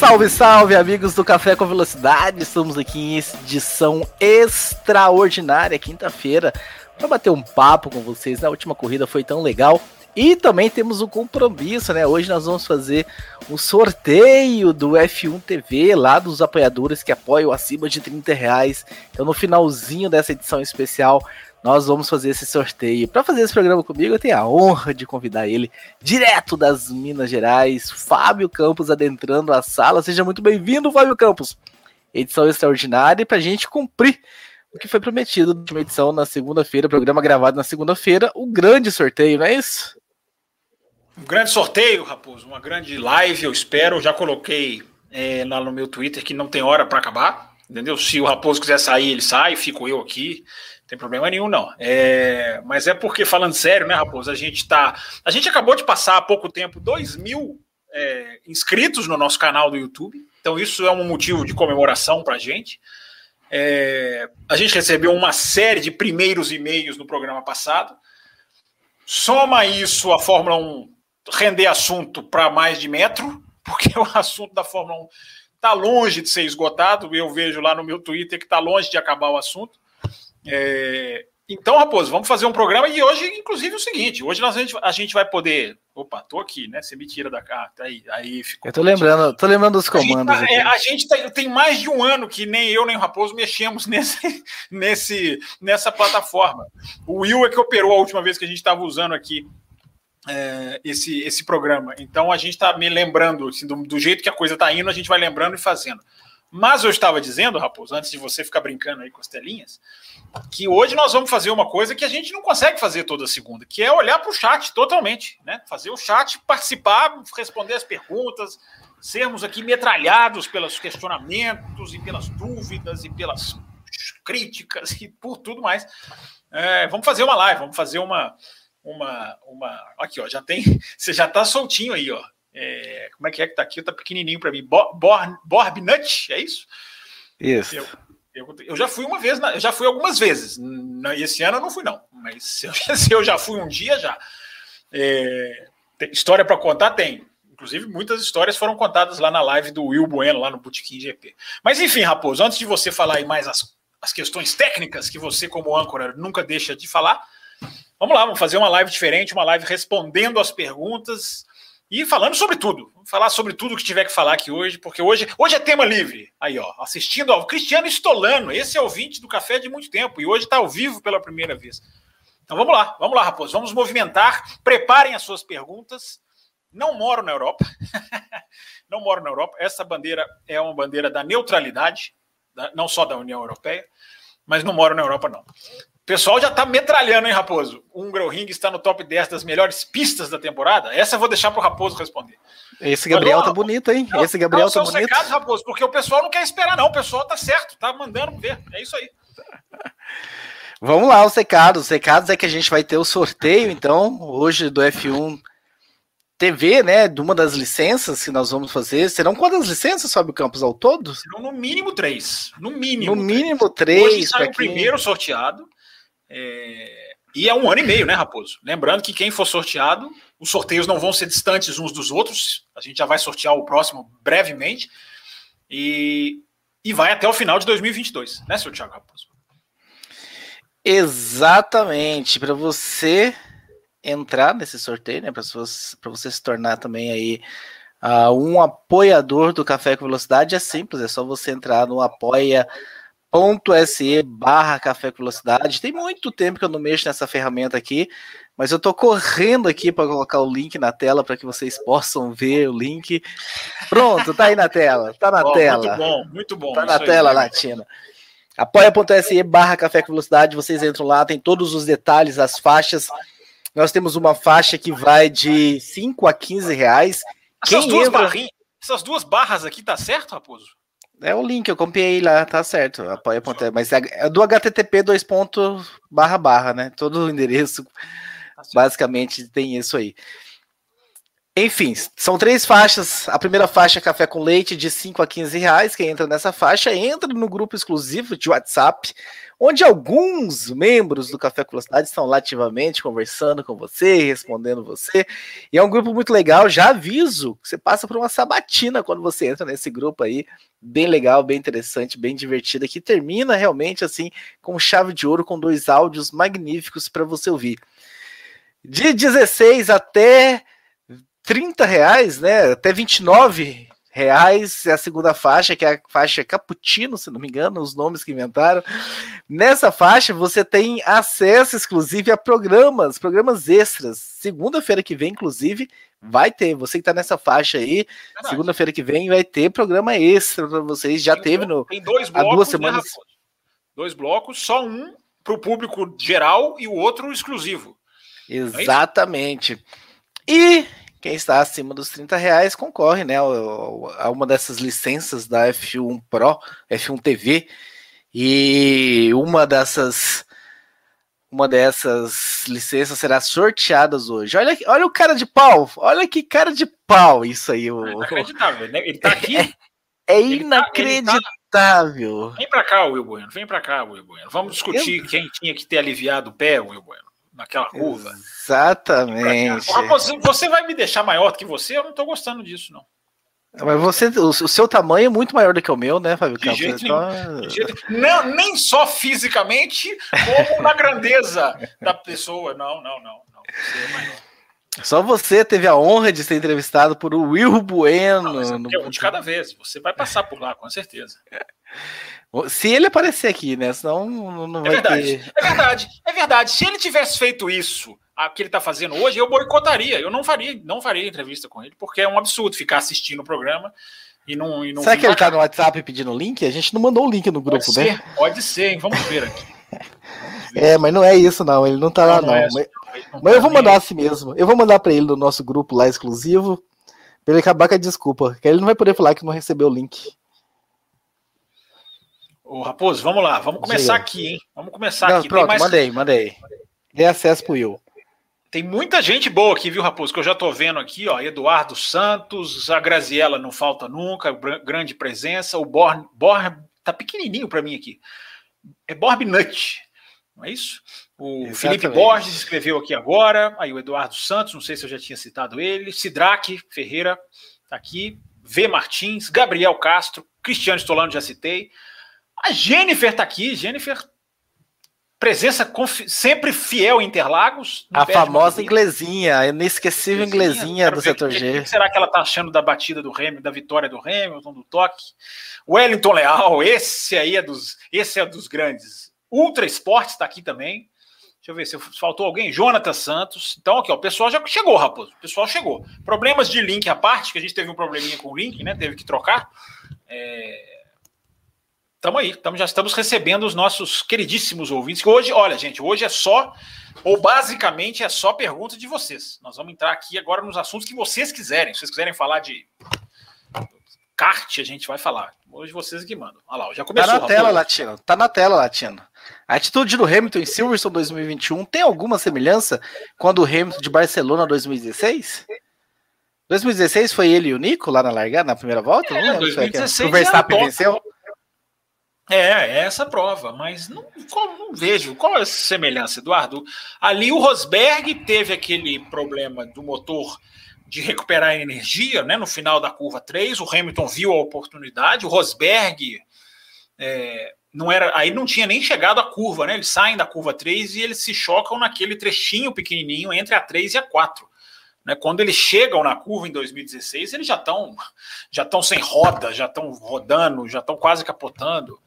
Salve, salve, amigos do Café com Velocidade! Estamos aqui em edição extraordinária, quinta-feira, para bater um papo com vocês. A última corrida foi tão legal. E também temos um compromisso, né? Hoje nós vamos fazer um sorteio do F1 TV lá dos apoiadores que apoiam acima de 30 reais. Então, no finalzinho dessa edição especial, nós vamos fazer esse sorteio. Para fazer esse programa comigo, eu tenho a honra de convidar ele direto das Minas Gerais, Fábio Campos, adentrando a sala. Seja muito bem-vindo, Fábio Campos. Edição extraordinária para a gente cumprir o que foi prometido na última edição na segunda-feira, programa gravado na segunda-feira, o grande sorteio, não é isso? Um grande sorteio, Raposo, uma grande live, eu espero. Já coloquei é, lá no meu Twitter que não tem hora para acabar, entendeu? Se o Raposo quiser sair, ele sai, fico eu aqui, tem problema nenhum, não. É, mas é porque, falando sério, né, Raposo, a gente tá. A gente acabou de passar há pouco tempo 2 mil é, inscritos no nosso canal do YouTube, então isso é um motivo de comemoração para a gente. É, a gente recebeu uma série de primeiros e-mails no programa passado. Soma isso a Fórmula 1 render assunto para mais de metro, porque o assunto da Fórmula 1 está longe de ser esgotado. Eu vejo lá no meu Twitter que está longe de acabar o assunto. É... Então, Raposo, vamos fazer um programa e hoje, inclusive, é o seguinte: hoje nós, a, gente, a gente vai poder. Opa, tô aqui, né? Você me tira da carta. Aí, aí ficou. Eu tô lembrando, tô lembrando dos comandos. A gente, tá, é, a gente tá, tem mais de um ano que nem eu nem o Raposo mexemos nesse, nesse, nessa plataforma. O Will é que operou a última vez que a gente estava usando aqui é, esse, esse programa. Então a gente está me lembrando, assim, do, do, jeito que a coisa está indo, a gente vai lembrando e fazendo. Mas eu estava dizendo, Raposo, antes de você ficar brincando aí com as telinhas, que hoje nós vamos fazer uma coisa que a gente não consegue fazer toda segunda, que é olhar para o chat totalmente, né? Fazer o chat participar, responder as perguntas, sermos aqui metralhados pelos questionamentos e pelas dúvidas e pelas críticas e por tudo mais. É, vamos fazer uma live, vamos fazer uma, uma, uma. Aqui, ó, já tem. Você já tá soltinho aí, ó. É, como é que é que tá aqui? Tá pequenininho para mim. Borb Nut, é isso? Isso. Eu, eu, eu, já fui uma vez, na, eu já fui algumas vezes. Esse ano eu não fui, não. Mas se eu, se eu já fui um dia, já. É, história para contar tem. Inclusive, muitas histórias foram contadas lá na live do Will Bueno, lá no Botequim GP. Mas enfim, Raposo, antes de você falar aí mais as, as questões técnicas que você, como âncora, nunca deixa de falar, Vamos lá, vamos fazer uma live diferente, uma live respondendo as perguntas e falando sobre tudo. Vamos falar sobre tudo que tiver que falar aqui hoje, porque hoje, hoje é tema livre. Aí, ó, assistindo ao Cristiano Estolano, esse é ouvinte do café de muito tempo e hoje está ao vivo pela primeira vez. Então vamos lá, vamos lá, Raposo, vamos movimentar. Preparem as suas perguntas. Não moro na Europa, não moro na Europa. Essa bandeira é uma bandeira da neutralidade, não só da União Europeia, mas não moro na Europa, não pessoal já tá metralhando, hein, Raposo? O Hungro Ring está no top 10 das melhores pistas da temporada? Essa eu vou deixar pro Raposo responder. Esse Gabriel Mas, tá bonito, hein? Não, Esse Gabriel não, tá bonito. Recados, Raposo, porque o pessoal não quer esperar, não. O pessoal tá certo, tá mandando ver. É isso aí. Vamos lá, os recados. Os recados é que a gente vai ter o sorteio, então, hoje do F1 TV, né, de uma das licenças que nós vamos fazer. Serão quantas licenças, Fábio Campos, ao todo? Serão no mínimo três. No mínimo. No mínimo três. três hoje sai o primeiro sorteado. É... E é um ano e meio, né, Raposo? Lembrando que quem for sorteado, os sorteios não vão ser distantes uns dos outros. A gente já vai sortear o próximo brevemente. E, e vai até o final de 2022, né, seu Thiago Raposo? Exatamente. Para você entrar nesse sorteio, né, para você, se tornar também aí uh, um apoiador do Café com Velocidade, é simples, é só você entrar no apoia .se barra café com velocidade. Tem muito tempo que eu não mexo nessa ferramenta aqui, mas eu tô correndo aqui para colocar o link na tela para que vocês possam ver o link. Pronto, tá aí na tela, tá na tela. Muito bom, muito bom. Tá na tela, Latina. Apoia.se barra café com velocidade, vocês entram lá, tem todos os detalhes, as faixas. Nós temos uma faixa que vai de 5 a 15 reais. Essas, Quem duas, entra... essas duas barras aqui, tá certo, Raposo? É o link, eu copiei lá, tá certo. Apoia, mas é, é do HTTP 2. barra barra, né? Todo o endereço tá basicamente tem isso aí. Enfim, são três faixas. A primeira faixa é café com leite de 5 a 15 reais. Quem entra nessa faixa entra no grupo exclusivo de WhatsApp, onde alguns membros do Café com Velocidade estão lá ativamente conversando com você, respondendo você. E é um grupo muito legal. Já aviso que você passa por uma sabatina quando você entra nesse grupo aí. Bem legal, bem interessante, bem divertida, que termina realmente assim com chave de ouro, com dois áudios magníficos para você ouvir. De 16 até 30 reais, né? Até 29 reais é a segunda faixa, que é a faixa Cappuccino, se não me engano, os nomes que inventaram. Nessa faixa você tem acesso exclusivo a programas, programas extras. Segunda-feira que vem, inclusive, vai ter. Você que está nessa faixa aí, segunda-feira que vem vai ter programa extra para vocês. Já tem, teve no tem dois blocos, há duas né, semanas. Né, dois blocos, só um para o público geral e o outro exclusivo. É Exatamente. É e quem está acima dos 30 reais concorre né, a uma dessas licenças da F1 Pro, F1 TV, e uma dessas uma dessas licenças será sorteadas hoje. Olha, olha o cara de pau, olha que cara de pau isso aí. O... É inacreditável, né? Ele tá aqui. É, é inacreditável. Tá, tá... Vem para cá, Will Bueno, vem para cá, Will Bueno. Vamos discutir Eu... quem tinha que ter aliviado o pé, Will Bueno naquela curva. Exatamente. Raposo, você vai me deixar maior do que você? Eu não tô gostando disso, não. Mas você, o, o seu tamanho é muito maior do que o meu, né, Fábio Campos? Jeito então... jeito... não, nem só fisicamente, como na grandeza da pessoa. Não, não, não. não. Você é maior. Só você teve a honra de ser entrevistado por o Will Bueno. Não, no... é um de cada vez. Você vai passar por lá, com certeza. Se ele aparecer aqui, né? Senão não é vai é verdade, ter... É verdade, é verdade. Se ele tivesse feito isso, a que ele está fazendo hoje, eu boicotaria. Eu não faria, não faria entrevista com ele, porque é um absurdo ficar assistindo o programa e não. E não Será que ele está no WhatsApp pedindo link? A gente não mandou o link no grupo, pode né? Ser, pode ser, hein? Vamos ver aqui. É, mas não é isso, não. Ele não está lá, não. não. É mas, não mas eu vou mandar assim mesmo. Eu vou mandar para ele no nosso grupo lá exclusivo, para ele acabar com a desculpa. Que ele não vai poder falar que não recebeu o link. Ô, Raposo, vamos lá, vamos começar aqui, hein? Vamos começar Não, aqui. Pronto, mais... mandei, mandei. Dê acesso pro Will. Tem muita gente boa aqui, viu, Raposo? Que eu já tô vendo aqui, ó. Eduardo Santos, a Graziela não falta nunca, grande presença. O Born, Born tá pequenininho para mim aqui. É Borb Nut, não é isso? O Exatamente. Felipe Borges escreveu aqui agora. Aí o Eduardo Santos, não sei se eu já tinha citado ele. Sidraque Ferreira tá aqui. V Martins, Gabriel Castro, Cristiano Stolano, já citei. A Jennifer tá aqui, Jennifer presença sempre fiel em Interlagos. A famosa inglesinha, a inesquecível inglesinha, do setor G. O que será que ela tá achando da batida do Hamilton, da vitória do Hamilton, do toque? Wellington Leal, esse aí é dos, esse é dos grandes. Ultra Esportes está aqui também. Deixa eu ver se faltou alguém. Jonathan Santos. Então, aqui, ó, o pessoal já chegou, Raposo. O pessoal chegou. Problemas de link à parte, que a gente teve um probleminha com o link, né? Teve que trocar. É, Estamos aí, tamo, já estamos recebendo os nossos queridíssimos ouvintes. Que hoje, olha, gente, hoje é só, ou basicamente é só pergunta de vocês. Nós vamos entrar aqui agora nos assuntos que vocês quiserem. Se vocês quiserem falar de kart, a gente vai falar. Hoje vocês que mandam. Olha lá, já começou. Tá na tela, Latino. Tá na tela, Latino. A atitude do Hamilton em Silverstone 2021 tem alguma semelhança com a do Hamilton de Barcelona 2016? 2016 foi ele e o Nico lá na largada, na primeira volta? É, não 2016 o Verstappen venceu. É, é essa prova, mas não, não, vejo qual é a semelhança, Eduardo. Ali o Rosberg teve aquele problema do motor de recuperar energia né, no final da curva 3. O Hamilton viu a oportunidade, o Rosberg é, não era. Aí não tinha nem chegado à curva, né? Eles saem da curva 3 e eles se chocam naquele trechinho pequenininho entre a 3 e a 4. Né, quando eles chegam na curva em 2016, eles já estão já estão sem roda, já estão rodando, já estão quase capotando.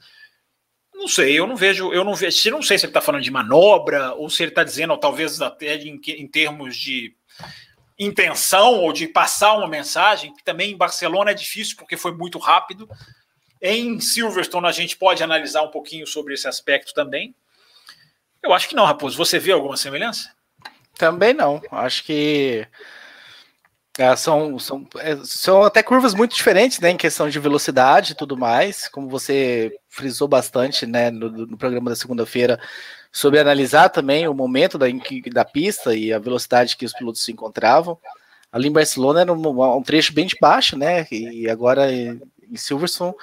Não sei, eu não vejo, eu não vejo, não sei se ele está falando de manobra ou se ele está dizendo, talvez até em, em termos de intenção ou de passar uma mensagem, que também em Barcelona é difícil porque foi muito rápido. Em Silverstone a gente pode analisar um pouquinho sobre esse aspecto também. Eu acho que não, Raposo. Você vê alguma semelhança? Também não. Acho que É, são, são, é, são até curvas muito diferentes, né, em questão de velocidade e tudo mais, como você frisou bastante, né, no, no programa da segunda-feira, sobre analisar também o momento da, da pista e a velocidade que os pilotos se encontravam. Ali em Barcelona era um, um trecho bem de baixo, né, e agora em Silverstone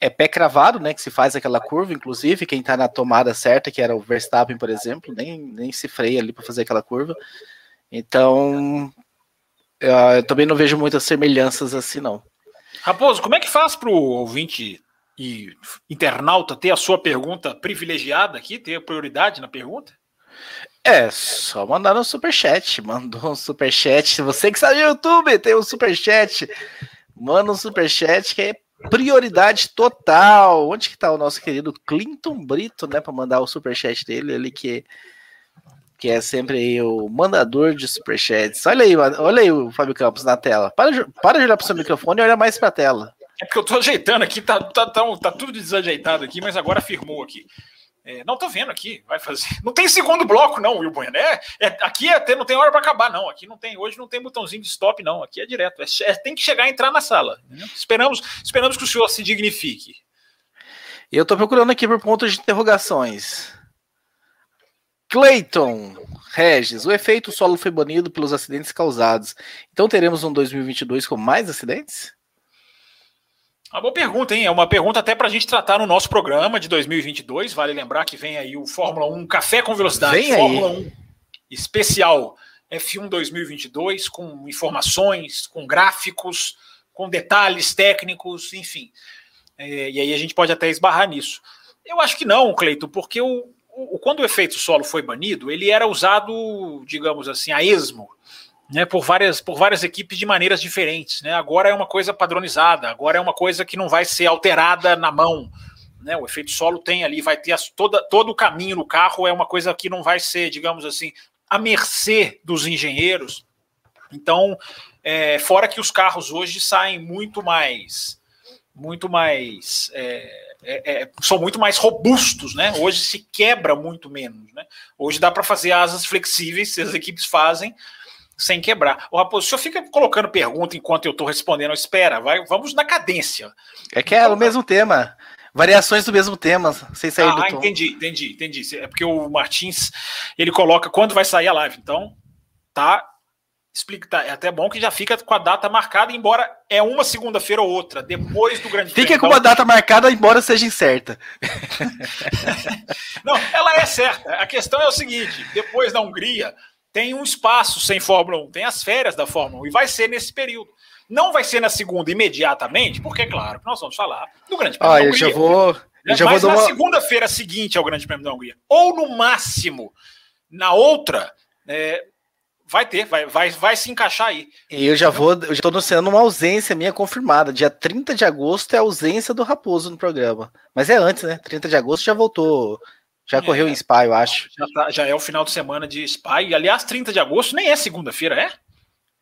é pé cravado, né, que se faz aquela curva, inclusive, quem está na tomada certa, que era o Verstappen, por exemplo, nem, nem se freia ali para fazer aquela curva. Então, eu também não vejo muitas semelhanças assim, não. Raposo, como é que faz para o ouvinte e internauta ter a sua pergunta privilegiada aqui, ter prioridade na pergunta? É, só mandar no superchat. Mandou um superchat. Você que está no YouTube, tem um superchat. Manda um superchat que é prioridade total. Onde que tá o nosso querido Clinton Brito, né, para mandar o superchat dele, ele que que é sempre o mandador de superchats. Olha aí, olha aí o Fábio Campos na tela. Para, para de olhar para o seu microfone e olha mais para a tela. É porque eu estou ajeitando aqui, tá, tá, tá, tá, tudo desajeitado aqui, mas agora firmou aqui. É, não tô vendo aqui, vai fazer. Não tem segundo bloco, não, Will Bueno. É, é, aqui é, não tem hora para acabar, não. Aqui não tem, hoje não tem botãozinho de stop, não. Aqui é direto. É, é tem que chegar e entrar na sala. Esperamos, esperamos que o senhor se dignifique. Eu estou procurando aqui por pontos de interrogações. Clayton Regis, o efeito solo foi banido pelos acidentes causados. Então teremos um 2022 com mais acidentes? Uma boa pergunta, hein? É uma pergunta até para a gente tratar no nosso programa de 2022. Vale lembrar que vem aí o Fórmula 1 Café com Velocidade, vem Fórmula aí. 1 especial F1 2022, com informações, com gráficos, com detalhes técnicos, enfim. É, e aí a gente pode até esbarrar nisso. Eu acho que não, Cleito, porque o, o, quando o efeito solo foi banido, ele era usado, digamos assim, a esmo, né, por, várias, por várias equipes de maneiras diferentes. Né? Agora é uma coisa padronizada, agora é uma coisa que não vai ser alterada na mão. Né? O efeito solo tem ali, vai ter as, toda, todo o caminho no carro, é uma coisa que não vai ser, digamos assim, à mercê dos engenheiros. Então, é, fora que os carros hoje saem muito mais, muito mais. É, é, é, são muito mais robustos, né? Hoje se quebra muito menos, né? Hoje dá para fazer asas flexíveis, se as equipes fazem, sem quebrar. O Raposo, o senhor fica colocando pergunta enquanto eu estou respondendo, espera, vai, vamos na cadência. É que é o mesmo tema. Variações do mesmo tema, sem sair ah, do tom. entendi, entendi, entendi. É porque o Martins, ele coloca quando vai sair a live. Então, tá explica, tá, é até bom que já fica com a data marcada, embora é uma segunda-feira ou outra, depois do Grande Fica com uma data marcada, embora seja incerta. Não, ela é certa. A questão é o seguinte: depois da Hungria, tem um espaço sem Fórmula 1, tem as férias da Fórmula 1, e vai ser nesse período. Não vai ser na segunda imediatamente, porque, é claro, nós vamos falar do Grande Prêmio ah, da Hungria. Eu já vou. Eu já mas vou na uma... segunda-feira seguinte ao Grande Prêmio da Hungria, ou no máximo na outra, é, Vai ter, vai, vai, vai se encaixar aí. E eu já vou, eu já tô anunciando uma ausência minha confirmada. Dia 30 de agosto é a ausência do Raposo no programa. Mas é antes, né? 30 de agosto já voltou. Já é, correu em Spa, eu acho. Já, tá, já, é o final de semana de Spa. E, aliás, 30 de agosto nem é segunda-feira, é?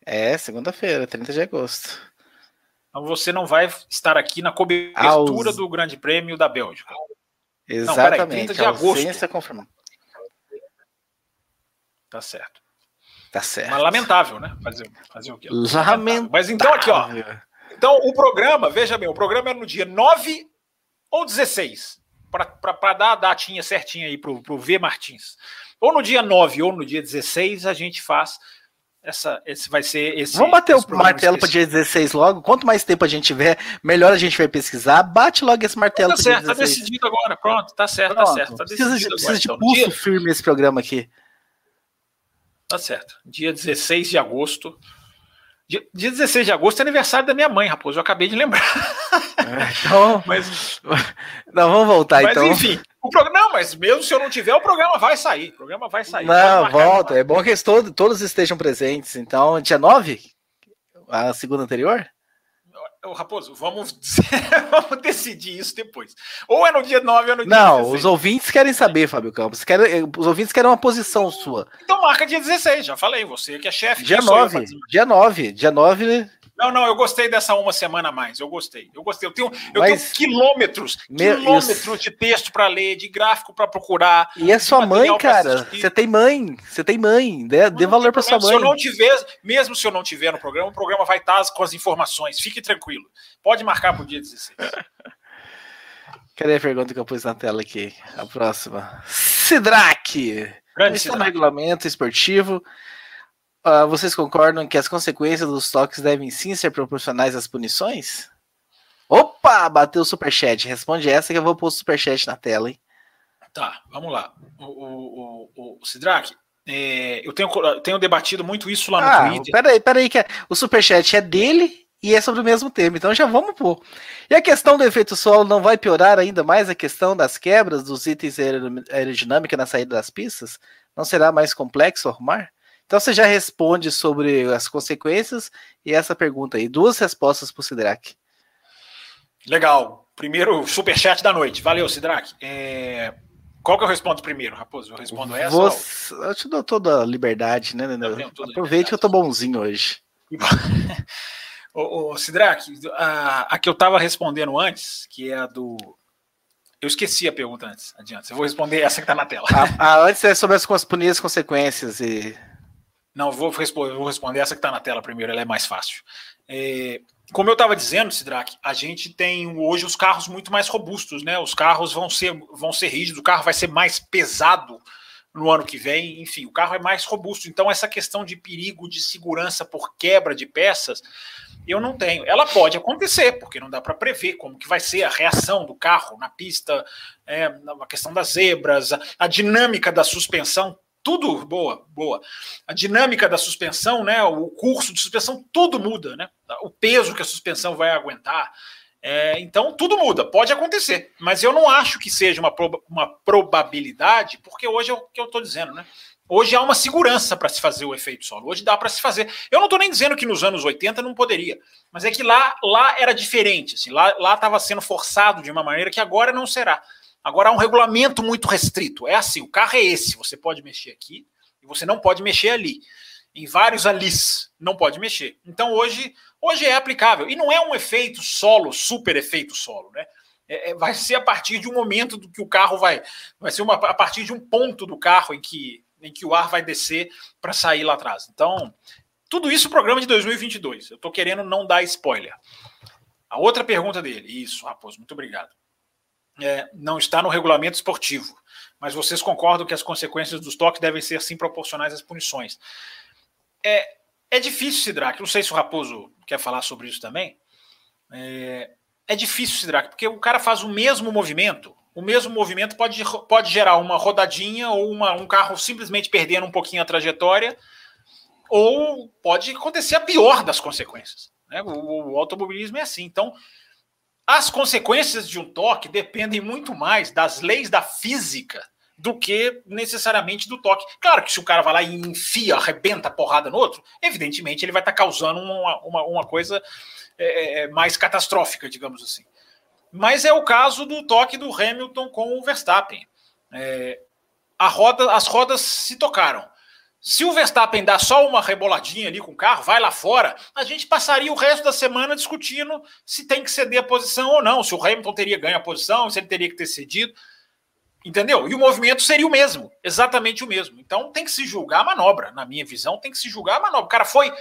É, segunda-feira, 30 de agosto. Então você não vai estar aqui na cobertura Aus... do Grande Prêmio da Bélgica. Exatamente. Não, peraí, 30 de agosto. confirmada. Tá certo. Tá certo. Mas lamentável, né? Fazer, fazer o quê? Lamentável. Mas então aqui, ó. Então o programa, veja bem, o programa é no dia 9 ou 16, para dar a datinha certinha aí pro, pro V Martins. Ou no dia 9 ou no dia 16 a gente faz essa, esse vai ser esse. Vamos bater esse o martelo para dia 16 logo. Quanto mais tempo a gente tiver, melhor a gente vai pesquisar. Bate logo esse martelo tá certo, dia 16. Tá decidido agora, pronto, tá certo, tá pronto. tá certo. Tá precisa de, precisa de então. pulso dia... firme esse programa aqui. Tá certo. Dia 16 de agosto. Dia, dia 16 de agosto é aniversário da minha mãe, Raposo. Eu acabei de lembrar. É, então, mas. Não, vamos voltar mas, então. enfim, o programa, não, mas mesmo se eu não tiver, o programa vai sair. O programa vai sair. Não, volta. É bom que todos, todos estejam presentes. Então, dia 9? A segunda anterior? Raposo, vamos, vamos decidir isso depois. Ou é no dia 9 ou é no dia Não, 16. os ouvintes querem saber, Fábio Campos. Querem, eh, os ouvintes querem uma posição sua. Então marca dia 16, já falei, você que é chefe. Dia 9, dia 9, dia 9, Não, não, eu gostei dessa uma semana a mais. Eu gostei. Eu gostei. Eu tenho, eu Mas, tenho quilômetros, meu, quilômetros de texto para ler, de gráfico para procurar. E é sua mãe, cara. Você tem mãe. Você tem mãe. Dê, dê valor para sua mãe. Se eu não tiver, mesmo se eu não tiver no programa, o programa vai estar com as informações. Fique tranquilo. Pode marcar para o dia 16. Cadê a pergunta que eu pus na tela aqui? A próxima. Sidraque. Grande Está no regulamento esportivo. Uh, vocês concordam que as consequências dos toques devem sim ser proporcionais às punições? Opa, bateu o superchat. Responde essa que eu vou pôr o superchat na tela, hein? Tá, vamos lá. O, o, o, Sidraque, é, eu tenho, tenho debatido muito isso lá no ah, Twitter. Peraí, peraí, que é, o superchat é dele e é sobre o mesmo tema, então já vamos pôr. E a questão do efeito solo não vai piorar ainda mais a questão das quebras dos itens aerodinâmica na saída das pistas? Não será mais complexo arrumar? Então você já responde sobre as consequências e essa pergunta aí. Duas respostas para o Sidraque. Legal. Primeiro superchat da noite. Valeu, Sidraque. É... Qual que eu respondo primeiro, Raposo? Eu respondo essa? Você... Ou... Eu te dou toda a liberdade, né? Aproveite que eu tô bonzinho hoje. ô, Sidraque, a, a que eu estava respondendo antes, que é a do eu esqueci a pergunta antes. Adianta. Eu vou responder essa que está na tela. A, a, antes é sobre as, as consequências e não, vou responder, vou responder essa que está na tela primeiro, ela é mais fácil. É, como eu estava dizendo, Sidraque, a gente tem hoje os carros muito mais robustos, né? Os carros vão ser, vão ser rígidos, o carro vai ser mais pesado no ano que vem, enfim, o carro é mais robusto. Então, essa questão de perigo de segurança por quebra de peças, eu não tenho. Ela pode acontecer, porque não dá para prever como que vai ser a reação do carro na pista, é, a questão das zebras, a, a dinâmica da suspensão tudo boa, boa. A dinâmica da suspensão, né, o curso de suspensão, tudo muda, né? O peso que a suspensão vai aguentar. É, então, tudo muda, pode acontecer, mas eu não acho que seja uma, uma probabilidade, porque hoje é o que eu estou dizendo, né? Hoje há uma segurança para se fazer o efeito solo. Hoje dá para se fazer. Eu não estou nem dizendo que nos anos 80 não poderia, mas é que lá, lá era diferente. Assim, lá estava sendo forçado de uma maneira que agora não será. Agora há um regulamento muito restrito. É assim, o carro é esse, você pode mexer aqui e você não pode mexer ali. Em vários alis não pode mexer. Então hoje, hoje é aplicável. E não é um efeito solo, super efeito solo, né? É, é, vai ser a partir de um momento do que o carro vai. Vai ser uma, a partir de um ponto do carro em que, em que o ar vai descer para sair lá atrás. Então, tudo isso programa de 2022. Eu estou querendo não dar spoiler. A outra pergunta dele. Isso, Raposo, muito obrigado é, não está no regulamento esportivo. Mas vocês concordam que as consequências dos toques devem ser sim proporcionais às punições. É, é difícil, Sidraque. Não sei se o Raposo quer falar sobre isso também. É, é difícil, Sidraque, porque o cara faz o mesmo movimento. O mesmo movimento pode, pode gerar uma rodadinha ou uma, um carro simplesmente perdendo um pouquinho a trajetória, ou pode acontecer a pior das consequências. Né? O, o automobilismo é assim. Então, as consequências de um toque dependem muito mais das leis da física do que necessariamente do toque. Claro que se o cara vai lá e enfia, arrebenta a porrada no outro, evidentemente ele vai estar tá causando uma, uma, uma coisa é, é, mais catastrófica, digamos assim. Mas é o caso do toque do Hamilton com o Verstappen. É, roda, as rodas se tocaram. Se o Verstappen dá só uma reboladinha ali com o carro, vai lá fora, a gente passaria o resto da semana discutindo se tem que ceder a posição ou não, se o Hamilton teria ganho a posição, se ele teria que ter cedido. Entendeu? E o movimento seria o mesmo, exatamente o mesmo. Então tem que se julgar a manobra, na minha visão, tem que se julgar a manobra. O cara foi,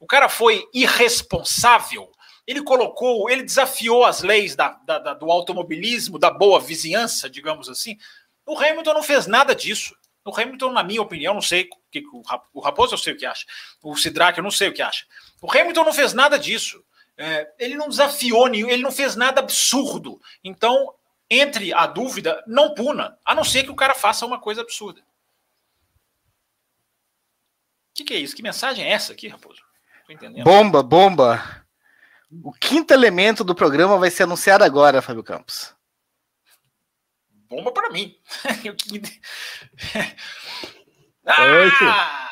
o cara foi irresponsável. Ele colocou, ele desafiou as leis da, da, da, do automobilismo, da boa vizinhança, digamos assim. O Hamilton não fez nada disso. O Hamilton, na minha opinião, não sei o que o Raposo eu sei o que acha. O Sidraque eu não sei o que acha. O Hamilton não fez nada disso. É, ele não desafiou nenhum, ele não fez nada absurdo. Então, entre a dúvida, não puna, a não ser que o cara faça uma coisa absurda. O que, que, é isso? Que mensagem é essa aqui, Raposo? Bomba, bomba. O quinto elemento do programa vai ser anunciado agora, Fábio Campos bomba para mim. ah,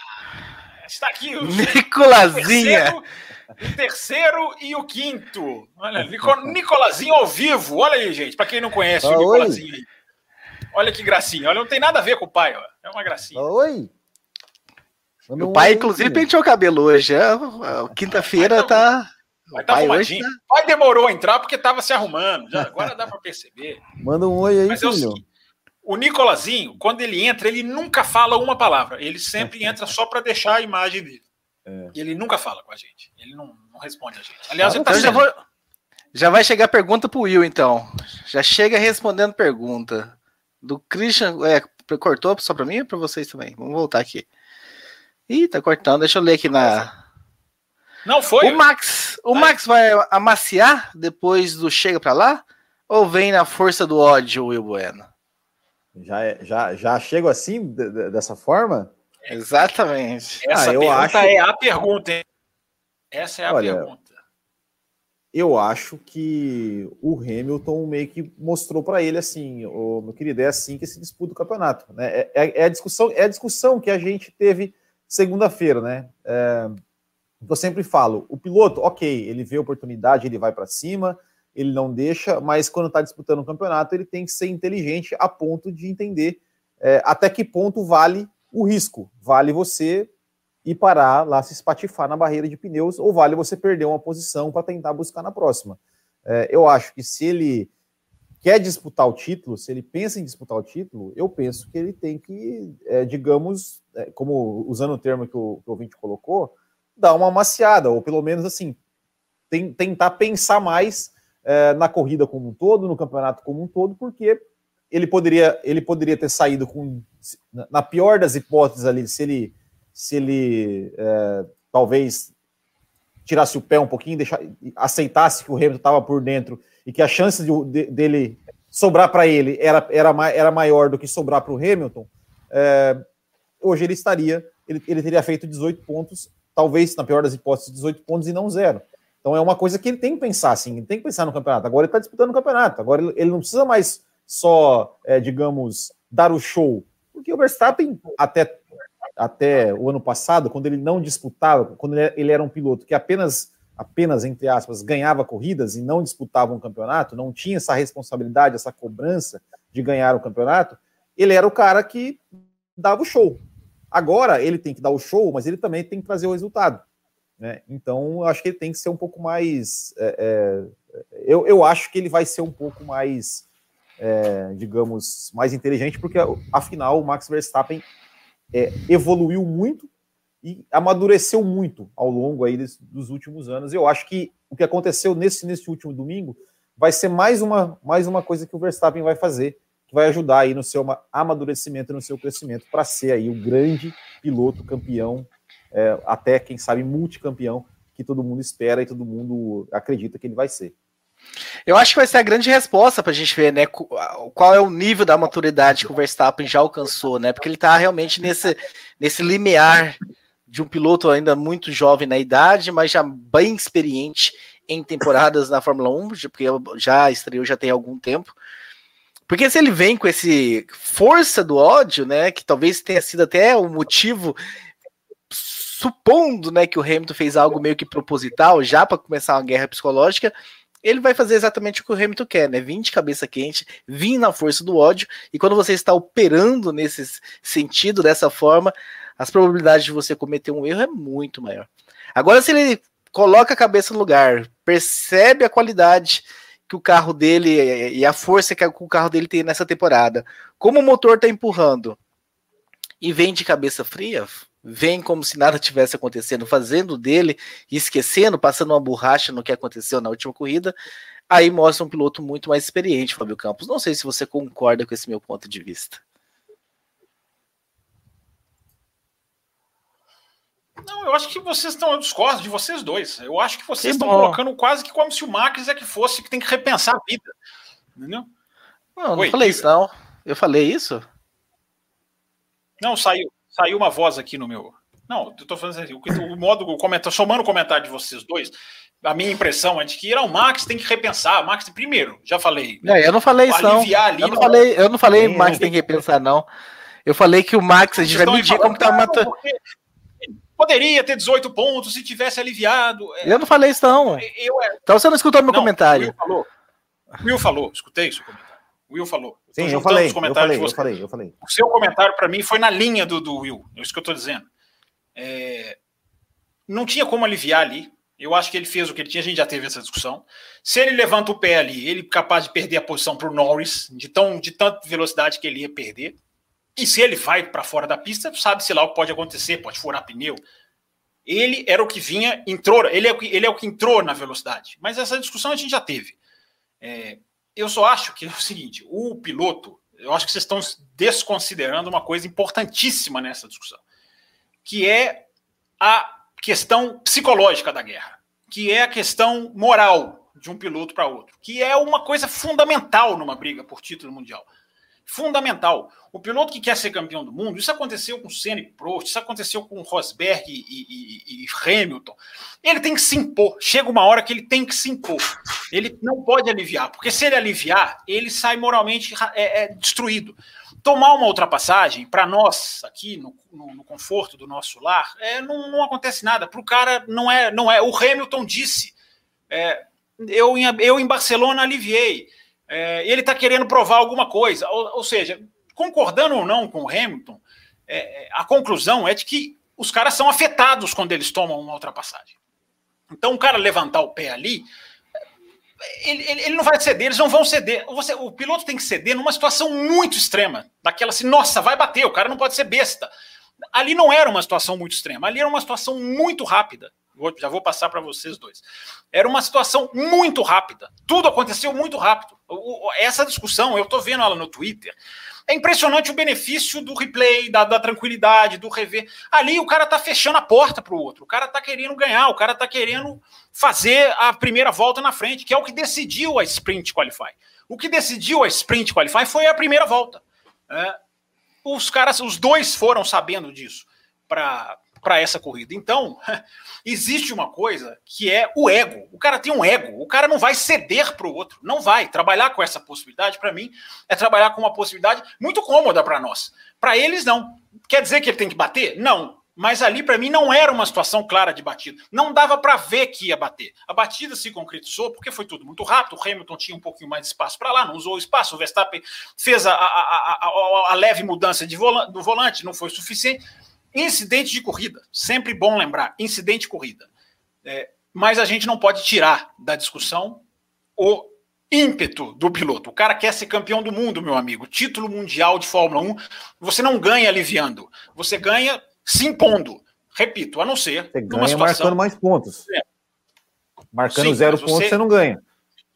está aqui o Nicolazinha. O terceiro, o terceiro e o quinto. Olha, Nicolazinho ao vivo. Olha aí, gente, para quem não conhece o Nicolazinho aí. Olha que gracinha. Olha, não tem nada a ver com o pai, ó. É uma gracinha. Oi. O pai, inclusive, penteou o cabelo hoje. É, quinta-feira tá. Mas tá arrumadinho. Tá... Pai demorou a entrar porque tava se arrumando. Já, agora dá para perceber. Manda um oi aí, Mas filho. É o, Nicolazinho, quando ele entra, ele nunca fala uma palavra. Ele sempre entra só para deixar a imagem dele. É. E ele nunca fala com a gente. Ele não, não responde a gente. Aliás, ele tá já, vou, já vai chegar pergunta pro Will, então. Já chega respondendo pergunta. Do Christian. É, cortou só para mim ou para vocês também? Vamos voltar aqui. Ih, tá cortando. Deixa eu ler aqui na. Não foi. O Max, o Max vai amaciar depois do chega para lá? Ou vem na força do ódio, Will Bueno? Já, é, já, já chego assim, dessa forma? Exatamente. Essa ah, eu pergunta acho... é a pergunta, hein? Essa é a Olha, pergunta. Eu acho que o Hamilton meio que mostrou para ele assim, o meu querido, é assim que se disputa o campeonato. Né? É, é, é, a discussão, é a discussão que a gente teve segunda-feira, né? É, eu sempre falo, o piloto, ok, ele vê a oportunidade, ele vai para cima, ele não deixa, mas quando está disputando um campeonato, ele tem que ser inteligente a ponto de entender é, até que ponto vale o risco. Vale você ir parar lá, se espatifar na barreira de pneus, ou vale você perder uma posição para tentar buscar na próxima. É, eu acho que se ele quer disputar o título, se ele pensa em disputar o título, eu penso que ele tem que, é, digamos, é, como usando o termo que o, que o ouvinte colocou, dar uma maciada, ou pelo menos assim, tem, tentar pensar mais é, na corrida como um todo, no campeonato como um todo, porque ele poderia, ele poderia ter saído com, na pior das hipóteses ali, se ele, se ele é, talvez tirasse o pé um pouquinho, aceitasse que o Hamilton estava por dentro e que a chance de, de, dele sobrar para ele era, era, era maior do que sobrar para o Hamilton, é, hoje ele estaria, ele, ele teria feito 18 pontos talvez, na pior das hipóteses, 18 pontos e não zero. Então é uma coisa que ele tem que pensar, assim, ele tem que pensar no campeonato. Agora ele está disputando o campeonato, agora ele, não precisa mais só, é, digamos, dar o show. Porque o Verstappen, até, até o ano passado, quando ele não disputava, quando ele, ele era um piloto que apenas, apenas, entre aspas, ganhava corridas e não disputava um campeonato, não tinha essa responsabilidade, essa cobrança de ganhar o campeonato, ele era o cara que dava o show. Agora ele tem que dar o show, mas ele também tem que trazer o resultado. Né? Então, acho que ele tem que ser um pouco mais. É, é, eu, eu acho que ele vai ser um pouco mais, é, digamos, mais inteligente, porque afinal o Max Verstappen é, evoluiu muito e amadureceu muito ao longo aí dos, dos últimos anos. Eu acho que o que aconteceu nesse, nesse último domingo vai ser mais uma, mais uma coisa que o Verstappen vai fazer que vai ajudar aí no seu amadurecimento, no seu crescimento, para ser aí o grande piloto campeão, é, até quem sabe multicampeão, que todo mundo espera e todo mundo acredita que ele vai ser. Eu acho que vai ser a grande resposta para a gente ver, né, qual é o nível da maturidade que o Verstappen já alcançou, né? Porque ele está realmente nesse, nesse limiar de um piloto ainda muito jovem na idade, mas já bem experiente em temporadas na Fórmula 1, porque já estreou já tem algum tempo. Porque se ele vem com esse força do ódio, né, que talvez tenha sido até o motivo supondo, né, que o Hamilton fez algo meio que proposital já para começar uma guerra psicológica, ele vai fazer exatamente o que o Hamilton quer, né? Vir de cabeça quente, vir na força do ódio, e quando você está operando nesse sentido, dessa forma, as probabilidades de você cometer um erro é muito maior. Agora, se ele coloca a cabeça no lugar, percebe a qualidade que o carro dele e a força que o carro dele tem nessa temporada. Como o motor está empurrando e vem de cabeça fria, vem como se nada tivesse acontecendo, fazendo dele, esquecendo, passando uma borracha no que aconteceu na última corrida, aí mostra um piloto muito mais experiente, Fábio Campos. Não sei se você concorda com esse meu ponto de vista. Não, eu acho que vocês estão. Eu discordo de vocês dois. Eu acho que vocês estão colocando quase que como se o Max é que fosse que tem que repensar a vida. Entendeu? Não, não falei isso, não. Eu falei isso? Não, saiu, saiu uma voz aqui no meu. Não, eu tô falando assim, o, o modo, o comentário, somando o comentário de vocês dois, a minha impressão é de que o Max tem que repensar. Max, primeiro, já falei. É, eu não falei isso, não. Ali, eu não, falei, eu não falei Max tem que repensar, não. Eu falei que o Max, a gente vai medir como tá matando. Poderia ter 18 pontos se tivesse aliviado. É. Eu não falei isso, não. Eu, é... Então você não escutou meu não, comentário. Will falou. Will falou, escutei seu comentário. Will falou. Sim, eu falei, eu falei, eu falei, eu falei. O seu comentário para mim foi na linha do, do Will. É isso que eu estou dizendo. É... Não tinha como aliviar ali. Eu acho que ele fez o que ele tinha, a gente já teve essa discussão. Se ele levanta o pé ali, ele é capaz de perder a posição para o Norris, de, tão, de tanta velocidade que ele ia perder. E se ele vai para fora da pista, sabe-se lá o que pode acontecer, pode furar pneu. Ele era o que vinha, entrou, ele é o que, ele é o que entrou na velocidade. Mas essa discussão a gente já teve. É, eu só acho que é o seguinte: o piloto, eu acho que vocês estão desconsiderando uma coisa importantíssima nessa discussão, que é a questão psicológica da guerra, que é a questão moral de um piloto para outro, que é uma coisa fundamental numa briga por título mundial fundamental. O piloto que quer ser campeão do mundo, isso aconteceu com Senna e Prost, isso aconteceu com Rosberg e, e, e, Hamilton. Ele tem que se impor. Chega uma hora que ele tem que se impor. Ele não pode aliviar, porque se ele aliviar, ele sai moralmente é, é destruído. Tomar uma ultrapassagem, para nós, aqui no, no, no, conforto do nosso lar, é, não, não acontece nada. Para o cara, não é, não é. O Hamilton disse. É, eu, eu em Barcelona aliviei é, ele está querendo provar alguma coisa. Ou, ou, seja, concordando ou não com o Hamilton, é, é, a conclusão é de que os caras são afetados quando eles tomam uma ultrapassagem. Então, o cara levantar o pé ali, ele, ele, ele, não vai ceder, eles não vão ceder. Você, o piloto tem que ceder numa situação muito extrema, daquela assim, nossa, vai bater, o cara não pode ser besta. Ali não era uma situação muito extrema, ali era uma situação muito rápida. Vou, já vou passar para vocês dois. Era uma situação muito rápida. Tudo aconteceu muito rápido. O, essa discussão, eu estou vendo ela no Twitter. É impressionante o benefício do replay, da, da tranquilidade, do rever. Ali o cara está fechando a porta para o outro. O cara está querendo ganhar, o cara está querendo fazer a primeira volta na frente, que é o que decidiu a Sprint Qualify. O que decidiu a Sprint Qualify foi a primeira volta. É, os caras, os dois foram sabendo disso para para essa corrida. Então, existe uma coisa que é o ego. O cara tem um ego. O cara não vai ceder para o outro. Não vai. Trabalhar com essa possibilidade, para mim, é trabalhar com uma possibilidade muito cômoda para nós. Para eles, não. Quer dizer que ele tem que bater? Não. Mas ali, para mim, não era uma situação clara de batida. Não dava para ver que ia bater. A batida se concretizou porque foi tudo muito rápido. O Hamilton tinha um pouquinho mais de espaço para lá, não usou o espaço. O Verstappen fez a, a, a, a leve mudança de do volante, não foi suficiente. Incidente de corrida, sempre bom lembrar, incidente de corrida. É, mas a gente não pode tirar da discussão o ímpeto do piloto. O cara quer ser campeão do mundo, meu amigo. Título mundial de Fórmula 1, você não ganha aliviando, você ganha se impondo. Repito, a não ser você ganha situação... marcando mais pontos. É. Marcando Sim, zero pontos, você... você não ganha.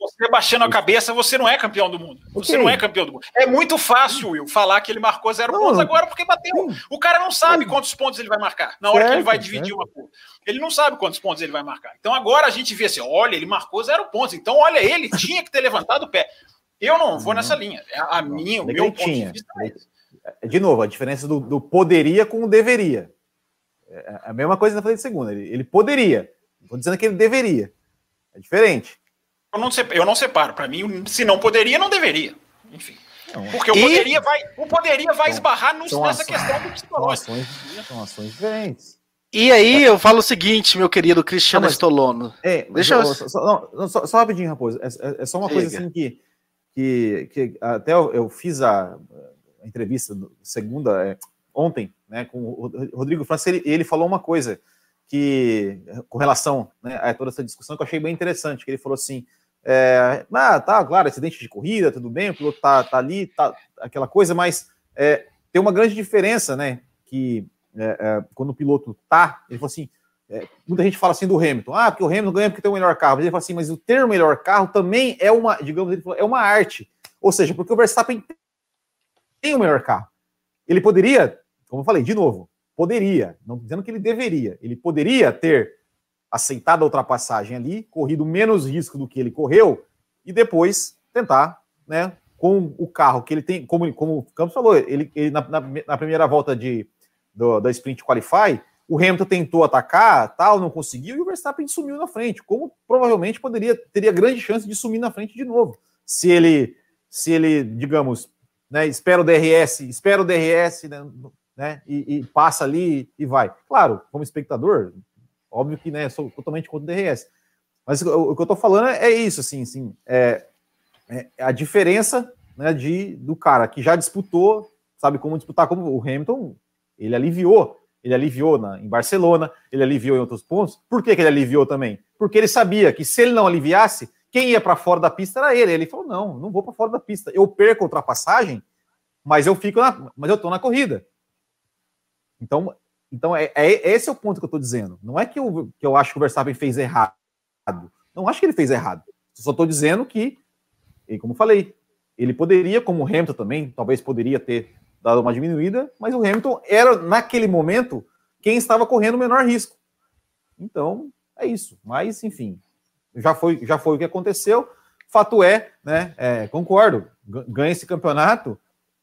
Você baixando a cabeça, você não é campeão do mundo. Você okay. não é campeão do mundo. É muito fácil, Will, falar que ele marcou zero não, pontos agora porque bateu. Sim. O cara não sabe quantos pontos ele vai marcar na hora certo, que ele vai dividir certo. uma curva. Ele não sabe quantos pontos ele vai marcar. Então agora a gente vê assim: olha, ele marcou zero pontos. Então, olha, ele tinha que ter levantado o pé. Eu não vou nessa linha. É a minha, o meu ponto de vista é De novo, a diferença do, do poderia com o deveria. É a mesma coisa que eu falei de segunda. Ele, ele poderia. Estou dizendo que ele deveria. É diferente. Eu não, separo, eu não separo. Para mim, se não poderia, não deveria. Enfim. Porque o poderia vai, o poderia vai esbarrar no, nessa ações, questão do psicológico. São ações, são ações diferentes. E aí eu falo o seguinte, meu querido Cristiano não, Stolono. É, Deixa eu... Só, não, só, só, rapidinho, Raposo. É, é, é só uma coisa assim que, que, que até eu, eu fiz a, a, entrevista segunda, é, ontem, né, com o Rodrigo França, ele, ele falou uma coisa que, com relação né, a toda essa discussão, que eu achei bem interessante, que ele falou assim, é, ah, tá, claro, acidente de corrida, tudo bem, o piloto tá, tá ali, tá aquela coisa, mas é, tem uma grande diferença, né? Que é, é quando o piloto tá, ele falou assim: é, muita gente fala assim do Hamilton, ah, porque o Hamilton ganha porque tem o melhor carro, mas ele fala assim, mas o ter o melhor carro também é uma, digamos, ele falou, é uma arte. Ou seja, porque o Verstappen tem o melhor carro. Ele poderia, como eu falei, de novo, poderia, não dizendo que ele deveria, ele poderia ter aceitado a ultrapassagem ali, corrido menos risco do que ele correu, e depois tentar, né, com o carro que ele tem, como, como o Campos falou, ele, ele na, na, na, primeira volta de, do, da Sprint Qualify, o Hamilton tentou atacar, tal, não conseguiu, e o Verstappen sumiu na frente, como provavelmente poderia teria grande chance de sumir na frente de novo, se ele, se ele digamos, né, espera o DRS, espera o DRS, né, né e, e passa ali e vai. Claro, como espectador, Óbvio que, né, sou totalmente contra o DRS. Mas o, o que eu estou falando é, é, isso, assim, assim é, é, a diferença né, de, do cara que já disputou, sabe como disputar, como o Hamilton, ele aliviou, ele aliviou na, em Barcelona, ele aliviou em outros pontos. Por que, que ele aliviou também? porque ele sabia que se ele não aliviasse, quem ia para fora da pista era ele. Ele falou: não, não vou para fora da pista. Eu perco a ultrapassagem, mas eu fico na, mas eu estou na corrida. Então, então é, é, esse é o ponto que eu estou dizendo. Não é que eu, que eu acho que o Verstappen fez errado. Não acho que ele fez errado. Só estou dizendo que, e como falei, ele poderia, como o Hamilton também, talvez poderia ter dado uma diminuída, mas o Hamilton era, naquele momento, quem estava correndo o menor risco. Então, é isso. Mas, enfim, já foi, já foi o que aconteceu. Fato é, né? É, concordo, ganha esse campeonato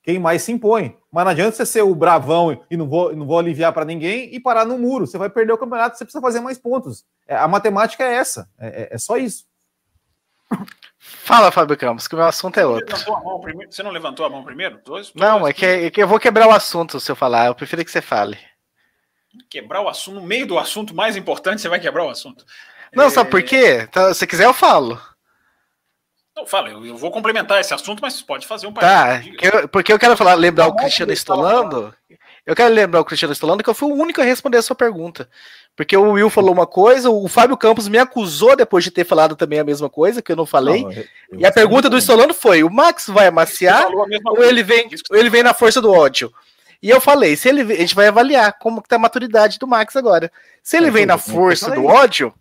quem mais se impõe. Mas não adianta você ser o bravão e não vou, não vou aliviar para ninguém e parar no muro. Você vai perder o campeonato, você precisa fazer mais pontos. É, a matemática é essa, é, é, é só isso. Fala, Fábio Campos, que o meu assunto é outro. Você não levantou a mão primeiro? Dois, não, é que, é que eu vou quebrar o assunto se eu falar. Eu prefiro que você fale. Quebrar o assunto, no meio do assunto mais importante, você vai quebrar o assunto. Não, é... sabe por quê? Então, se quiser, eu falo. Não, fala, eu, eu, vou complementar esse assunto, mas pode fazer um Tá, eu, porque eu quero falar, lembrar o Cristiano Estolando. Eu quero lembrar o Cristiano Estolando que eu fui o único a responder a sua pergunta. Porque o Will falou uma coisa, o Fábio Campos me acusou depois de ter falado também a mesma coisa, que eu não falei. Não, eu, eu e a pergunta do Estolando foi: o Max vai amaciar ou ele vem, ou ele vem na força do ódio? E eu falei, se ele a gente vai avaliar como que tá a maturidade do Max agora. Se ele é, vem na força do ódio,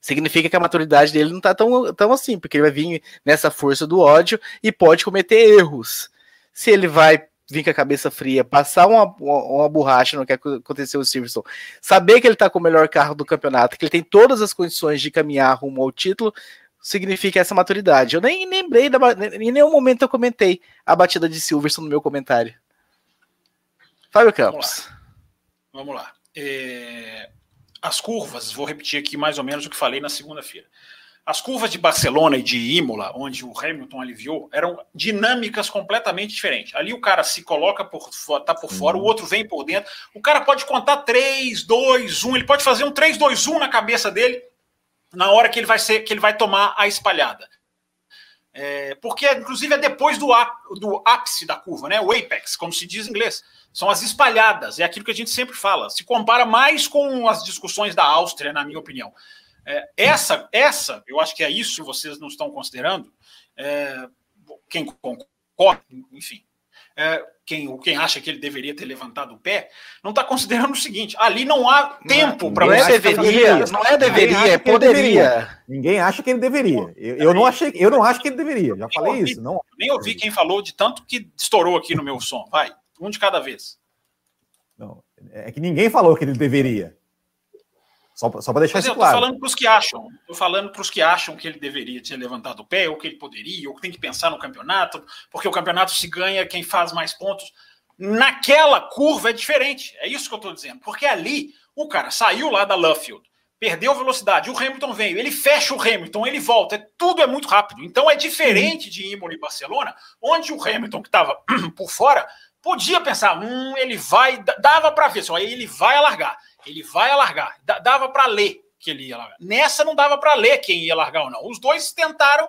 significa que a maturidade dele não tá tão, tão assim, porque ele vai vir nessa força do ódio e pode cometer erros. Se ele vai vir com a cabeça fria, passar uma, uma, uma borracha no que aconteceu o Silverson, saber que ele tá com o melhor carro do campeonato, que ele tem todas as condições de caminhar rumo ao título, significa essa maturidade. Eu nem lembrei, da, em nenhum momento eu comentei a batida de Silverson no meu comentário. Fábio Campos. Vamos lá. Vamos lá. É as curvas, vou repetir aqui mais ou menos o que falei na segunda-feira. As curvas de Barcelona e de Imola, onde o Hamilton aliviou, eram dinâmicas completamente diferentes. Ali o cara se coloca por tá por fora, o outro vem por dentro. O cara pode contar 3, 2, 1, ele pode fazer um 3, 2, 1 na cabeça dele na hora que ele vai ser que ele vai tomar a espalhada. É, porque, inclusive, é depois do, do ápice da curva, né? O apex, como se diz em inglês. São as espalhadas, é aquilo que a gente sempre fala. Se compara mais com as discussões da Áustria, na minha opinião. É, essa, essa, eu acho que é isso que vocês não estão considerando. É, quem concorda, enfim, é, quem, quem acha que ele deveria ter levantado o pé, não está considerando o seguinte: ali não há tempo para você. É deveria, não é deveria, é poderia. Ninguém acha que ele deveria. Eu, eu, não achei, eu não acho que ele deveria. Já falei ouvi, isso. Não. Nem ouvi quem falou de tanto que estourou aqui no meu som. Vai. Um de cada vez. Não, é que ninguém falou que ele deveria. Só, só para deixar Mas isso eu claro. Estou falando para os que acham. Estou falando para os que acham que ele deveria ter levantado o pé, ou que ele poderia, ou que tem que pensar no campeonato, porque o campeonato se ganha quem faz mais pontos. Naquela curva é diferente. É isso que eu estou dizendo. Porque ali o cara saiu lá da Luffield, perdeu velocidade, o Hamilton veio, ele fecha o Hamilton, ele volta, é, tudo é muito rápido. Então é diferente de Imola e Barcelona, onde o Hamilton que estava por fora podia pensar, hum, ele vai, dava para ver, só ele vai alargar, ele vai alargar, dava para ler que ele ia largar. Nessa não dava para ler quem ia largar ou não. Os dois tentaram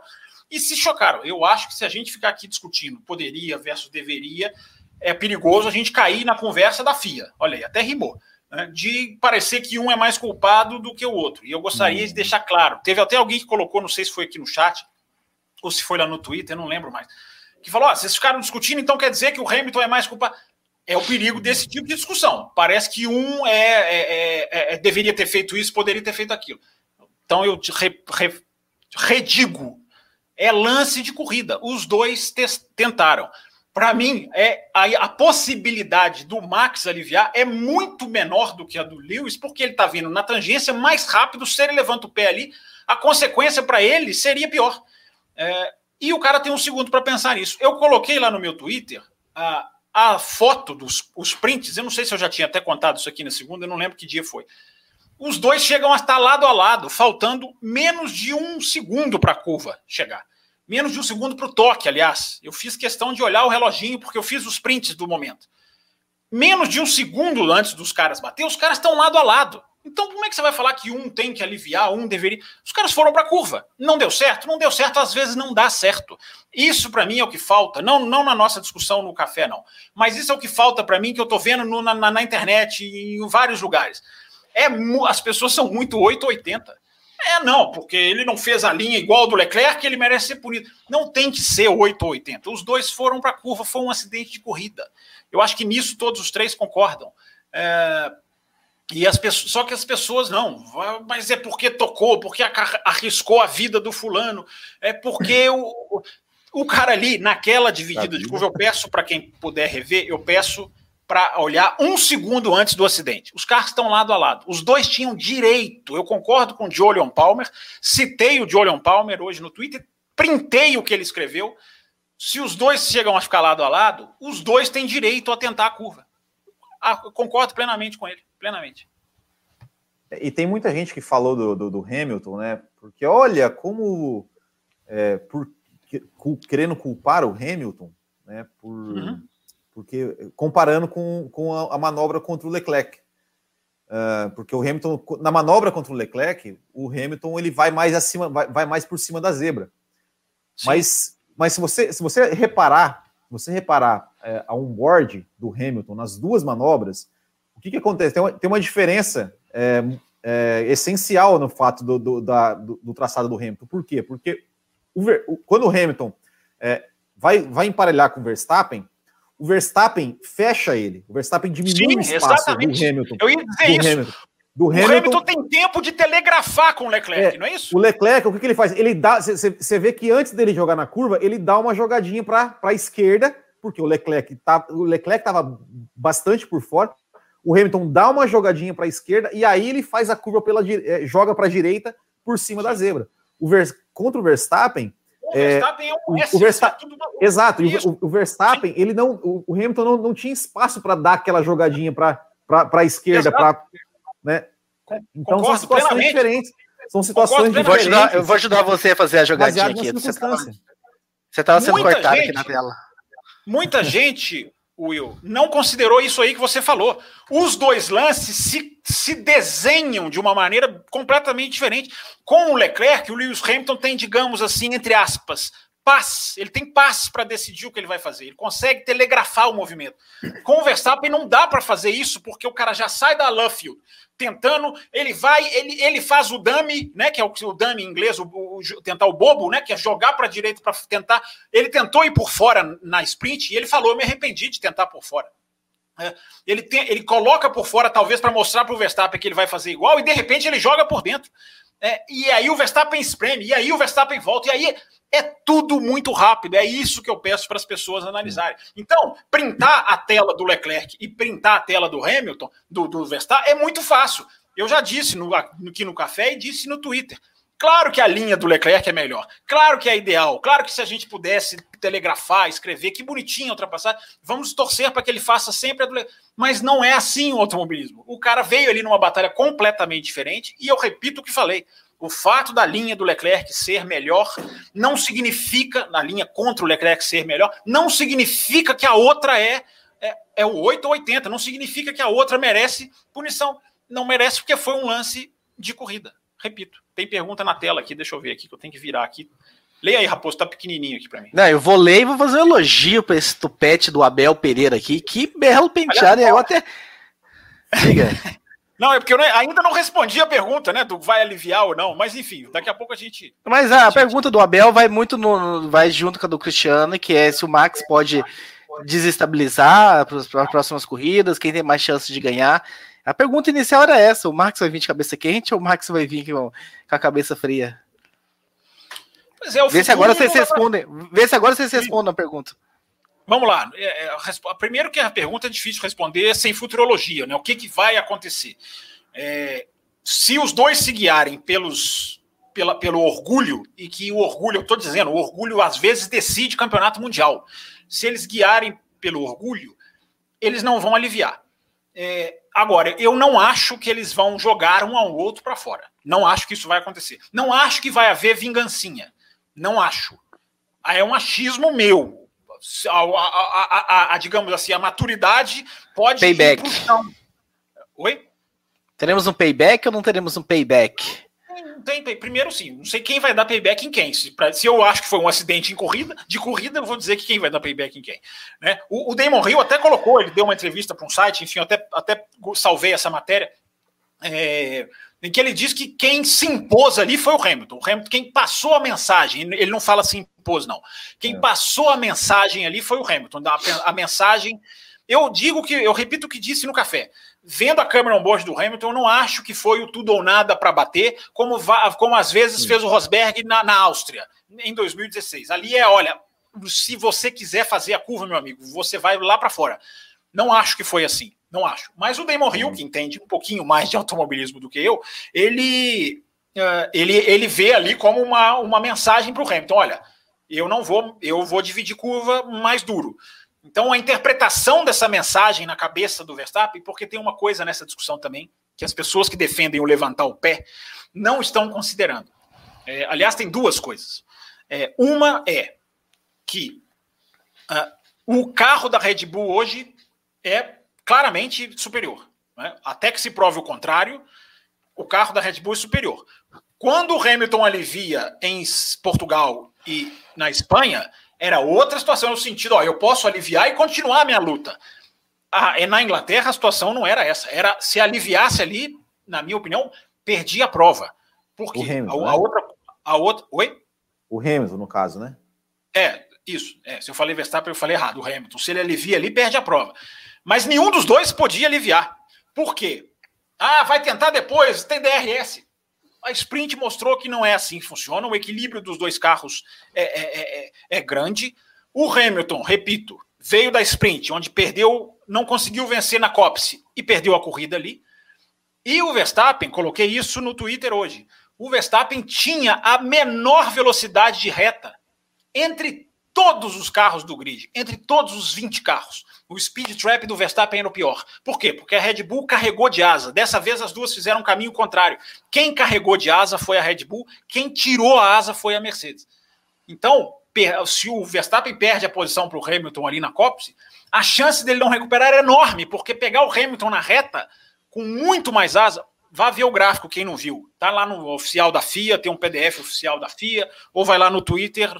e se chocaram. Eu acho que se a gente ficar aqui discutindo poderia versus deveria, é perigoso a gente cair na conversa da FIA. Olha aí, até rimou. Né, de parecer que um é mais culpado do que o outro. E eu gostaria de uhum. deixar claro. Teve até alguém que colocou, não sei se foi aqui no chat, ou se foi lá no Twitter, não lembro mais que falou: ah, vocês ficaram discutindo, então quer dizer que o Hamilton é mais culpa. É o perigo desse tipo de discussão. Parece que um é, é, é, é deveria ter feito isso, poderia ter feito aquilo. Então eu re, re, redigo. É lance de corrida. Os dois tentaram. Para mim, é a, a, possibilidade do Max aliviar é muito menor do que a do Lewis, porque ele está vindo na tangência mais rápido. Se ele levanta o pé ali, a consequência para ele seria pior. É, e o cara tem um segundo para pensar nisso. Eu coloquei lá no meu Twitter a foto dos os prints. Eu não sei se eu já tinha até contado isso aqui na segunda, eu não lembro que dia foi. Os dois chegam a estar lado a lado, faltando menos de um segundo para a curva chegar. Menos de um segundo para o toque, aliás. Eu fiz questão de olhar o reloginho, porque eu fiz os prints do momento. Menos de um segundo antes dos caras bater, os caras estão lado a lado. Então, como é que você vai falar que um tem que aliviar, um deveria? Os caras foram para a curva. Não deu certo? Não deu certo, às vezes não dá certo. Isso para mim é o que falta, não, não na nossa discussão no café, não. Mas isso é o que falta para mim, que eu estou vendo no, na, na, internet em vários lugares. É, as pessoas são muito 880. É, não, porque ele não fez a linha igual do Leclerc, ele merece ser punido. Não tem que ser 8 ou 80. Os dois foram para a curva, foi um acidente de corrida. Eu acho que nisso todos os três concordam. É, e as pessoas, só que as pessoas não, mas é porque tocou, porque arriscou a vida do fulano, é porque o, o cara ali, naquela dividida de curva, eu peço para quem puder rever, eu peço para olhar um segundo antes do acidente. Os carros estão lado a lado. Os dois tinham direito. Eu concordo com o Jolion Palmer, citei o Jolion Palmer hoje no Twitter, printei o que ele escreveu. Se os dois chegam a ficar lado a lado, os dois têm direito a tentar a curva. Ah, concordo plenamente com ele plenamente. E tem muita gente que falou do, do, do Hamilton, né? Porque olha como é, por, querendo culpar o Hamilton, né? Por, uhum. Porque comparando com, com a, a, manobra contra o Leclerc. Uh, porque o Hamilton, na manobra contra o Leclerc, o Hamilton ele vai mais acima, vai, vai mais por cima da zebra. Mas, mas se você se você reparar, você reparar é, a onboard do Hamilton nas duas manobras, o que, que acontece? Tem uma, tem uma diferença é, é, essencial no fato do, do, da, do, do, traçado do Hamilton. Por quê? Porque o, o, quando o Hamilton é, vai, vai emparelhar com o Verstappen, o Verstappen fecha ele. O Verstappen diminui Sim, o espaço exatamente. do Hamilton. Eu ia dizer isso. Hamilton. Do o Hamilton, Hamilton tem tempo de telegrafar com o Leclerc, é, não é isso? O Leclerc, o que, que ele faz? Ele dá. Você vê que antes dele jogar na curva, ele dá uma jogadinha para a esquerda, porque o Leclerc tá, o Leclerc estava bastante por fora o Hamilton dá uma jogadinha para a esquerda e aí ele faz a curva pela é, joga para a direita por cima da zebra. O Vers, contra o Verstappen, o Verstappen é, um o, o Verstappen, exato, o, o, Verstappen, ele não, o, Hamilton não, não tinha espaço para dar aquela jogadinha para a esquerda, para, né? Então Concordo, são situações plenamente. diferentes. São situações diferentes. Eu vou, ajudar, eu vou ajudar você a fazer a jogadinha aqui. Você estava sendo Muita cortado gente, aqui na tela. Muita gente Will, não considerou isso aí que você falou. Os dois lances se, se desenham de uma maneira completamente diferente. Com o Leclerc, o Lewis Hamilton tem, digamos assim, entre aspas, paz. Ele tem paz para decidir o que ele vai fazer. Ele consegue telegrafar o movimento. Com o Verstappen não dá para fazer isso, porque o cara já sai da Luffield tentando, ele vai, ele, ele faz o dummy, né, que é o, o dummy em inglês, o, o, tentar o bobo, né, que é jogar para a direita para tentar. Ele tentou ir por fora na sprint e ele falou: "Eu me arrependi de tentar por fora". É, ele, tem, ele coloca por fora, talvez para mostrar para o Verstappen que ele vai fazer igual, e de repente ele joga por dentro. É, e aí o Verstappen espreme, e aí o Verstappen volta, e aí é tudo muito rápido. É isso que eu peço para as pessoas analisarem. Então, printar a tela do Leclerc e printar a tela do Hamilton, do, do Verstappen, é muito fácil. Eu já disse no, aqui no café e disse no Twitter. Claro que a linha do Leclerc é melhor. Claro que é ideal. Claro que se a gente pudesse telegrafar, escrever, que bonitinho ultrapassar, vamos torcer para que ele faça sempre a do Leclerc. Mas não é assim o automobilismo. O cara veio ali numa batalha completamente diferente e eu repito o que falei. O fato da linha do Leclerc ser melhor não significa, na linha contra o Leclerc ser melhor, não significa que a outra é, é, é o 8 ou 80, não significa que a outra merece punição. Não merece porque foi um lance de corrida. Repito, tem pergunta na tela aqui, deixa eu ver aqui, que eu tenho que virar aqui. Leia aí, Raposo, tá pequenininho aqui para mim. Não, eu vou ler e vou fazer um elogio para esse tupete do Abel Pereira aqui. Que belo penteado, eu até... Diga. Não, é porque eu ainda não respondi a pergunta, né? Do vai aliviar ou não, mas enfim, daqui a pouco a gente. Mas a, a gente... pergunta do Abel vai muito no. vai junto com a do Cristiano, que é se o Max pode desestabilizar para as próximas corridas, quem tem mais chance de ganhar. A pergunta inicial era essa: o Max vai vir de cabeça quente ou o Max vai vir com, com a cabeça fria? Pois é, o Vê se agora vocês respondem. Vê se agora vocês respondem a pergunta. Vamos lá. É, é, primeiro que a pergunta é difícil responder sem futurologia, né? O que, que vai acontecer? É, se os dois se guiarem pelos, pela, pelo orgulho, e que o orgulho, eu estou dizendo, o orgulho às vezes decide campeonato mundial. Se eles guiarem pelo orgulho, eles não vão aliviar. É, agora, eu não acho que eles vão jogar um ao outro para fora. Não acho que isso vai acontecer. Não acho que vai haver vingancinha. Não acho. É um achismo meu a, a, a, a, digamos assim, a maturidade pode payback. Oi? Teremos um payback ou não teremos um payback? Tem, tem, primeiro sim, não sei quem vai dar payback em quem. Se, pra, se, eu acho que foi um acidente em corrida, de corrida, eu vou dizer que quem vai dar payback em quem. Né? O, o Damon Hill até colocou, ele deu uma entrevista para um site, enfim, eu até, até salvei essa matéria. é, em que ele diz que quem se impôs ali foi o Hamilton. O Hamilton, quem passou a mensagem, ele não fala se impôs, não. Quem é. passou a mensagem ali foi o Hamilton. A, a, mensagem. Eu digo que, eu repito o que disse no café. Vendo a câmera on board do Hamilton, eu não acho que foi o tudo ou nada para bater, como, como às vezes Sim. fez o Rosberg na, na Áustria, em 2016. Ali é, olha, se você quiser fazer a curva, meu amigo, você vai lá para fora. Não acho que foi assim. Não acho. Mas o Damon Hill, que entende um pouquinho mais de automobilismo do que eu, ele, uh, ele, ele vê ali como uma, uma mensagem para o Hamilton: olha, eu não vou, eu vou dividir curva mais duro. Então, a interpretação dessa mensagem na cabeça do Verstappen, porque tem uma coisa nessa discussão também, que as pessoas que defendem o levantar o pé não estão considerando. É, aliás, tem duas coisas. É, uma é que uh, o carro da Red Bull hoje é claramente superior. Né? Até que se prove o contrário, o carro da Red Bull é superior. Quando o Hamilton alivia em Portugal e na Espanha, era outra situação no sentido, ó, eu posso aliviar e continuar a minha luta. Ah, na Inglaterra a situação não era essa. Era se aliviasse ali, na minha opinião, perdia a prova. Porque Hamilton, a, a né? outra, a outra, oi? O Hamilton no caso, né? É, isso. É, se eu falei Verstappen, eu falei errado. O Hamilton, se ele alivia ali, perde a prova. Mas nenhum dos dois podia aliviar. Por quê? Ah, vai tentar depois, tem DRS. A sprint mostrou que não é assim que funciona. O equilíbrio dos dois carros é, é, é, é grande. O Hamilton, repito, veio da sprint, onde perdeu, não conseguiu vencer na Copse e perdeu a corrida ali. E o Verstappen, coloquei isso no Twitter hoje. O Verstappen tinha a menor velocidade de reta entre todos os carros do grid, entre todos os 20 carros. O speed trap do Verstappen era o pior. Por quê? Porque a Red Bull carregou de asa. Dessa vez as duas fizeram um caminho contrário. Quem carregou de asa foi a Red Bull, quem tirou a asa foi a Mercedes. Então, se o Verstappen perde a posição para o Hamilton ali na Copse, a chance dele não recuperar é enorme, porque pegar o Hamilton na reta com muito mais asa, vá ver o gráfico quem não viu. Tá lá no oficial da FIA, tem um PDF oficial da FIA, ou vai lá no Twitter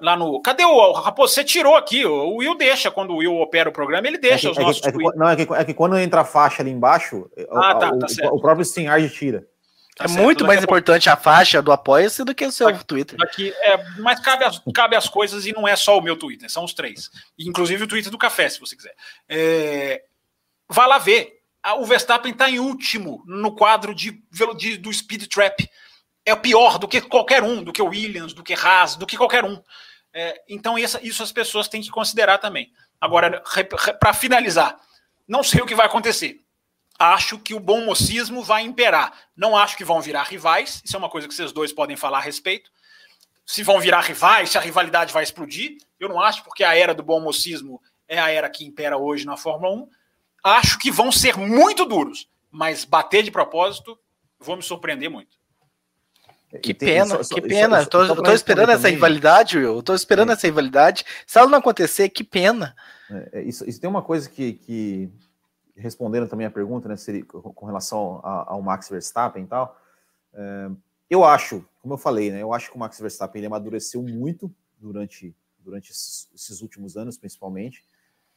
lá no. Cadê o Raposo? Você tirou aqui. O Will deixa, quando o Will opera o programa, ele deixa é que, os é nossos. É que, não, é que, é que quando entra a faixa ali embaixo, ah, tá, o, tá o, o, próprio StreamYard tira. Tá é certo, muito mais importante a faixa do Apoia-se do que o seu aqui, Twitter. Aqui, é, mas cabe as, cabe as coisas e não é só o meu Twitter, são os três. Inclusive o Twitter do Café, se você quiser. É, vá lá ver. O Verstappen está em último no quadro de, de, do Speed Trap é pior do que qualquer um, do que o Williams, do que Haas, do que qualquer um. É, então, isso, isso as pessoas têm que considerar também. Agora, para finalizar, não sei o que vai acontecer. Acho que o bom mocismo vai imperar. Não acho que vão virar rivais. Isso é uma coisa que vocês dois podem falar a respeito. Se vão virar rivais, se a rivalidade vai explodir, eu não acho, porque a era do bom mocismo é a era que impera hoje na Fórmula 1. Acho que vão ser muito duros, mas bater de propósito, vou me surpreender muito. Que pena, só, que pena. Só, tô, tô esperando essa também, rivalidade, Will. Eu tô esperando é. essa rivalidade. Se ela não acontecer, que pena. É, é, isso, isso, tem uma coisa que, que, respondendo também a pergunta, né, se, com relação ao Max Verstappen e tal, é, eu acho, como eu falei, né, eu acho que o Max Verstappen ele amadureceu muito durante, durante esses, esses últimos anos, principalmente.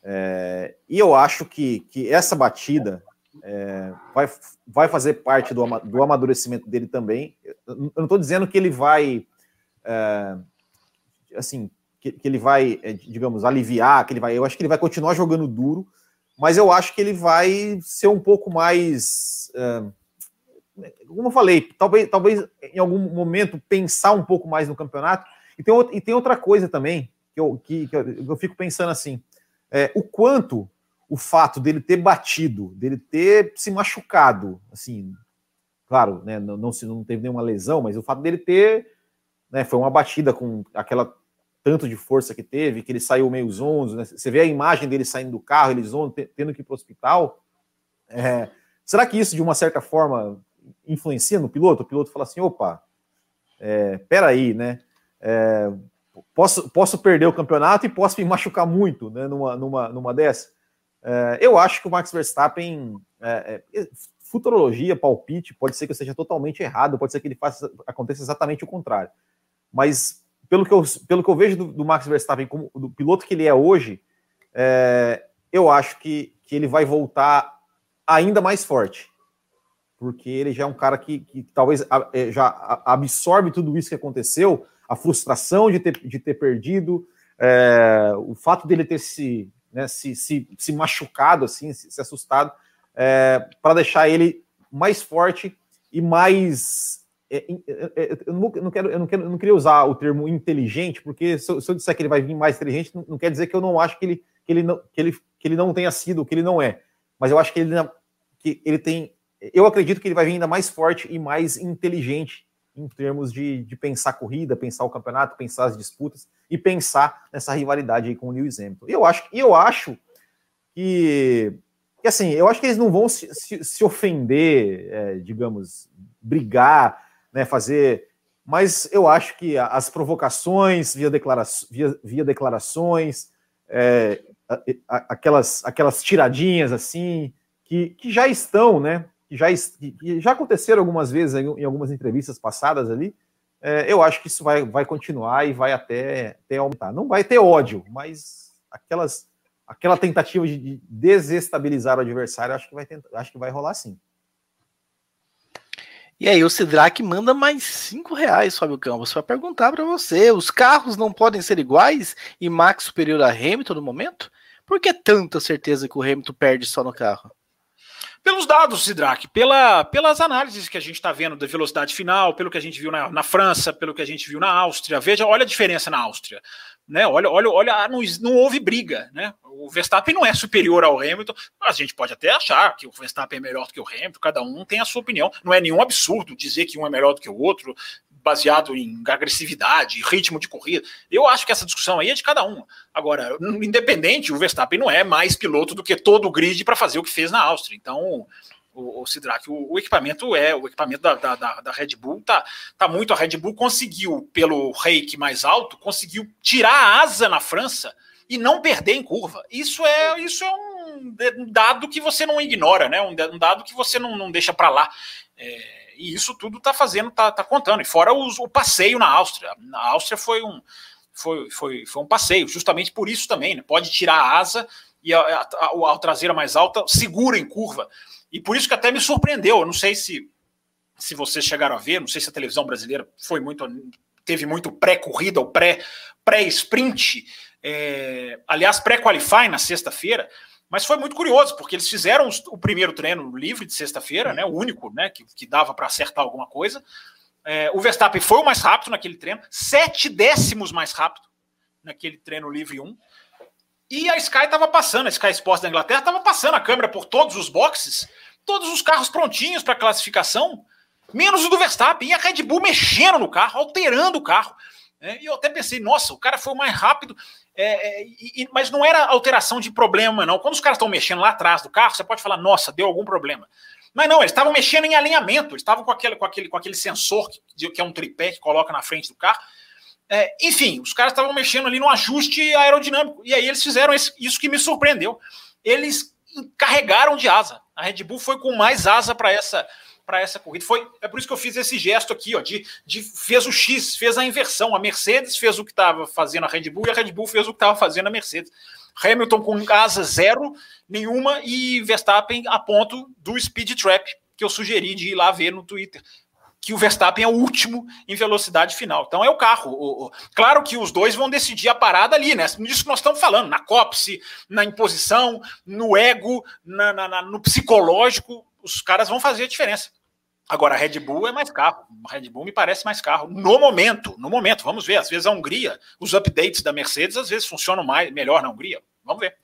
É, e eu acho que, que essa batida é, vai, vai fazer parte do, do amadurecimento dele também. Eu não estou dizendo que ele vai, é, assim, que, que, ele vai, é, digamos, aliviar, que ele vai. Eu acho que ele vai continuar jogando duro, mas eu acho que ele vai ser um pouco mais, é, como eu falei, talvez, talvez em algum momento pensar um pouco mais no campeonato. E tem, e tem outra coisa também que eu, que, que eu, eu fico pensando assim, é, o quanto o fato dele ter batido, dele ter se machucado, assim, claro, né, não, não, não teve nenhuma lesão, mas o fato dele ter, né, foi uma batida com aquela tanto de força que teve, que ele saiu meio zonzo, né, você vê a imagem dele saindo do carro, ele zonzo, tendo que ir para o hospital, é, será que isso, de uma certa forma, influencia no piloto? O piloto fala assim, opa, é, peraí, né, é, posso, posso perder o campeonato e posso me machucar muito, né, numa, numa, numa dessa? É, eu acho que o Max Verstappen, é, é, futurologia, palpite, pode ser que eu seja totalmente errado, pode ser que ele faça, aconteça exatamente o contrário. Mas pelo que eu, pelo que eu vejo do, do Max Verstappen, como do piloto que ele é hoje, é, eu acho que, que ele vai voltar ainda mais forte. porque ele já é um cara que, que talvez já absorve tudo isso que aconteceu, a frustração de ter, de ter perdido, é, o fato dele ter se, né, se, se, se machucado, assim, se, se assustado, é, para deixar ele mais forte e mais. É, é, é, eu, não, quero, eu, não quero, eu não queria usar o termo inteligente, porque se eu, se eu disser que ele vai vir mais inteligente, não, não, quer dizer que eu não acho que ele, que, ele não, que, ele, que ele não tenha sido, que ele não é. Mas eu acho que ele, que ele tem eu acredito que ele vai vir ainda mais forte e mais inteligente em termos de, de pensar corrida, pensar o campeonato, pensar as disputas e pensar nessa rivalidade aí com o Lewis Hamilton. Eu acho, eu acho que, que assim, eu acho que eles não vão se, se, se ofender, é, digamos, brigar, né, fazer. Mas eu acho que as provocações via, declara via, via declarações, é, aquelas, aquelas tiradinhas assim, que, que já estão, né? Já, já aconteceram algumas vezes em, algumas entrevistas passadas ali, é, eu acho que isso vai, vai continuar e vai até, até aumentar. Não vai ter ódio, mas aquelas, aquela tentativa de desestabilizar o adversário, acho que vai, tentar, acho que vai rolar sim. E aí o Sidraque manda mais cinco reais, Fábio Campos, para perguntar para você, os carros não podem ser iguais e Max superior a Hamilton no momento? Por que tanta certeza que o Hamilton perde só no carro? Pelos dados, Sidraque, pela, pelas análises que a gente está vendo da velocidade final, pelo que a gente viu na, na, França, pelo que a gente viu na Áustria. Veja, olha a diferença na Áustria. Né? Olha, olha, olha, não, não houve briga. Né? O Verstappen não é superior ao Hamilton. A gente pode até achar que o Verstappen é melhor do que o Hamilton, cada um tem a sua opinião. Não é nenhum absurdo dizer que um é melhor do que o outro, baseado em agressividade, ritmo de corrida. Eu acho que essa discussão aí é de cada um. Agora, independente, o Verstappen não é mais piloto do que todo o grid para fazer o que fez na Áustria. Então, o, o o, o, equipamento é, o equipamento da, da, da, Red Bull tá, tá muito. A Red Bull conseguiu, pelo rake mais alto, conseguiu tirar a asa na França e não perder em curva. Isso é, isso é um, dado que você não ignora, né? Um, dado que você não, não deixa para lá. É, e isso tudo está fazendo, está tá contando. E fora os, o passeio na Áustria. Na Áustria foi um, foi, foi, foi um passeio, justamente por isso também. Né? Pode tirar a asa e a, a, a, a, traseira mais alta segura em curva. E por isso que até me surpreendeu. Eu não sei se, se vocês chegaram a ver, não sei se a televisão brasileira foi muito. teve muito pré-corrida ou pré-sprint. Pré é, aliás, pré-qualify na sexta-feira. Mas foi muito curioso, porque eles fizeram o primeiro treino livre de sexta-feira, né, o único né, que, que dava para acertar alguma coisa. É, o Verstappen foi o mais rápido naquele treino, sete décimos mais rápido naquele treino livre 1. E a Sky estava passando, a Sky Sports da Inglaterra estava passando a câmera por todos os boxes, todos os carros prontinhos para classificação, menos o do Verstappen. E a Red Bull mexendo no carro, alterando o carro. É, e eu até pensei, nossa, o cara foi o mais rápido. É, é, e, mas não era alteração de problema, não. Quando os caras estão mexendo lá atrás do carro, você pode falar, nossa, deu algum problema. Mas não, eles estavam mexendo em alinhamento, eles estavam com aquele, com, aquele, com aquele sensor que, que é um tripé que coloca na frente do carro. É, enfim, os caras estavam mexendo ali no ajuste aerodinâmico. E aí eles fizeram esse, isso que me surpreendeu. Eles carregaram de asa. A Red Bull foi com mais asa para essa para essa corrida. Foi, é por isso que eu fiz esse gesto aqui, ó, de, de fez o X, fez a inversão. A Mercedes fez o que estava fazendo a Red Bull e a Red Bull fez o que estava fazendo a Mercedes. Hamilton com asa zero, nenhuma, e Verstappen a ponto do speed trap, que eu sugeri de ir lá ver no Twitter. Que o Verstappen é o último em velocidade final. Então é o carro. O, o, claro que os dois vão decidir a parada ali, né? Nisso que nós estamos falando, na cópse, na imposição, no ego, na, na, na, no psicológico os caras vão fazer a diferença. Agora, a Red Bull é mais carro. A Red Bull me parece mais carro. No momento, no momento, vamos ver. Às vezes a Hungria, os updates da Mercedes, às vezes funcionam mais, melhor na Hungria. Vamos ver.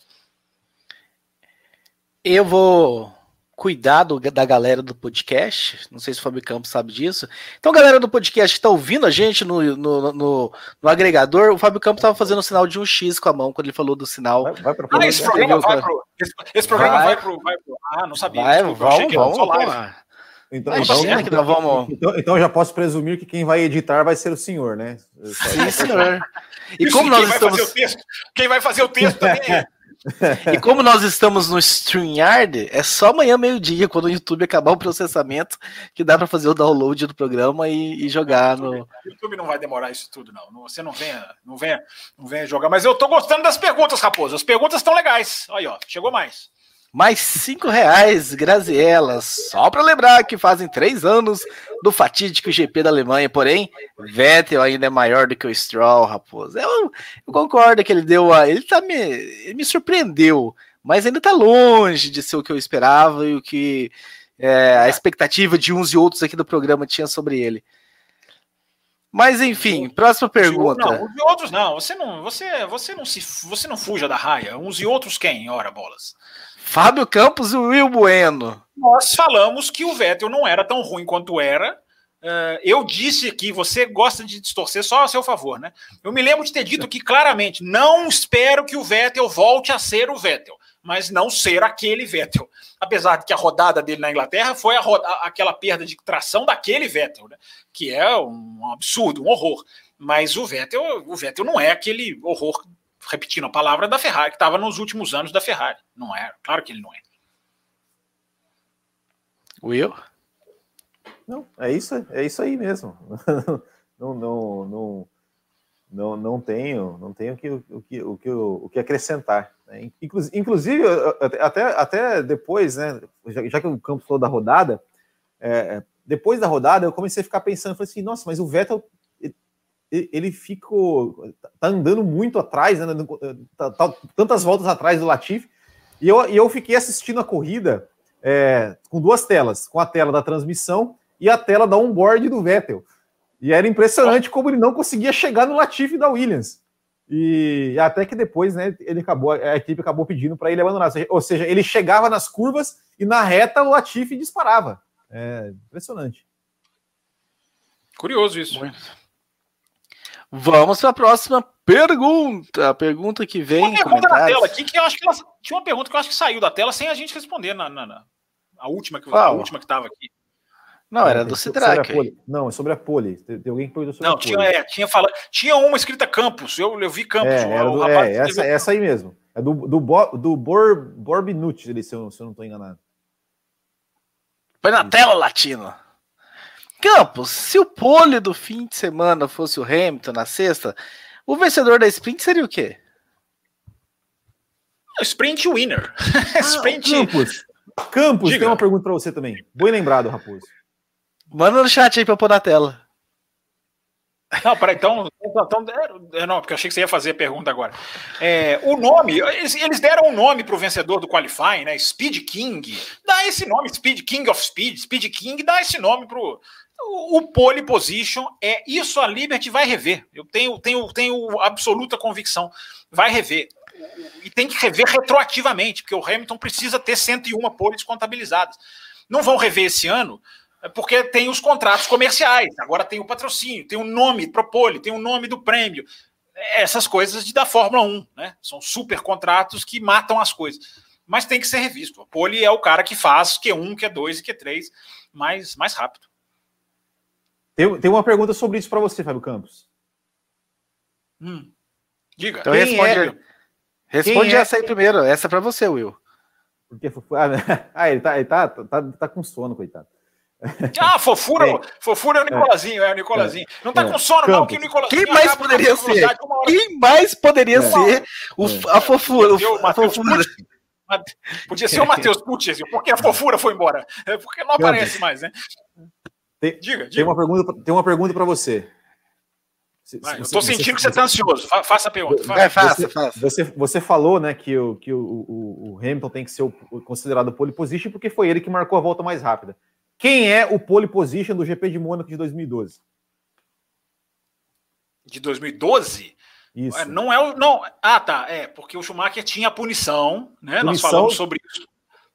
Eu vou cuidar do, da galera do podcast. Não sei se o Fábio Campos sabe disso. Então, galera do podcast que está ouvindo a gente no, no, no, no agregador, o Fábio Campos estava fazendo o sinal de um X com a mão quando ele falou do sinal. Vai, vai ah, esse programa vai pro, esse, esse programa vai, vai, pro, vai pro. Ah, não sabia. Vai, Desculpa, vamos, vamos, vamos. Então, então, que nós vamos... Então, então, já posso presumir que quem vai editar vai ser o senhor, né? Sim, senhor. E Isso, como nós quem estamos. Vai fazer o texto, quem vai fazer o texto também é. E como nós estamos no StreamYard, é só amanhã meio-dia, quando o YouTube acabar o processamento, que dá para fazer o download do programa e, e jogar no. O YouTube não vai demorar isso tudo, não. Você não venha, não venha, não venha jogar. Mas eu tô gostando das perguntas, Raposo. As perguntas estão legais. Aí, ó, chegou mais. Mais cinco reais, Graziella. Só para lembrar que fazem três anos do fatídico GP da Alemanha. Porém, Vettel ainda é maior do que o Stroll, raposo. Eu, eu concordo que ele deu a. Ele, tá me, ele me surpreendeu, mas ainda tá longe de ser o que eu esperava e o que é, a expectativa de uns e outros aqui do programa tinha sobre ele. Mas enfim, próxima pergunta. Não, uns e outros não. Você não, você, você não se, você não fuja da raia. Uns e outros quem? Ora bolas. Fábio Campos e Will Bueno. Nós falamos que o Vettel não era tão ruim quanto era. Uh, eu disse aqui, você gosta de distorcer só a seu favor, né? Eu me lembro de ter dito aqui claramente: não espero que o Vettel volte a ser o Vettel, mas não ser aquele Vettel apesar de que a rodada dele na Inglaterra foi a aquela perda de tração daquele Vettel, né? que é um absurdo, um horror. Mas o Vettel, o Vettel não é aquele horror, repetindo a palavra, da Ferrari, que estava nos últimos anos da Ferrari. Não é, claro que ele não é. Will? Não, é isso, é isso aí mesmo. não, não, não, não, não tenho, não tenho o que, o que, o que, o que acrescentar. Né? Inclusive, até, até depois, né, já, já que o Campos falou da rodada, é, depois da rodada eu comecei a ficar pensando, falei assim, nossa, mas o Vettel ele ficou tá andando muito atrás, né, tá, tá, tantas voltas atrás do Latifi, e eu, e eu fiquei assistindo a corrida é, com duas telas, com a tela da transmissão e a tela da onboard do Vettel. E era impressionante como ele não conseguia chegar no Latifi da Williams. E até que depois, né, ele acabou, a equipe acabou pedindo para ele abandonar. Ou seja, ele chegava nas curvas e na reta o Latifi disparava. É impressionante. Curioso isso. Vamos para a próxima pergunta. A pergunta que vem. Uma pergunta na tela aqui que eu acho que ela, tinha uma pergunta que eu acho que saiu da tela sem a gente responder na, na, na a última que a última que estava aqui. Não, era do Cidrac. Não, é sobre a pole. Tem alguém que perguntou sobre Não, a tinha, é, tinha, fala... tinha uma escrita Campos. Eu, eu vi Campos. É, o, do, é essa, essa aí mesmo. É do, do, Bo, do Bor, Borbinucci, se eu, se eu não estou enganado. Põe na tela, Latino. Campos, se o pole do fim de semana fosse o Hamilton na sexta, o vencedor da sprint seria o quê? Sprint winner. Ah, sprint. Campos, Campos tem uma pergunta para você também. Bem lembrado, Raposo. Manda no chat aí pra pôr na tela. Não, peraí, então, então. É, não, porque eu achei que você ia fazer a pergunta agora. É, o nome, eles, eles deram um nome para o vencedor do Qualifying, né? Speed King. Dá esse nome, Speed King of Speed, Speed King, dá esse nome pro. O, pole position é isso a Liberty vai rever. Eu tenho, tenho, tenho absoluta convicção. Vai rever. E tem que rever retroativamente, porque o Hamilton precisa ter 101 poles contabilizadas. Não vão rever esse ano, é porque tem os contratos comerciais, agora tem o patrocínio, tem o nome Propole, tem o nome do prêmio. Essas coisas da Fórmula 1, né? São super contratos que matam as coisas. Mas tem que ser revisto. A Pole é o cara que faz Q1, Q2 e Q3 mais, mais rápido. Tem, tem uma pergunta sobre isso para você, Fábio Campos. Hum. Diga. Então responde, é? responde essa aí primeiro. Essa é para você, Will. Porque, ah, ele tá, ele tá, tá, tá com sono, coitado. Ah, fofura, é. fofura é o Nicolazinho, é, o Nicolazinho. É. Não tá com sono, não, que o Nicolazinho. Quem mais poderia ser? Quem mais poderia é. ser o, a fofura? O, a fofura. Podia ser o Matheus Pucci, porque a fofura foi embora. É porque não aparece mais, né? Tem, diga, diga. Tem uma pergunta, tem uma pergunta para você. Se, Vai, se, eu tô sentindo você, que você está ansioso. Faça a pergunta. Faça. É, faça, você, faça. Você, você falou né, que, o, que o, o, o Hamilton tem que ser o, considerado pole position porque foi ele que marcou a volta mais rápida. Quem é o pole position do GP de Mônaco de 2012? De 2012? Isso. É, não é o. Não, ah, tá. É, porque o Schumacher tinha a punição, né? Punição, Nós falamos sobre isso.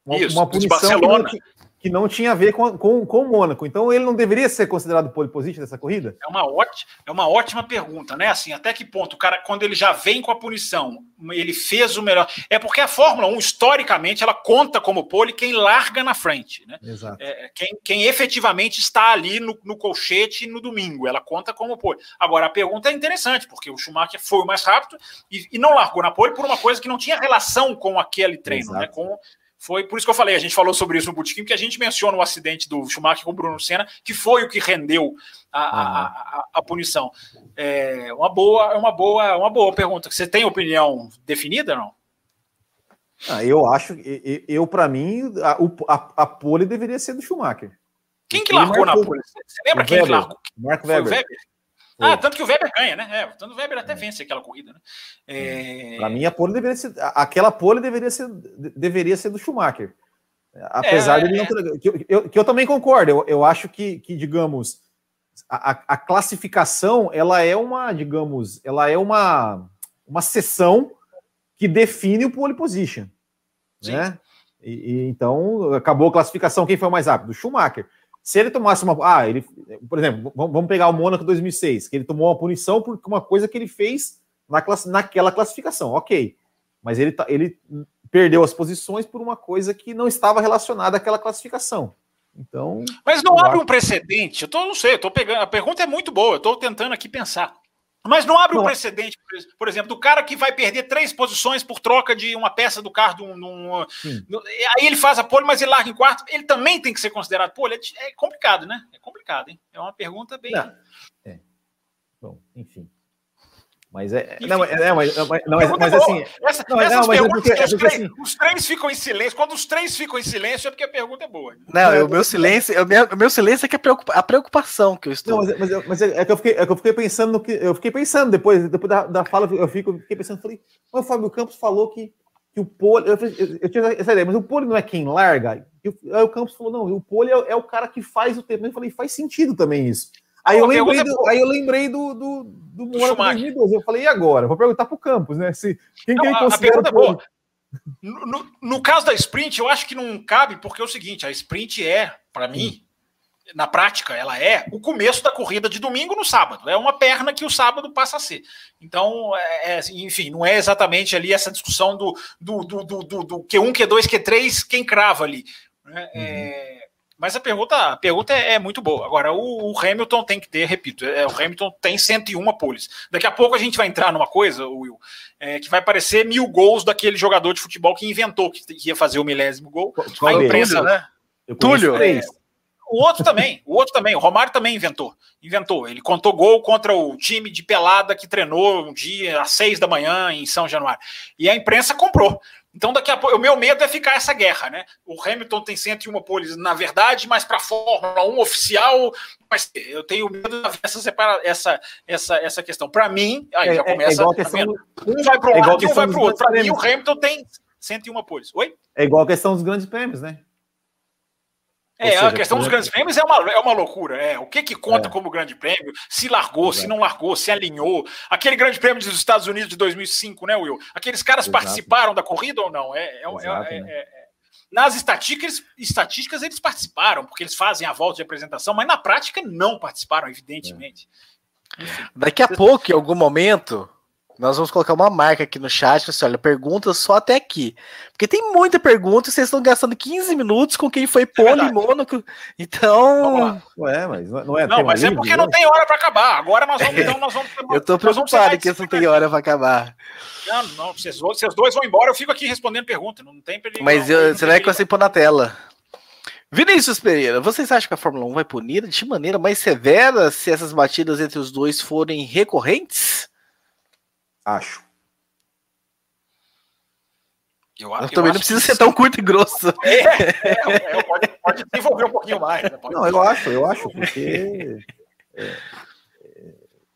Uma, isso, uma punição Barcelona. Que, que não tinha a ver com, com, com o Mônaco. Então ele não deveria ser considerado pole position dessa corrida? É uma, ótima, é uma ótima pergunta, né? Assim, até que ponto o cara, quando ele já vem com a punição, ele fez o melhor. É porque a Fórmula 1, historicamente, ela conta como pole quem larga na frente, né? Exato. É, quem, quem efetivamente está ali no, no colchete no domingo, ela conta como pole. Agora, a pergunta é interessante, porque o Schumacher foi o mais rápido e, e não largou na pole por uma coisa que não tinha relação com aquele treino, né? Exato. né? Com foi por isso que eu falei, a gente falou sobre isso no Botequim, que a gente menciona o acidente do Schumacher com o Bruno Senna, que foi o que rendeu a, a, a, a punição. É uma boa, é uma boa, uma boa pergunta. Você tem opinião definida não? Ah, eu acho, eu, eu para mim, a, a, a pole deveria ser do Schumacher. Quem que largou na pole? Você lembra quem Weber, que largou? Marco Weber. Weber. Ah, tanto que o Weber ganha, né? É, tanto o Weber até é. vence aquela corrida, né? É... Para mim, a pole deveria ser. Aquela pole deveria ser, deveria ser do Schumacher. Apesar é, de ele não é. que, eu, que eu também concordo. Eu, eu acho que, que digamos, a, a, classificação ela é uma, digamos, ela é uma, uma sessão que define o pole position. Sim. Né? E, e, então, acabou a classificação. Quem foi o mais rápido? O Schumacher. Se ele tomasse uma. Ah, ele. Por exemplo, vamos pegar o Mônaco 2006, que ele tomou uma punição por uma coisa que ele fez na classe, naquela classificação. Ok. Mas ele, tá, ele perdeu as posições por uma coisa que não estava relacionada àquela classificação. Então. Mas não abre acho... um precedente. Eu tô, não sei, eu tô pegando. A pergunta é muito boa, eu estou tentando aqui pensar. Mas não abre não. um precedente, por exemplo, do cara que vai perder três posições por troca de uma peça do carro. Aí ele faz a pole, mas ele larga em quarto. Ele também tem que ser considerado pole. É, é complicado, né? É complicado, hein? É uma pergunta bem. É. Bom, enfim. Mas é. Não, é, mas, mas, não, mas, mas assim. Essa, não, não, mas é porque, é porque, assim, os três ficam em silêncio. Quando os três ficam em silêncio, é porque a pergunta é boa. Não, o meu silêncio, o meu, silêncio é que é a preocupação que eu estou. Não, mas, mas, mas é, que eu fiquei, é que eu fiquei pensando no que. Eu fiquei pensando depois, depois da, da fala, eu, fico, fiquei pensando, falei, o Fábio Campos falou que, que o pole. Eu, eu, eu, tinha essa ideia, mas o pole não é quem larga. E o, aí o Campos falou, não, o pole é, é o cara que faz o tempo. Eu falei, faz sentido também isso. Aí eu, lembrei do, aí eu lembrei do, do, do, do Mônaco 2012. Eu falei, e agora? Vou perguntar para o Campos, né? Se, quem não, que ele considera. A pergunta é boa. No, no, caso da sprint, eu acho que não cabe, porque é o seguinte: a sprint é, para mim, na prática, ela é o começo da corrida de domingo no sábado. É uma perna que o sábado passa a ser. Então, é, é enfim, não é exatamente ali essa discussão do, do, do, do, do Q1, Q2, Q3, quem crava ali. Né? Uhum. É, mas a pergunta, a pergunta é, é muito boa. Agora, o, o, Hamilton tem que ter, repito, é, o Hamilton tem 101 poles. Daqui a pouco a gente vai entrar numa coisa, Will, é, que vai parecer mil gols daquele jogador de futebol que inventou que ia fazer o milésimo gol. Qual a imprensa, né? Túlio. É, o outro também, o outro também, o Romário também inventou. Inventou. Ele contou gol contra o time de pelada que treinou um dia às seis da manhã em São Januário. E a imprensa comprou. Então, daqui a pouco, o meu medo é ficar essa guerra, né? O Hamilton tem 101 poles, na verdade, mas para a Fórmula 1 oficial, mas eu tenho medo de essa, separa, essa, essa, essa questão. Para mim, aí é, já é, começa. É, questão, um vai para um é lado e um vai para o outro. Para mim, o Hamilton tem 101 poles. Oi? É igual a questão dos grandes prêmios, né? É, seja, a questão dos grandes prêmios é uma, é uma loucura. É, o que, que conta é. como grande prêmio? Se largou, Exato. se não largou, se alinhou. Aquele grande prêmio dos Estados Unidos de 2005, né, Will? Aqueles caras Exato. participaram da corrida ou não? É, é, é Exato, é, né? É, é, nas estatísticas, estatísticas, eles participaram, porque eles fazem a volta de apresentação, mas na prática não participaram, evidentemente. Daqui a pouco, em algum momento, nós vamos colocar uma marca aqui no chat, assim, olha, perguntas só até aqui. Porque tem muita pergunta e vocês estão gastando 15 minutos com quem foi é pole mônaco. Então. Ué, mas não é. Não, mas é porque não tem hora para acabar. Agora nós vamos. Então, nós vamos eu tô preocupado que não tem hora para acabar. Não, não, vocês, vocês dois vão embora, eu fico aqui respondendo pergunta. Não tem perigo. Mas não, eu, não será que você pôr na tela? Vinícius Pereira, vocês acham que a Fórmula 1 vai punir de maneira mais severa se essas batidas entre os dois forem recorrentes? Acho. Eu, eu, eu também não precisa ser tão curto e grosso. É, é, é, pode, pode desenvolver um pouquinho mais. Né? Não, eu acho, eu acho, porque. É, é,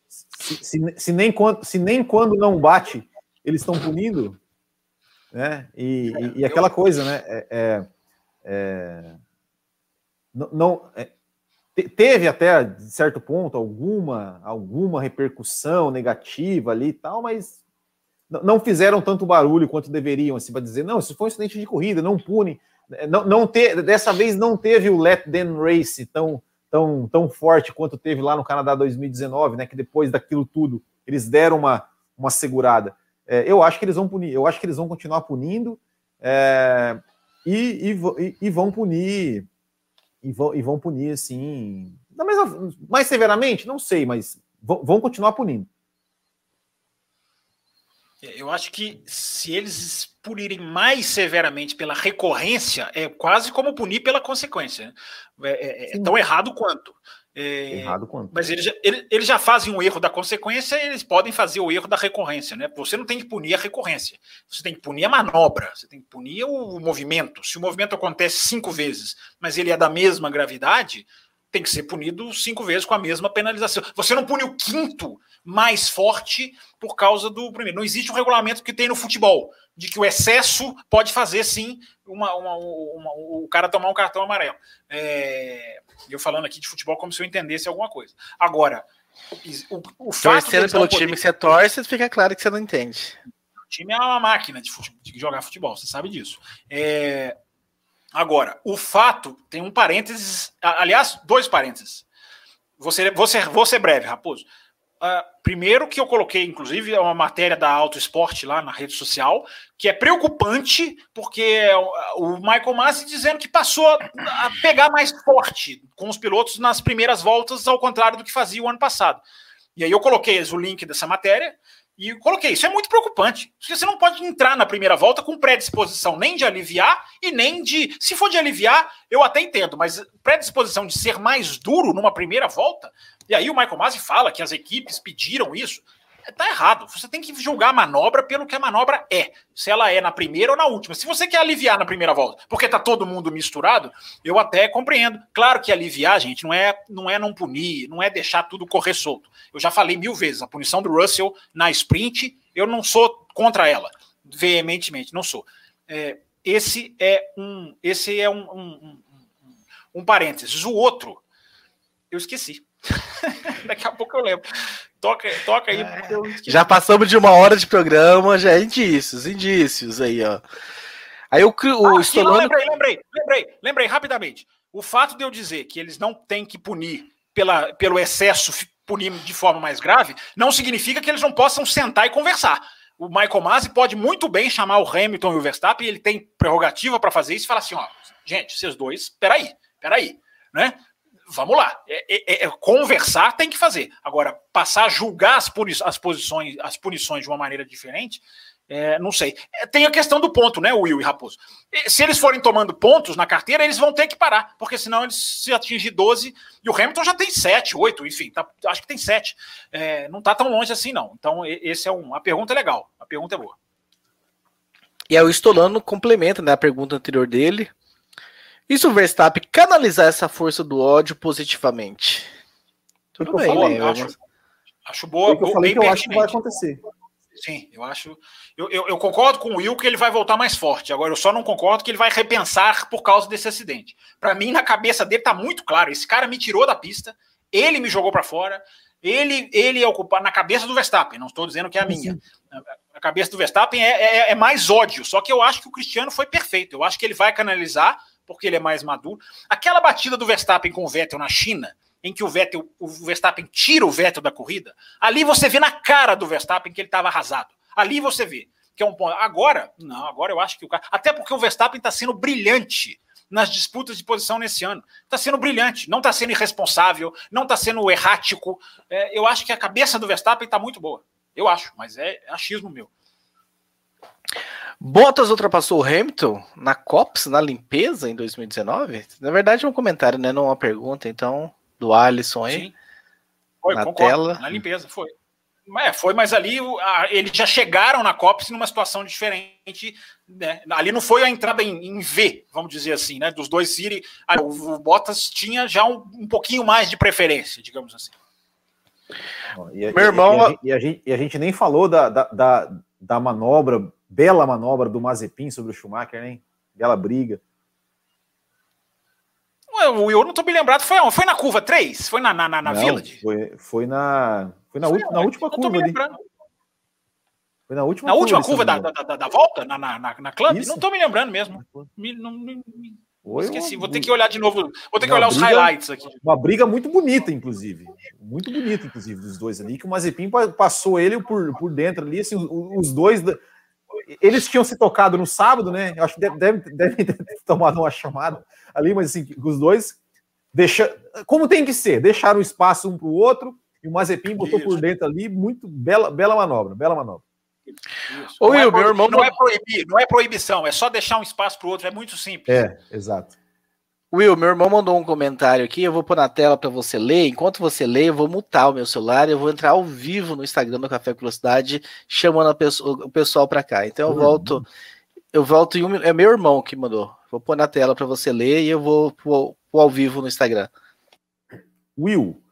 se, se, se, nem quando, se nem quando não bate, eles estão punindo, né? E, e, e aquela coisa, né? É, é não, não teve até de certo ponto alguma alguma repercussão negativa ali e tal, mas não fizeram tanto barulho quanto deveriam, assim, para dizer, não, isso foi um incidente de corrida, não pune. Não, não te, dessa vez não teve o Let Them Race tão, tão, tão forte quanto teve lá no Canadá 2019, né? Que depois daquilo tudo eles deram uma, uma segurada. É, eu acho que eles vão punir, eu acho que eles vão continuar punindo é, e, e, e, vão punir e vão, e vão punir assim. Da mesma, mais severamente? Não sei, mas vão, vão continuar punindo. Eu acho que se eles punirem mais severamente pela recorrência, é quase como punir pela consequência. Né? É, é, é tão errado quanto. É, Errado quanto? Mas eles, eles, eles já fazem o erro da consequência eles podem fazer o erro da recorrência, né? Você não tem que punir a recorrência, você tem que punir a manobra, você tem que punir o movimento. Se o movimento acontece cinco vezes, mas ele é da mesma gravidade, tem que ser punido cinco vezes com a mesma penalização. Você não pune o quinto mais forte por causa do primeiro. Não existe um regulamento que tem no futebol de que o excesso pode fazer sim uma, uma, uma, o cara tomar um cartão amarelo. É, eu falando aqui de futebol como se eu entendesse alguma coisa. Agora, o, o fato Torcendo pelo time que você torce, fica claro que você não entende. O time é uma máquina de, futebol, de jogar futebol, você sabe disso. É, agora, o fato tem um parênteses, aliás, dois parênteses. Você, você, vou ser breve, Raposo. Uh, primeiro que eu coloquei, inclusive, é uma matéria da Auto Esporte lá na rede social, que é preocupante, porque o Michael Masi dizendo que passou a pegar mais forte com os pilotos nas primeiras voltas, ao contrário do que fazia o ano passado. E aí eu coloquei o link dessa matéria, e coloquei, isso é muito preocupante. Você não pode entrar na primeira volta com predisposição nem de aliviar e nem de. Se for de aliviar, eu até entendo, mas predisposição de ser mais duro numa primeira volta. E aí o Michael Masi fala que as equipes pediram isso. Tá errado. Você tem que julgar a manobra pelo que a manobra é. Se ela é na primeira ou na última. Se você quer aliviar na primeira volta, porque tá todo mundo misturado, eu até compreendo. Claro que aliviar, gente, não é não é não punir, não é deixar tudo correr solto. Eu já falei mil vezes, a punição do Russell na sprint, eu não sou contra ela, veementemente, não sou. É, esse é um, esse é um, um, um, um parênteses. O outro, eu esqueci. Daqui a pouco eu lembro. Toca, toca aí. É, já passamos de uma hora de programa, já é indícios, indícios aí, ó. Aí o, o ah, Stolano... lembrei, lembrei, lembrei, lembrei rapidamente. O fato de eu dizer que eles não têm que punir pela, pelo excesso, punir de forma mais grave, não significa que eles não possam sentar e conversar. O Michael Masi pode muito bem chamar o Hamilton e o Verstappen, ele tem prerrogativa para fazer isso e falar assim: ó, gente, vocês dois, peraí, peraí, né? Vamos lá. É, é, é, conversar tem que fazer. Agora, passar a julgar as, puni as posições, as punições de uma maneira diferente, é, não sei. É, tem a questão do ponto, né, Will e Raposo? Se eles forem tomando pontos na carteira, eles vão ter que parar, porque senão eles se atingir 12, e o Hamilton já tem 7, 8, enfim, tá, acho que tem 7. É, não está tão longe assim, não. Então, esse é um, a pergunta é legal, a pergunta é boa. E aí o Stolano complementa né, a pergunta anterior dele, e se o Verstappen canalizar essa força do ódio positivamente? Tudo bem, né? Acho, acho boa. eu falei que eu acho que vai acontecer. Sim, eu acho. Eu, eu, eu, concordo com o Will que ele vai voltar mais forte. Agora, eu só não concordo que ele vai repensar por causa desse acidente. Para mim, na cabeça dele tá muito claro. Esse cara me tirou da pista, ele me jogou para fora, ele, ele é ocupado na cabeça do Verstappen. Não estou dizendo que é a minha. A cabeça do Verstappen é, é, é mais ódio. Só que eu acho que o Cristiano foi perfeito. Eu acho que ele vai canalizar porque ele é mais maduro. Aquela batida do Verstappen com o Vettel na China, em que o Vettel, o Verstappen tira o Vettel da corrida, ali você vê na cara do Verstappen que ele estava arrasado. Ali você vê que é um ponto. Agora, não, agora eu acho que o cara. Até porque o Verstappen está sendo brilhante nas disputas de posição nesse ano. Está sendo brilhante, não está sendo irresponsável, não está sendo errático. É, eu acho que a cabeça do Verstappen está muito boa. Eu acho, mas é achismo meu. Bottas ultrapassou o Hamilton na COPS, na limpeza, em 2019? Na verdade, é um comentário, né? Não uma pergunta, então, do Alisson aí. Sim. Foi, na concordo, tela. Na limpeza, foi. É, foi, mas ali a, eles já chegaram na COPS numa situação diferente. Né? Ali não foi a entrada em, em V, vamos dizer assim, né? Dos dois Siri. O, o Bottas tinha já um, um pouquinho mais de preferência, digamos assim. E a, Meu irmão. E a, e a, gente, e a gente nem falou da, da, da, da manobra Bela manobra do Mazepin sobre o Schumacher, hein? Bela briga. Ué, eu não tô bem lembrado. Foi, foi na curva 3? Foi na, na, na, na Village? Foi, foi na, foi na, foi, na última curva ali. Foi na última na curva, última curva da, da, da, da, volta? Na, na, na, na club? Isso. Não tô me lembrando mesmo. Me, não, me, Esqueci, vou ter que olhar de novo. Vou ter que olhar briga, os highlights aqui. Uma briga muito bonita, inclusive. Muito bonita, inclusive, dos dois ali, que o Mazepin passou ele por, por dentro ali, assim, os dois eles tinham se tocado no sábado, né? Eu acho que devem deve ter tomado uma chamada ali, mas assim, os dois deixa, como tem que ser, deixaram espaço um para o outro e o Mazepin botou Isso. por dentro ali, muito bela, bela manobra, bela manobra. Ô, Will, é, meu irmão não é proibir, não é proibição, é só deixar um espaço para o outro, é muito simples. É, exato. Will, meu irmão mandou um comentário aqui, eu vou pôr na tela para você ler. Enquanto você lê, eu vou mutar o meu celular, eu vou entrar ao vivo no Instagram do Café Velocidade, chamando pessoa, o pessoal para cá. Então eu volto, eu volto em um É meu irmão que mandou. Vou pôr na tela para você ler e eu vou pôr, pôr ao vivo no Instagram. Will,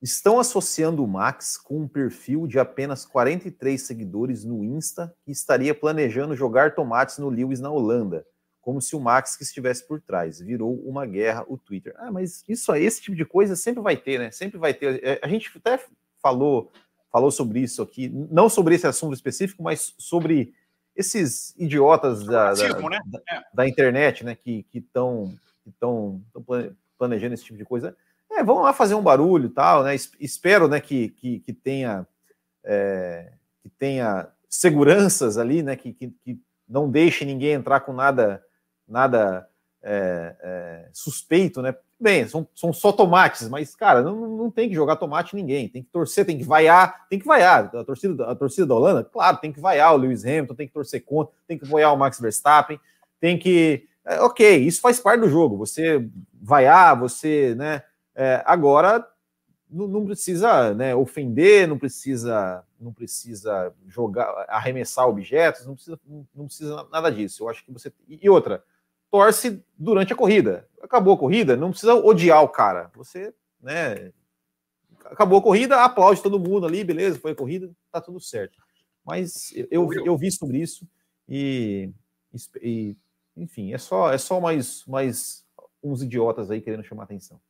estão associando o Max com um perfil de apenas 43 seguidores no Insta que estaria planejando jogar tomates no Lewis na Holanda como se o Max que estivesse por trás. Virou uma guerra o Twitter. Ah, mas isso aí, esse tipo de coisa sempre vai ter, né? Sempre vai ter. É, a gente até falou, falou sobre isso aqui, não sobre esse assunto específico, mas sobre esses idiotas da, da, né? da, é. da internet, né? Que estão que estão planejando esse tipo de coisa. É, vão lá fazer um barulho e tal, né? Espero né, que, que, que tenha é, que tenha seguranças ali, né? Que, que, que não deixe ninguém entrar com nada nada é, é, suspeito, né? Bem, são, são só tomates, mas, cara, não, não tem que jogar tomate ninguém. Tem que torcer, tem que vaiar, tem que vaiar. A torcida, a torcida da Holanda, claro, tem que vaiar o Lewis Hamilton, tem que torcer contra, tem que apoiar o Max Verstappen, tem que. É, ok, isso faz parte do jogo. Você vaiar, você, né? É, agora não, não, precisa né, ofender, não precisa, não precisa jogar, arremessar objetos, não precisa, não precisa nada disso. Eu acho que você. E outra, torce durante a corrida. Acabou a corrida, não precisa odiar o cara. Você, né? Acabou a corrida, aplaude todo mundo ali, beleza, foi a corrida, tá tudo certo. Mas eu, eu vi sobre isso e, e enfim, é só, é só mais, mais uns idiotas aí querendo chamar atenção.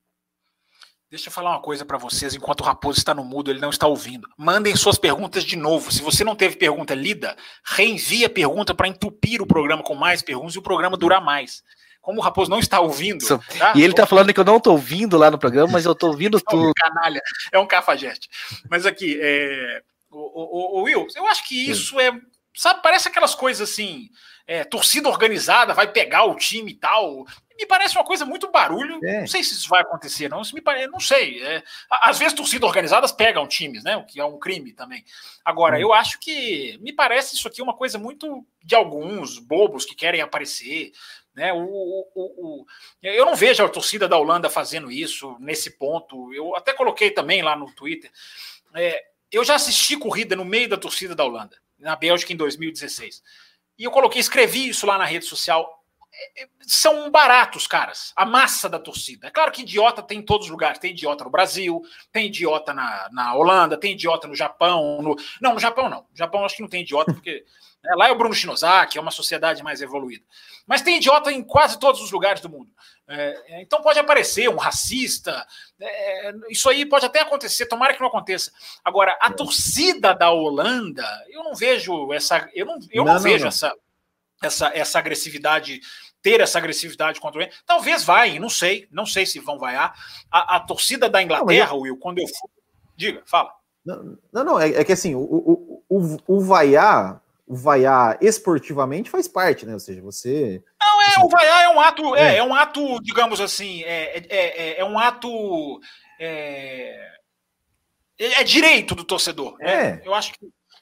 Deixa eu falar uma coisa para vocês, enquanto o Raposo está no mudo, ele não está ouvindo. Mandem suas perguntas de novo. Se você não teve pergunta lida, reenvie a pergunta para entupir o programa com mais perguntas e o programa durar mais. Como o Raposo não está ouvindo. Tá? E ele está falando que eu não estou ouvindo lá no programa, mas eu estou ouvindo tudo. É um canalha, é um cafajeste. Mas aqui, é... o, o, o, Will, eu acho que isso é. Sabe, parece aquelas coisas assim. É, torcida organizada vai pegar o time e tal me parece uma coisa muito barulho. É. Não sei se isso vai acontecer, não. Isso me parece, não sei. É, às vezes torcidas organizadas pegam times, né? O que é um crime também. Agora, hum. eu acho que me parece isso aqui uma coisa muito de alguns bobos que querem aparecer. Né? O, o, o, eu não vejo a torcida da Holanda fazendo isso nesse ponto. Eu até coloquei também lá no Twitter. É, eu já assisti corrida no meio da torcida da Holanda, na Bélgica em 2016. E eu coloquei, escrevi isso lá na rede social são baratos, caras. A massa da torcida. É claro que idiota tem em todos os lugares. Tem idiota no Brasil, tem idiota na, na Holanda, tem idiota no Japão. No... Não, no Japão não. No Japão acho que não tem idiota, porque é, lá é o Bruno Shinozaki, é uma sociedade mais evoluída. Mas tem idiota em quase todos os lugares do mundo. É, então pode aparecer um racista. É, isso aí pode até acontecer, tomara que não aconteça. Agora, a torcida da Holanda, eu não vejo essa. Eu não, eu não, não vejo não. essa essa, essa agressividade, ter essa agressividade contra o Talvez vai, não sei, não sei se vão vaiar. A, a torcida da Inglaterra, não, Will, quando eu fui. Diga, fala. Não, não, não é, é, que assim, o, o, o, o vaiar, o vaiar esportivamente faz parte, né? Ou seja, você. Não, é, o vaiar é um ato, é, é, é um ato, digamos assim, é, é, é, é um ato. É, é direito do torcedor. Né? É. Eu acho que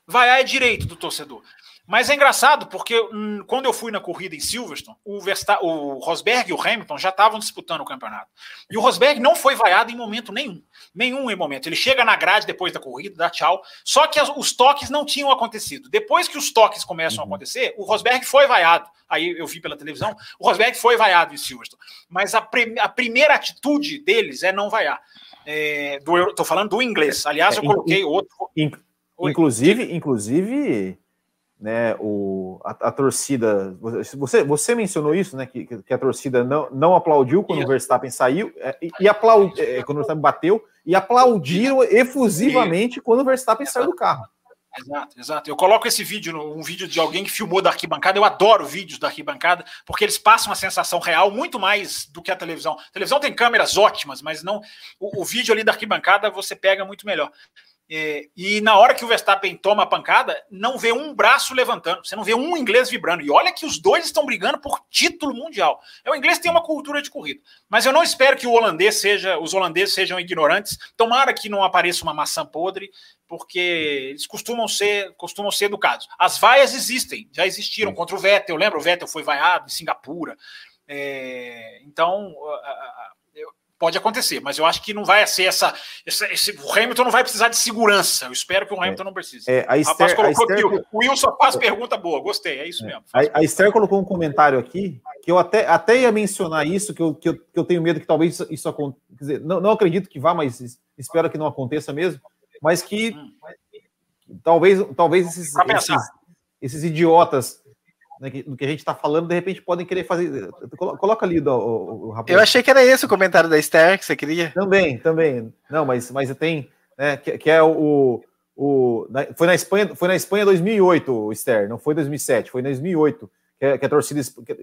vaiar é direito do torcedor. Mas é engraçado porque hum, quando eu fui na corrida em Silverstone, o, Versta o Rosberg e o Hamilton já estavam disputando o campeonato. E o Rosberg não foi vaiado em momento nenhum. Nenhum em momento. Ele chega na grade depois da corrida, dá tchau. Só que as, os toques não tinham acontecido. Depois que os toques começam uhum. a acontecer, o Rosberg foi vaiado. Aí eu vi pela televisão, o Rosberg foi vaiado em Silverstone. Mas a, a primeira atitude deles é não vaiar. É, do, tô falando do inglês. Aliás, eu é, coloquei outro. Inclusive, inclusive né, o, a, a, torcida. Você, você mencionou isso, né? Que, que a torcida não, não aplaudiu quando o Verstappen saiu é, e, e aplaudiu é, quando o Verstappen bateu e aplaudiram efusivamente quando o Verstappen saiu do carro. Exato, exato. Eu coloco esse vídeo, um vídeo de alguém que filmou da arquibancada. Eu adoro vídeos da arquibancada, porque eles passam uma sensação real muito mais do que a televisão. A televisão tem câmeras ótimas, mas não. O, o vídeo ali da arquibancada você pega muito melhor. É, e na hora que o Verstappen toma a pancada, não vê um braço levantando, você não vê um inglês vibrando. E olha que os dois estão brigando por título mundial. É, o inglês tem uma cultura de corrida, mas eu não espero que o holandês seja, os holandeses sejam ignorantes. Tomara que não apareça uma maçã podre, porque eles costumam ser, costumam ser educados. As vaias existem, já existiram contra o Vettel. Lembra? O Vettel foi vaiado em Singapura. É, Então, pode acontecer, mas eu acho que não vai ser essa, essa esse, o Hamilton não vai precisar de segurança. Eu espero que o Hamilton é, não precise. É, a Esther, Rapaz colocou a Esther... aqui, o Wilson faz pergunta boa, gostei, é isso é. mesmo. A, a, Esther colocou um comentário aqui que eu até, até ia mencionar isso, que eu, que eu, que eu tenho medo que talvez isso, isso aconteça. Não, não acredito que vá, mas espero que não aconteça mesmo. Mas que hum. talvez, talvez esses, esses, esses idiotas né, que, do que a gente está falando, de repente podem querer fazer. Coloca ali o, o, o Eu achei que era esse o comentário da Esther que você queria. Também, também. Não, mas, mas tem, né, que, que é o, o. Foi na Espanha, foi na Espanha 2008, Esther, não foi 2007, foi 2008, que, é, que a, torcida,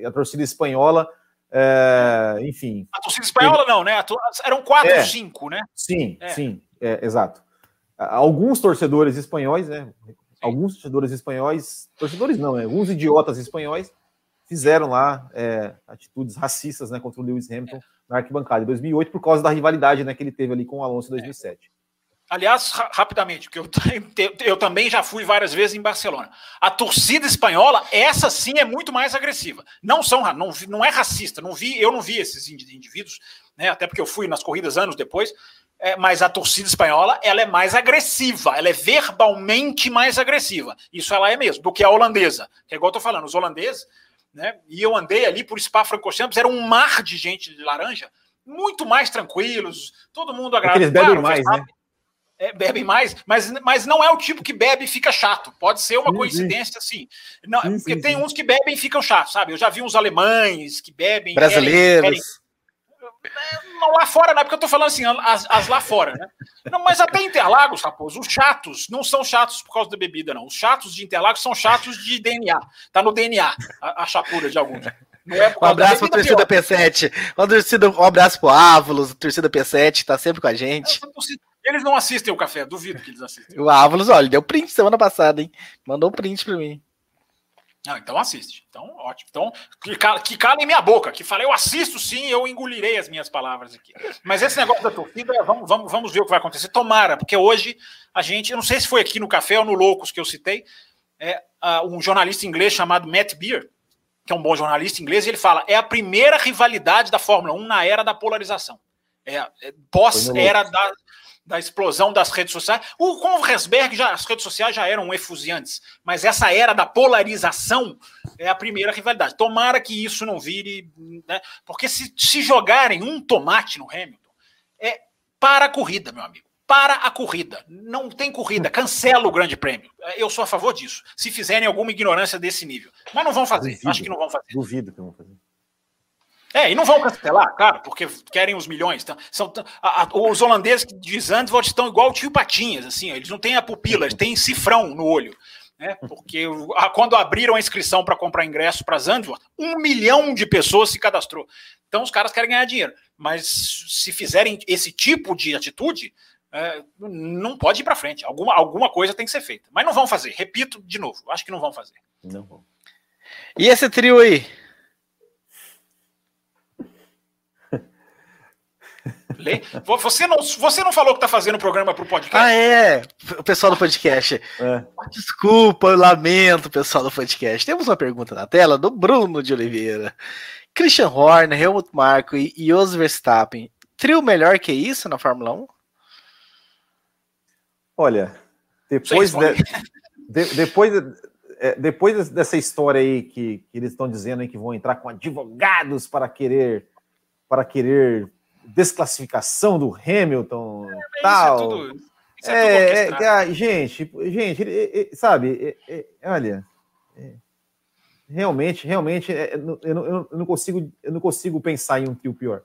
a torcida espanhola. É, enfim. A torcida espanhola não, né? Eram quatro é, cinco, né? Sim, é. sim, é, exato. Alguns torcedores espanhóis, né? Alguns torcedores espanhóis, torcedores não, né, alguns idiotas espanhóis fizeram lá é, atitudes racistas né, contra o Lewis Hamilton é. na arquibancada em 2008 por causa da rivalidade né, que ele teve ali com o Alonso em 2007. Aliás, rapidamente, porque eu, eu, também já fui várias vezes em Barcelona. A torcida espanhola, essa sim é muito mais agressiva. Não são, não, não é racista. Não vi, eu não vi esses indivíduos, né? Até porque eu fui nas corridas anos depois é, mas a torcida espanhola ela é mais agressiva, ela é verbalmente mais agressiva. Isso ela é mesmo, do que a holandesa. Que é igual eu tô falando, os holandeses, né? E eu andei ali por Spa-Francorchamps, era um mar de gente de laranja, muito mais tranquilos, todo mundo agradável. Eles bebem claro, mais, né? É, bebem mais, mas, mas não é o tipo que bebe e fica chato. Pode ser uma sim, coincidência, sim. assim. Não, sim, porque sim, tem uns que bebem e ficam chatos, sabe? Eu já vi uns alemães que bebem. Brasileiros. Querem, querem, não, lá fora, não é porque eu tô falando assim, as, as lá fora, né? Não, mas até Interlagos, Raposo, os chatos não são chatos por causa da bebida, não. Os chatos de Interlagos são chatos de DNA. Tá no DNA a, a chatura de alguns. É um abraço pra torcida pior. P7. Um, torcida, um abraço pro Ávulos, torcida P7, tá sempre com a gente. Eles não assistem o café, duvido que eles assistem. O Ávulos, olha, deu print semana passada, hein? Mandou um print pra mim. Não, então assiste. Então, ótimo. Então, que, cala, que calem minha boca, que falei, eu assisto sim, eu engolirei as minhas palavras aqui. Mas esse negócio da torcida, vamos, vamos, vamos ver o que vai acontecer. Tomara, porque hoje a gente, eu não sei se foi aqui no Café ou no Loucos que eu citei, é, uh, um jornalista inglês chamado Matt Beer, que é um bom jornalista inglês, e ele fala: é a primeira rivalidade da Fórmula 1 na era da polarização. É, é pós-era da, da explosão das redes sociais. O, Resberg, já, as redes sociais já eram efusiantes, mas essa era da polarização é a primeira rivalidade. Tomara que isso não vire. Né? Porque se, se jogarem um tomate no Hamilton, é para a corrida, meu amigo. Para a corrida. Não tem corrida. Cancela o grande prêmio. Eu sou a favor disso. Se fizerem alguma ignorância desse nível. Mas não vão fazer. Duvido, Acho que não vão fazer. Duvido que vão fazer. É, e não vão cancelar, claro, porque querem os milhões. Então, são, a, a, os holandeses de Zandvoort estão igual o tio Patinhas, assim, eles não têm a pupila, eles têm cifrão no olho. Né? Porque a, quando abriram a inscrição para comprar ingresso para Zandvoort, um milhão de pessoas se cadastrou. Então os caras querem ganhar dinheiro. Mas se fizerem esse tipo de atitude, é, não pode ir para frente. Alguma, alguma coisa tem que ser feita. Mas não vão fazer. Repito de novo, acho que não vão fazer. Não vão. E esse trio aí? Você não, você não falou que está fazendo o programa para o podcast? Ah, é. O pessoal do podcast. É. Desculpa, eu lamento, pessoal do podcast. Temos uma pergunta na tela do Bruno de Oliveira. Christian Horner, Helmut Marko e Jos Verstappen. Trio melhor que isso na Fórmula 1? Olha, depois, de, de, depois, é, depois dessa história aí que, que eles estão dizendo aí que vão entrar com advogados para querer para querer desclassificação do Hamilton é, tal. Isso é, tudo, isso é, é, é gente, gente, ele, sabe, olha, realmente, realmente, eu não, eu, não, consigo, eu não consigo pensar em um tio pior.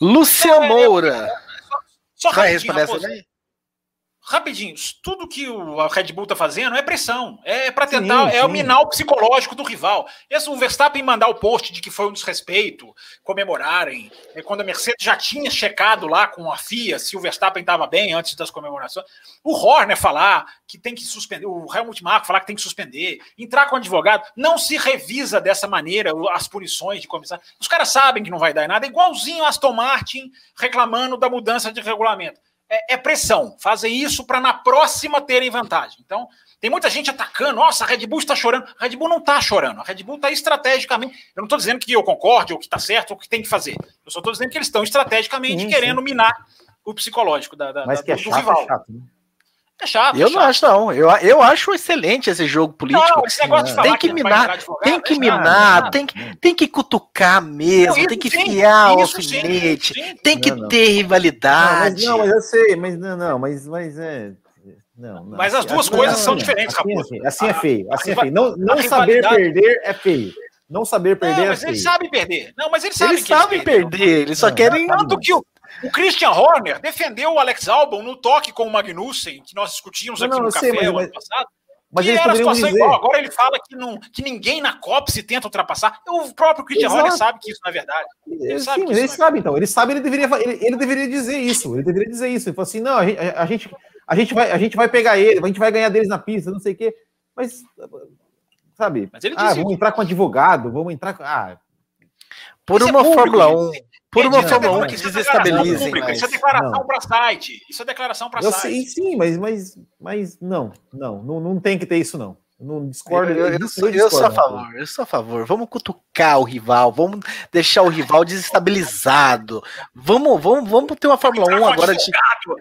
Lúcia Moura. Só, só vai responder essa daí? Rapidinho, tudo que o Red Bull tá fazendo é pressão, é para tentar, sim, é o minar o psicológico do rival. Esse o Verstappen mandar o post de que foi um desrespeito, comemorarem, é quando a Mercedes já tinha checado lá com a FIA se o Verstappen estava bem antes das comemorações. O Horner falar que tem que suspender, o Helmut Marko falar que tem que suspender, entrar com o advogado, não se revisa dessa maneira as punições de comissão. Os caras sabem que não vai dar nada, igualzinho Aston Martin reclamando da mudança de regulamento é, é pressão. Fazem isso para na próxima terem vantagem. Então, tem muita gente atacando. Nossa, a Red Bull está chorando. A Red Bull não está chorando. A Red Bull está estrategicamente. Eu não estou dizendo que eu concorde, ou que está certo, ou que tem que fazer. Eu só estou dizendo que eles estão estrategicamente sim, querendo sim. minar o psicológico da, da, Mas que é do, chato, rival. É chato, né? É chato. Eu é não acho, não. Eu, eu acho excelente esse jogo político. Não, esse negócio de falar tem que, que minar, tem que minar, tem que, tem que cutucar mesmo, não, tem que fiar o alfinete, tem que não, ter rivalidade. Não, mas, não, mas eu sei, mas não, não, mas, mas é. Não, não. Mas as duas assim, coisas são diferentes, assim, assim, assim, é feio. Assim é feio. Não, não saber perder é feio. Não saber perder não, mas é feio. eles sabem perder. Não, mas eles sabem eles sabem perder. Eles só querem. Tanto que o, o Christian Horner defendeu o Alex Albon no toque com o Magnussen, que nós discutimos aqui não, no café sei, mas, ano passado. Mas que era a situação dizer. igual. Agora ele fala que, não, que ninguém na COP se tenta ultrapassar. O próprio Christian Exato. Horner sabe que isso não é verdade. Ele sabe Sim, ele é sabe, então. Ele sabe, ele deveria, ele, ele, deveria dizer isso. Ele deveria dizer isso. Ele falou assim: não, a gente, a, gente, a, gente vai, a gente vai pegar ele, a gente vai ganhar deles na pista, não sei o quê. Mas, sabe? Mas ah, vamos entrar com advogado, vamos entrar com. Ah, por uma é Fórmula 1. Por uma Fórmula 1 que desestabilize. Isso é declaração para site. Isso é declaração para site. Sim, sim, mas, mas, mas não, não, não, não tem que ter isso, não. Não discordo. Eu, eu, eu, sou, eu sou a favor, eu sou a favor. Vamos cutucar o rival, vamos deixar o rival desestabilizado. Vamos, vamos, vamos ter uma Fórmula 1 agora de.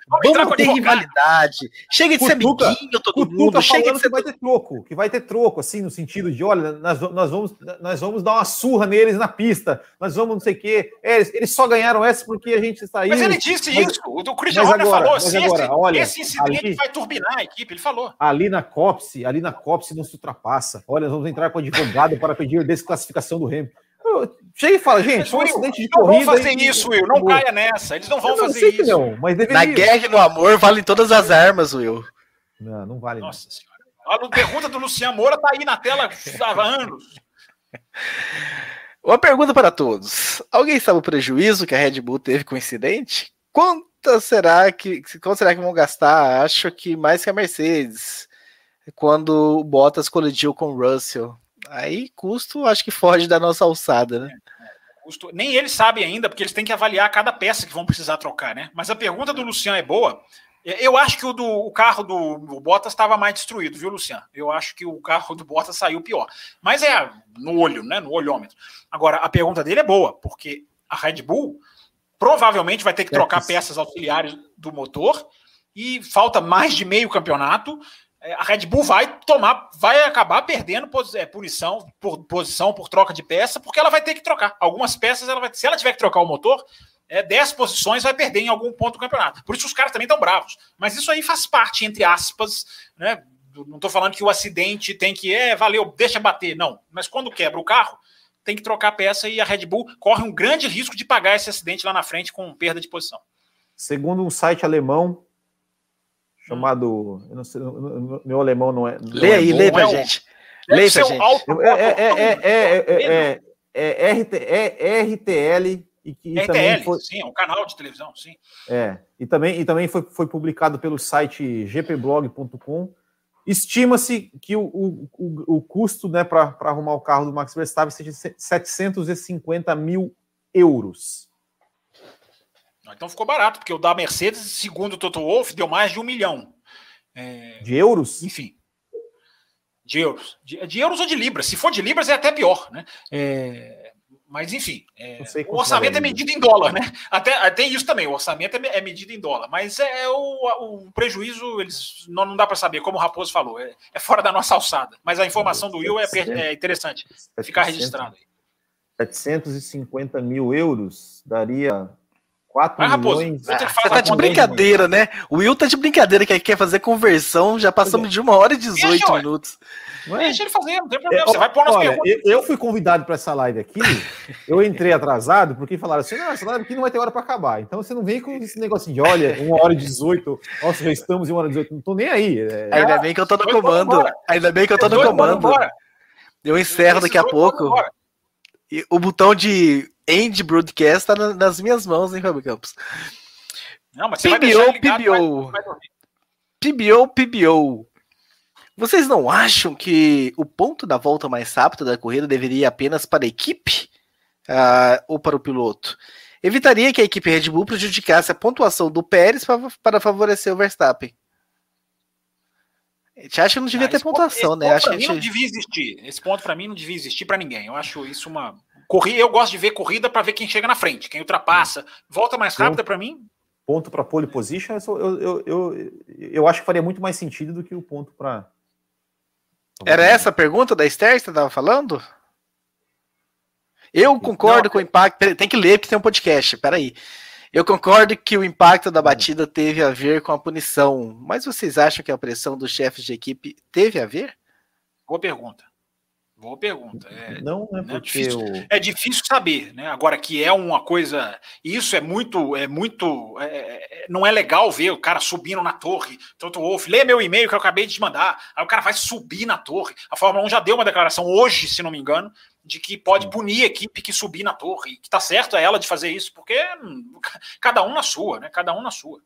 Vamos, vamos ter rivalidade. Chega de cutuca, ser amiguinho, todo cutuca mundo. Chega de ser... que vai ter troco, que vai ter troco, assim, no sentido de, olha, nós, nós, vamos, nós vamos dar uma surra neles na pista, nós vamos não sei o quê. É, eles, eles só ganharam essa porque a gente saiu. Mas ele disse mas, isso. O Christian Horner falou agora, esse, olha, esse incidente ali, vai turbinar a equipe, ele falou. Ali na COPSE, ali na COPSE se não se ultrapassa. Olha, nós vamos entrar com advogado para pedir desclassificação do Hamilton. Chega e fala, gente, foi um acidente de corrida. Não vão fazer e... isso, Will. Não caia nessa. Eles não vão não, fazer isso. Não, mas deveria... Na guerra e no amor valem todas as armas, Will. Não, não vale. Nossa senhora. A pergunta do Luciano Moura tá aí na tela há anos. Uma pergunta para todos. Alguém sabe o prejuízo que a Red Bull teve com o incidente? Quanto será que, quanto será que vão gastar? Acho que mais que a Mercedes quando o Bottas colidiu com o Russell. Aí custo acho que foge da nossa alçada, né? Custo, nem eles sabem ainda, porque eles têm que avaliar cada peça que vão precisar trocar, né? Mas a pergunta do Luciano é boa. Eu acho que o, do, o carro do, Bottas estava mais destruído, viu, Luciano? Eu acho que o carro do Bottas saiu pior. Mas é no olho, né? No olhômetro. Agora, a pergunta dele é boa, porque a Red Bull provavelmente vai ter que trocar peças auxiliares do motor e falta mais de meio campeonato é, a Red Bull vai tomar, vai acabar perdendo é, punição por posição por troca de peça, porque ela vai ter que trocar. Algumas peças, ela vai, se ela tiver que trocar o motor, é, 10 posições vai perder em algum ponto do campeonato. Por isso os caras também estão bravos. Mas isso aí faz parte, entre aspas, né? Não estou falando que o acidente tem que, é, valeu, deixa bater. Não. Mas quando quebra o carro, tem que trocar a peça e a Red Bull corre um grande risco de pagar esse acidente lá na frente com perda de posição. Segundo um site alemão, chamado. Eu não sei, meu alemão não é. Lê aí, é lê pra é gente. Lê pra gente. É RTL. E que RTL, foi, sim, é um canal de televisão, sim. É, e também, e também foi, foi publicado pelo site gpblog.com. Estima-se que o, o, o, o custo né, para arrumar o carro do Max Verstappen seja 750 mil euros. Então ficou barato, porque o da Mercedes, segundo o Toto Wolff, deu mais de um milhão. É... De euros? Enfim. De euros. De, de, euros ou de libras. Se for de libras, é até pior, né? É... Mas, enfim, é... o orçamento é medido em dólar, né? Até tem isso também, o orçamento é, é medido em dólar. Mas é, é o, o prejuízo, eles não, não dá para saber, como o Raposo falou, é, é, fora da nossa alçada. Mas a informação do Will é, é interessante ficar registrado aí. 750 mil euros daria 4 Mas, milhões. Ah, você tá de brincadeira, né? O Will tá de brincadeira que quer fazer conversão, já passamos de uma hora e 18 Deixa, minutos. Deixa ele fazer, não tem problema. É, você vai pôr nas olha, perguntas. Eu fui convidado para essa live aqui, eu entrei atrasado, porque falaram assim: não, essa live aqui não vai ter hora para acabar. Então você não vem com esse negocinho de olha, uma hora e 18, nossa, já estamos em uma hora e 18, não tô nem aí. É... Ainda bem que eu tô no comando. Ainda bem que eu tô no comando. Eu encerro daqui a pouco. E o botão de End Broadcast tá nas minhas mãos, hein, Fábio Campos? Não, mas você PBO, ligado, PBO. Vai, vai PBO, PBO. Vocês não acham que o ponto da volta mais rápida da corrida deveria ir apenas para a equipe uh, ou para o piloto? evitaria que a equipe Red Bull prejudicasse a pontuação do Pérez para favorecer o Verstappen. A gente acha que não devia ah, ter pontuação, ponto, né? Acho que gente... não devia existir. Esse ponto para mim não devia existir para ninguém. Eu acho isso uma corrida. Eu gosto de ver corrida para ver quem chega na frente, quem ultrapassa, volta mais rápida para mim. Ponto para pole position, eu, eu, eu, eu, acho que faria muito mais sentido do que o ponto para. Era essa a pergunta da Esther que você estava falando? Eu concordo não, com o impacto. Tem que ler porque tem um podcast. Peraí. Eu concordo que o impacto da batida teve a ver com a punição, mas vocês acham que a pressão dos chefes de equipe teve a ver? Boa pergunta. Boa pergunta. É, não, é, é difícil, eu... é difícil saber, né? Agora que é uma coisa, isso é muito, é muito, é, é não é legal ver o cara subindo na torre. Toto Wolff, lê meu e-mail que eu acabei de te mandar. Aí o cara vai subir na torre. A Fórmula 1 já deu uma declaração hoje, se não me engano, de que pode punir a equipe que subir na torre, que tá certo é ela de fazer isso, porque hum, cada um na sua, né? Cada um na sua.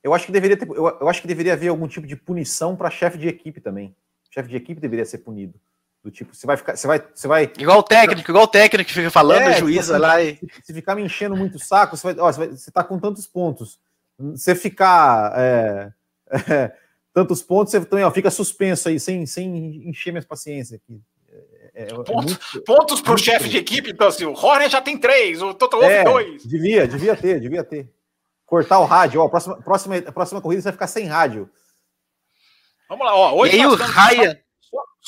Eu acho que deveria ter, eu, eu acho que deveria haver algum tipo de punição para chefe de equipe também. Chefe de equipe deveria ser punido. Do tipo, você vai ficar, você vai, você vai igual o técnico, igual o técnico que fica falando, é, o juiz tipo, lá e se ficar me enchendo muito o saco, você vai, ó, você, vai, você tá com tantos pontos. Você ficar é, é, tantos pontos, você também ó, fica suspenso aí, sem, sem encher minhas paciências aqui. É, é, é muito, pontos para o chefe de equipe, então, assim, o Horner já tem três, o Toto Wolff é, dois. Devia, devia ter, devia ter. Cortar o rádio, ó, próxima, próxima, próxima corrida você vai ficar sem rádio. Vamos lá, ó. Hoje e aí o Ryan.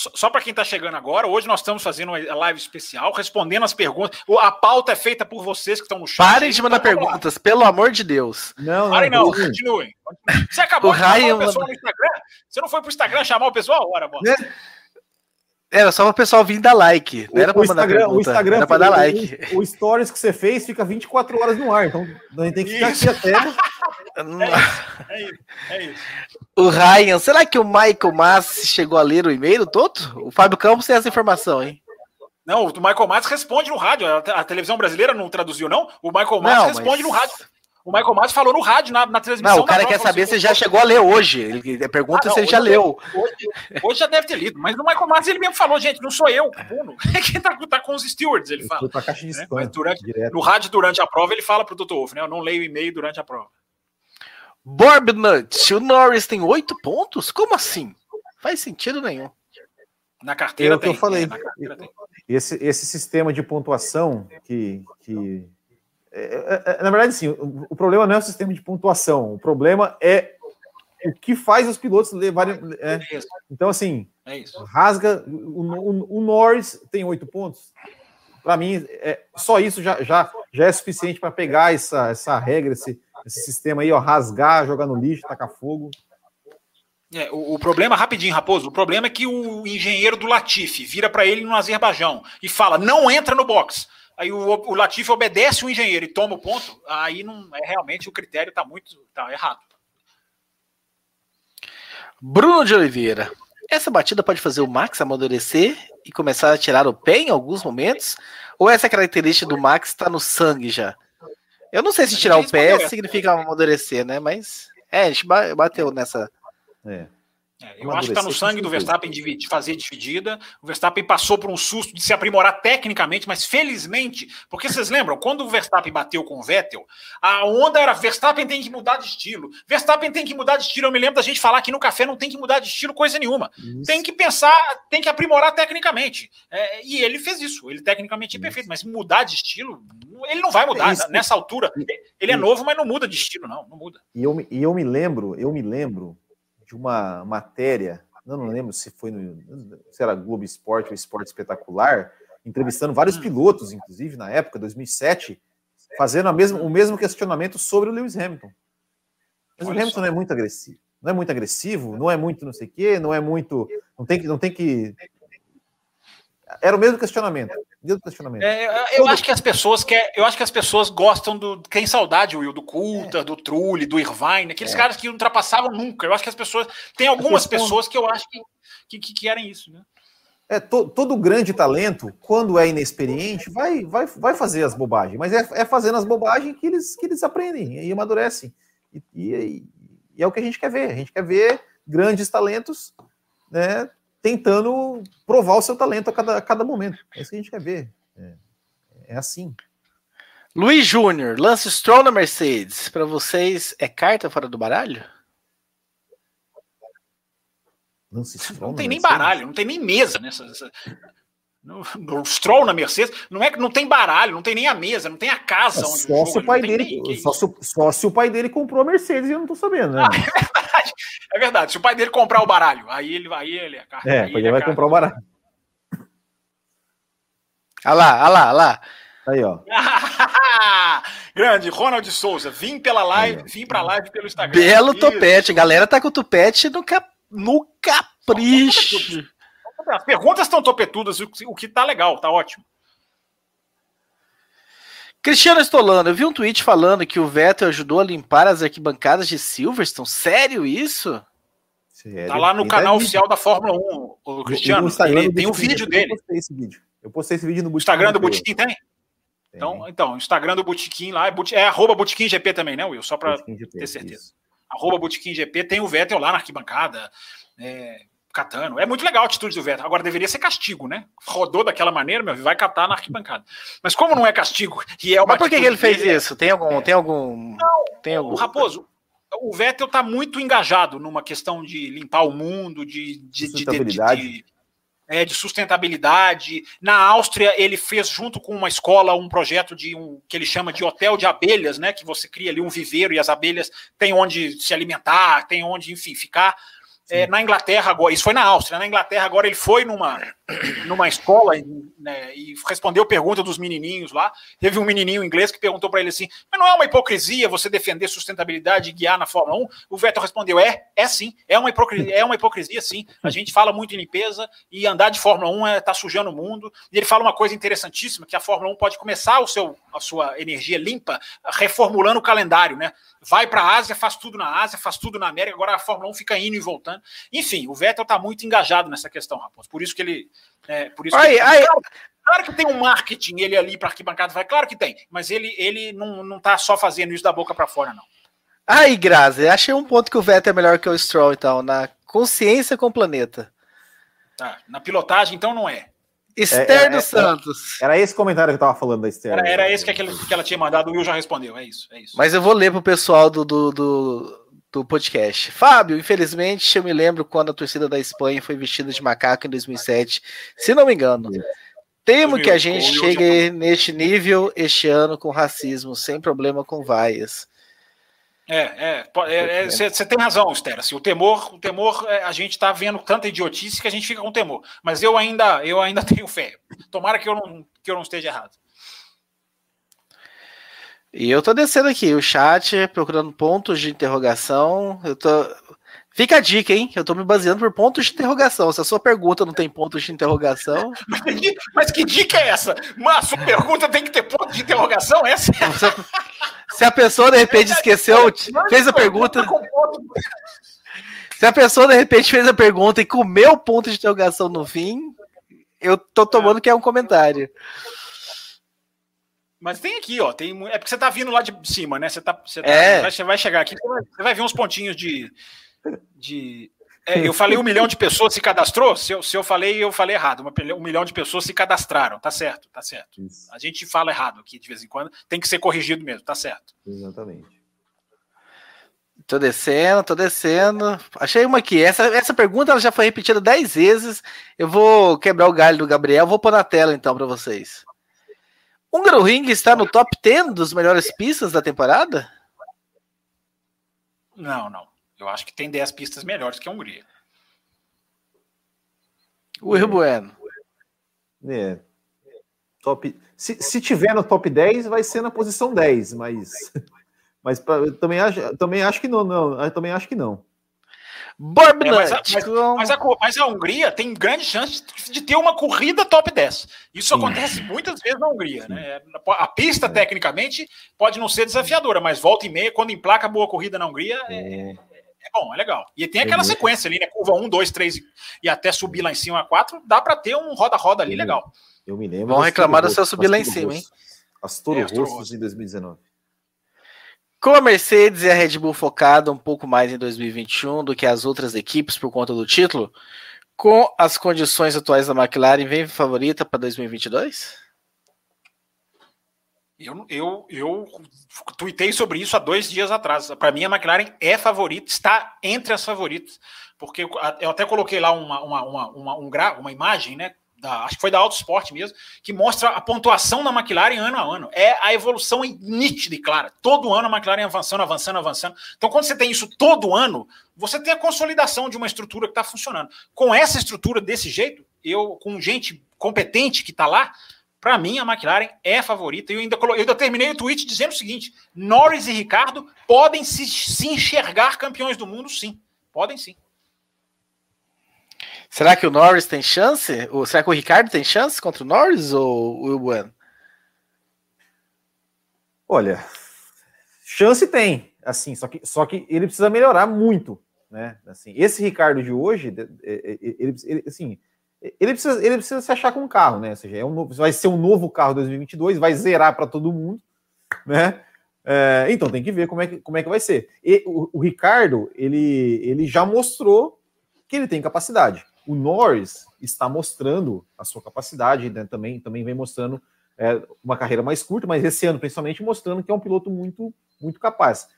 Só, só para quem está chegando agora, hoje nós estamos fazendo uma live especial, respondendo as perguntas. A pauta é feita por vocês que estão no chat. Parem de mandar então, perguntas, pelo amor de Deus. Não, não. Parem não, continuem. Você acabou o de chamar o pessoal no Instagram? Você não foi para o Instagram chamar o pessoal? Ora, bola. Era só o pessoal vir dar like. Não era para mandar Instagram, pergunta, o Instagram era para dar like. O, o, stories que você fez fica 24 horas no ar, então a gente tem que ficar isso. aqui até. é, isso, é, isso, O Ryan, será que o Michael Massi chegou a ler o e-mail do Toto? O Fábio Campos tem essa informação, hein? Não, o Michael Massi responde no rádio. A, televisão brasileira não traduziu, não? O Michael Massi responde mas... no rádio. O Michael Massi falou no rádio, na, na transmissão. Não, o cara quer saber se já chegou a ler hoje. Ele pergunta ah, não, se ele já leu. Hoje, hoje, já deve ter lido, mas no Michael Massi ele mesmo falou, gente, não sou eu, Bruno. Quem tá, tá, com os stewards, ele fala. Caixa de né? mas durante, no rádio, durante a prova, ele fala pro Dr. Wolff, né? Eu não leio e-mail durante a prova. Borbnut, o Norris tem oito pontos? Como assim? Faz sentido nenhum. Na carteira é o que eu falei. É, esse, esse sistema de pontuação que, que é, é, é, na verdade, sim, o, problema não é o sistema de pontuação, o problema é o que faz os pilotos levarem. É, então, assim, rasga. O, o, o, Norris tem oito pontos. Para mim, só isso já, já, já é suficiente para pegar essa, essa regra, esse, esse sistema aí, ó, rasgar, jogar no lixo, tacar fogo. É, o, o, problema, rapidinho, Raposo, o problema é que o engenheiro do Latifi vira para ele no Azerbaijão e fala: não entra no box aí o, o Latifi obedece o engenheiro e toma o ponto, aí não é realmente o critério está muito tá errado. Bruno de Oliveira. Essa batida pode fazer o Max amadurecer e começar a tirar o pé em alguns momentos? Ou essa característica do Max está no sangue já? Eu não sei se tirar o pé significa amadurecer, né? Mas é, a gente bateu nessa. É. É, eu acho que está no sangue do Verstappen de, de, fazer dividida. O Verstappen passou por um susto de se aprimorar tecnicamente, mas felizmente, porque vocês lembram, quando o Verstappen bateu com o Vettel, a onda era Verstappen tem que mudar de estilo. Verstappen tem que mudar de estilo. Eu me lembro da gente falar que no café não tem que mudar de estilo coisa nenhuma. Isso. Tem que pensar, tem que aprimorar tecnicamente. É, e ele fez isso. Ele tecnicamente é perfeito, mas mudar de estilo, ele não vai mudar. É Nessa altura, ele é novo, mas não muda de estilo, não. Não muda. E eu, e eu me lembro, eu me lembro de uma matéria, eu não lembro se foi no se era Globo Esporte ou Esporte Espetacular, entrevistando vários hum. pilotos, inclusive na época, 2007, fazendo mesma, o mesmo questionamento sobre o Lewis Hamilton. Mas Olha o Hamilton só. não é muito agressivo. Não é muito agressivo, não é muito não sei o quê, não é muito. Não tem que, não tem que era o mesmo questionamento. Mesmo questionamento. É, eu Todo... acho que as pessoas quer, eu acho que as pessoas gostam do tem saudade Will do Coulter, é. do Trulli, do Irvine, aqueles é. caras que não ultrapassavam nunca. Eu acho que as pessoas tem algumas pessoas que eu acho que, que, que querem isso, né? É, to, todo grande talento, quando é inexperiente, vai, vai, vai fazer as bobagens, mas é, é fazendo as bobagens que eles, que eles aprendem e amadurecem. E, e, e é o que a gente quer ver. A gente quer ver grandes talentos né, tentando provar o seu talento a cada, a cada momento. É isso que a gente quer ver. É, é assim. Luiz Júnior, Lance Stroll na Mercedes, para vocês é carta fora do baralho? Lance Stroll não tem nem baralho, não tem nem mesa nessa. No Stroll na Mercedes, não é que não tem baralho, não tem nem a mesa, não tem a casa é onde só se o pai dele, só, se, só se o pai dele comprou a Mercedes eu não tô sabendo, né? Ah, é verdade. É verdade. Se o pai dele comprar o baralho, aí ele vai, ele é, é, aí ele, vai comprar o baralho. Olha lá, olha lá, olha lá. Aí, ó. Grande, Ronald Souza, vim pela live, vim pra live pelo Instagram. Belo Isso. topete, galera tá com o topete no, cap... no capricho. As perguntas estão topetudas, o que tá legal, tá ótimo. Cristiano Estolano, eu vi um tweet falando que o Vettel ajudou a limpar as arquibancadas de Silverstone. Sério isso? Sério? Tá lá no canal oficial da Fórmula 1, o Cristiano. Ele, tem um vídeo dele. Eu postei esse vídeo. Eu postei esse vídeo no Instagram do Botequim tem? Então, então, Instagram do Botequim lá é, é arroba Botequim GP também, né, Will? Só para ter certeza. Isso. Arroba Botequim GP, tem o Vettel lá na arquibancada. É, catando. É muito legal a atitude do Vettel. Agora deveria ser castigo, né? Rodou daquela maneira, meu, vai catar na arquibancada. Mas como não é castigo e é uma Mas por que, ele fez dele, isso? Tem algum, é. tem algum, não, tem algum... O Raposo, o Vettel está muito engajado numa questão de limpar o mundo, de, de, de, de, é, de sustentabilidade. Na Áustria, ele fez junto com uma escola um projeto de um que ele chama de hotel de abelhas, né? Que você cria ali um viveiro e as abelhas têm onde se alimentar, têm onde, enfim, ficar. É, na Inglaterra agora, isso foi na Áustria, na Inglaterra agora ele foi numa, numa escola né, e respondeu pergunta dos menininhos lá. Teve um menininho inglês que perguntou para ele assim: mas não é uma hipocrisia você defender sustentabilidade e guiar na Fórmula 1? O Vettel respondeu: é, é sim, é uma hipocrisia, é uma hipocrisia sim. A gente fala muito em limpeza e andar de Fórmula 1 está é, tá sujando o mundo. E ele fala uma coisa interessantíssima: que a Fórmula 1 pode começar o seu, a sua energia limpa reformulando o calendário, né? Vai para a Ásia, faz tudo na Ásia, faz tudo na América, agora a Fórmula 1 fica indo e voltando. Enfim, o Vettel está muito engajado nessa questão, Raposo. Por isso que ele. É, por isso aí, que aí. Claro, claro, que tem um marketing ele ali para arquibancada, vai, claro que tem, mas ele, ele não, não tá só fazendo isso da boca para fora, não. Aí, Grazi, achei um ponto que o Vettel é melhor que o Stroll, então, na consciência com o planeta. Tá, na pilotagem, então, não é. Esther é, é, dos é, Santos. Era esse comentário que eu tava falando da Esther. Era, era esse que, aquele, que ela tinha mandado, o Will já respondeu. É isso, é isso. Mas eu vou ler pro pessoal do, do, do, do podcast. Fábio, infelizmente, eu me lembro quando a torcida da Espanha foi vestida de macaco em 2007, se não me engano. Temo que a gente chegue neste nível este ano com racismo, sem problema com vaias. É, é, é você é, tem razão, Esther. Assim, o temor, o temor, é, a gente está vendo tanta idiotice que a gente fica com temor. Mas eu ainda, eu ainda tenho fé. Tomara que eu não, que eu não esteja errado. E eu tô descendo aqui o chat, procurando pontos de interrogação. Eu tô. Fica a dica, hein? Eu tô me baseando por pontos de interrogação. Se a sua pergunta não tem pontos de interrogação. Mas que dica é essa? Mas a sua pergunta tem que ter ponto de interrogação? Essa é... Se a pessoa de repente esqueceu, fez a pergunta. Se a pessoa de repente fez a pergunta e comeu o ponto de interrogação no fim, eu tô tomando que é um comentário. Mas tem aqui, ó. Tem, é porque você tá vindo lá de cima, né? Você, tá, você, tá, é. você vai chegar aqui, você vai ver uns pontinhos de. de é, eu falei um milhão de pessoas se cadastrou. Se eu, se eu falei, eu falei errado. um milhão de pessoas se cadastraram. Tá certo, tá certo. Isso. A gente fala errado aqui de vez em quando. Tem que ser corrigido mesmo, tá certo. Exatamente. Tô descendo, tô descendo. Achei uma aqui. Essa, essa pergunta ela já foi repetida dez vezes. Eu vou quebrar o galho do Gabriel. Vou pôr na tela então para vocês. Hungaroring está no top 10 dos melhores pistas da temporada? Não, não. Eu acho que tem 10 pistas melhores que a Hungria. O Rio Bueno. É. Top, se, se tiver no top 10, vai ser na posição 10, mas, mas pra, eu também acho, também acho que não, não. Eu também acho que não. É, mas, a, mas, mas, a, mas, a, Hungria tem grande chance de ter uma corrida top 10. Isso Sim. acontece muitas vezes na Hungria. Né? A pista, é. tecnicamente, pode não ser desafiadora, mas volta e meia, quando emplaca boa corrida na Hungria, é, é, é bom, é legal. E tem aquela sequência ali, né? Curva 1, 2, 3 e até subir lá em cima a 4, dá para ter um roda-roda ali legal. Eu me lembro. Vão reclamar do seu subir lá em cima, hein? As Toro é, Rossos em 2019. Com a Mercedes e a Red Bull focada um pouco mais em 2021 do que as outras equipes por conta do título, com as condições atuais da McLaren, vem favorita para 2022? Eu, eu, eu tuitei sobre isso há dois dias atrás. Para mim, a McLaren é favorita, está entre as favoritas. Porque eu até coloquei lá uma, uma, uma, uma, um gra, uma imagem, né? Da, acho que foi da Autosport mesmo, que mostra a pontuação da McLaren ano a ano. É a evolução nítida e clara. Todo ano a McLaren avançando, avançando, avançando. Então, quando você tem isso todo ano, você tem a consolidação de uma estrutura que está funcionando. Com essa estrutura desse jeito, eu, com gente competente que está lá, para mim, a McLaren é a favorita. Eu ainda, eu ainda terminei o tweet dizendo o seguinte: Norris e Ricardo podem se, se enxergar campeões do mundo, sim. Podem sim. Será que o Norris tem chance? Ou será que o Ricardo tem chance contra o Norris ou o Willian? Olha, chance tem, assim, só que, só que ele precisa melhorar muito, né? Assim, esse Ricardo de hoje, ele, ele assim, ele precisa, ele precisa se achar com um carro, né? Ou seja, é um, vai ser um novo carro 2022, vai zerar para todo mundo, né? É, então tem que ver como é que, como é que vai ser. E o, o, Ricardo, ele, ele já mostrou que ele tem capacidade. O Norris está mostrando a sua capacidade, né? também, também vem mostrando é, uma carreira mais curta, mas esse ano principalmente mostrando que é um piloto muito, muito capaz.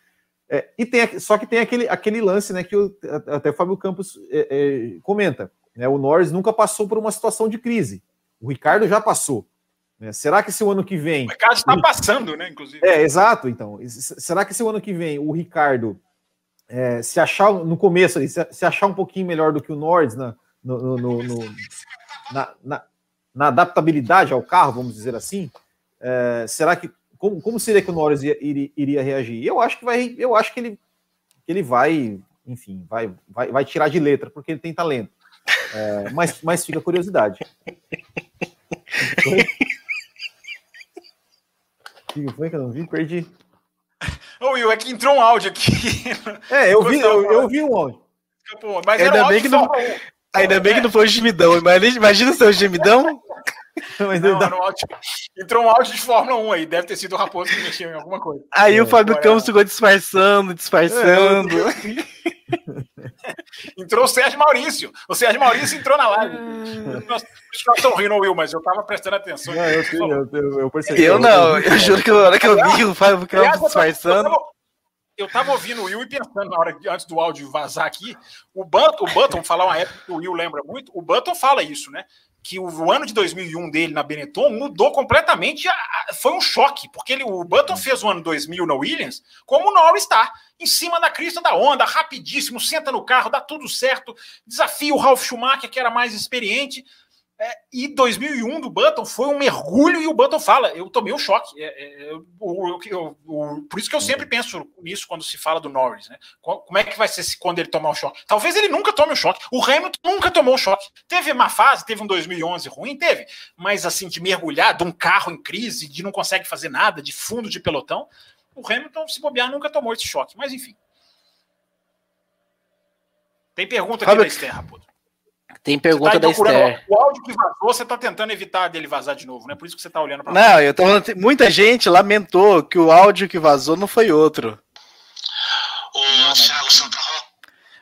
É, e tem, só que tem aquele, aquele lance né, que eu, até o Fábio Campos é, é, comenta né? O Norris nunca passou por uma situação de crise. O Ricardo já passou. Né? Será que se o ano que vem. O Ricardo está passando, né? Inclusive. É, exato. Então, será que se o ano que vem o Ricardo é, se achar no começo se, se, achar um pouquinho melhor do que o Norris na, no, no, no, na, na, na, adaptabilidade ao carro, vamos dizer assim, é, será que como, como seria que o Norris iria, iria, reagir? Eu acho que vai, eu acho que ele, que ele vai, enfim, vai, vai, vai tirar de letra porque ele tem talento. É, mas, mas fica a curiosidade. O que foi que eu não vi? Perdi. Ô, Will, é que entrou um áudio aqui. É, eu vi, eu, eu vi um áudio. Mas ainda um bem que não, ainda bem que não foi o gemidão. Imagina, imagina o seu gemidão. Mas não, não... Áudio, entrou um áudio de Fórmula 1 aí, deve ter sido o Raposo que mexeu em alguma coisa. Aí é, o Fábio Campos ficou disfarçando, disfarçando. É, entrou o Sérgio Maurício. O Sérgio Maurício entrou na live. Por isso rindo, Will, mas eu tava prestando atenção. Não, eu, sim, eu, eu, eu, percebi. Eu não, eu juro que na hora que eu vi o Fábio Campos disfarçando. Eu tava ouvindo o Will e pensando na hora antes do áudio vazar aqui, o Button, o Button falar uma época que o Will lembra muito, o Button fala isso, né? que o ano de 2001 dele na Benetton mudou completamente. Foi um choque, porque ele, o Button fez o ano 2000 na Williams como o Norris está, em cima da crista da onda, rapidíssimo, senta no carro, dá tudo certo, desafia o Ralf Schumacher, que era mais experiente. É, e 2001 do Button foi um mergulho e o Button fala, eu tomei um choque. É, é, eu, eu, eu, por isso que eu sempre penso nisso quando se fala do Norris. Né? Como é que vai ser quando ele tomar um choque? Talvez ele nunca tome um choque. O Hamilton nunca tomou um choque. Teve uma fase, teve um 2011 ruim, teve. Mas assim, de mergulhar, de um carro em crise, de não consegue fazer nada, de fundo de pelotão, o Hamilton, se bobear, nunca tomou esse choque. Mas enfim. Tem pergunta aqui Fábio... da Esther, Raposo. Tem pergunta tá da Esther. O áudio que vazou, você está tentando evitar dele vazar de novo, né? Por isso que você está olhando para Não, eu tô falando, muita gente lamentou que o áudio que vazou não foi outro. O Thiago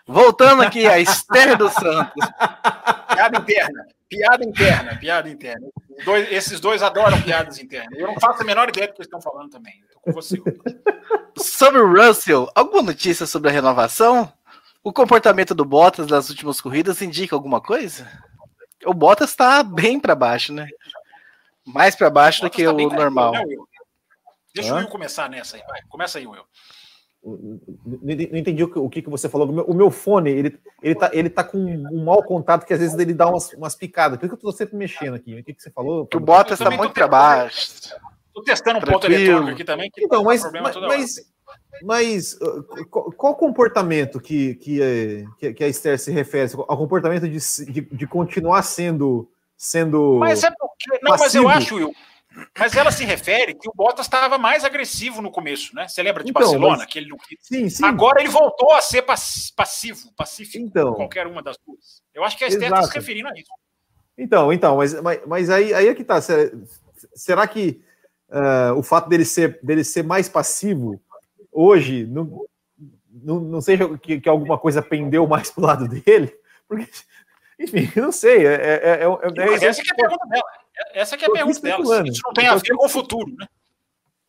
Voltando aqui, a Esther dos Santos. Piada interna, piada interna, piada interna. Dois, esses dois adoram piadas internas. Eu não faço a menor ideia do que eles estão falando também. Estou com você. sobre o Russell, alguma notícia sobre a renovação? O comportamento do Bottas nas últimas corridas indica alguma coisa? O Bottas está bem para baixo, né? Mais para baixo do que tá o normal. Né, Deixa Hã? o Will começar nessa aí, vai. Começa aí, Will. Não entendi o que, que você falou. O meu, o meu fone, ele, ele, tá, ele tá com um mau contato que às vezes ele dá umas, umas picadas. Por que eu tô sempre mexendo aqui. O que, que você falou? Que o Bottas está muito para baixo. Tô testando um Tranquilo. ponto eletrônico aqui também. então, mas, mas, mas, mas uh, qual, o comportamento que, que, que, a Esther se refere? Ao comportamento de, de, de continuar sendo. sendo mas é porque. Não, passivo. mas eu acho, Will. Mas ela se refere que o Bottas estava mais agressivo no começo, né? Você lembra de então, Barcelona? Mas... Que ele... sim, sim. Agora ele voltou a ser passivo, pacífico, então, qualquer uma das duas. Eu acho que a Esther está se referindo a isso. Então, então, mas, mas, mas aí, aí é que tá. Será, será que uh, o fato dele ser, dele ser mais passivo hoje, não, não, não seja que, que alguma coisa pendeu mais pro lado dele, porque, enfim, não sei. É, é, é, é essa que é a pergunta dela. Essa que é a pergunta dela. Gente não tem a ver com o futuro, né?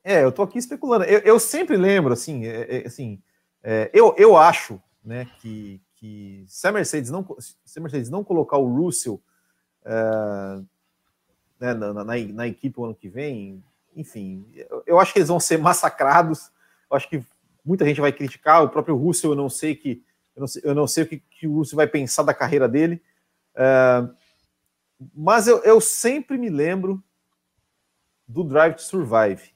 É, eu tô aqui especulando. Eu, eu sempre lembro, assim, é, é, assim é, eu, eu acho né, que, que se a Mercedes não, se a Mercedes não colocar o Russell é, né, na, na, na, equipe o ano que vem, enfim, eu, eu, acho que eles vão ser massacrados. Eu acho que muita gente vai criticar. O próprio Russell, eu não sei que eu não sei, eu não sei o que, que o Russell vai pensar da carreira dele. É, mas eu, eu sempre me lembro do Drive to Survive.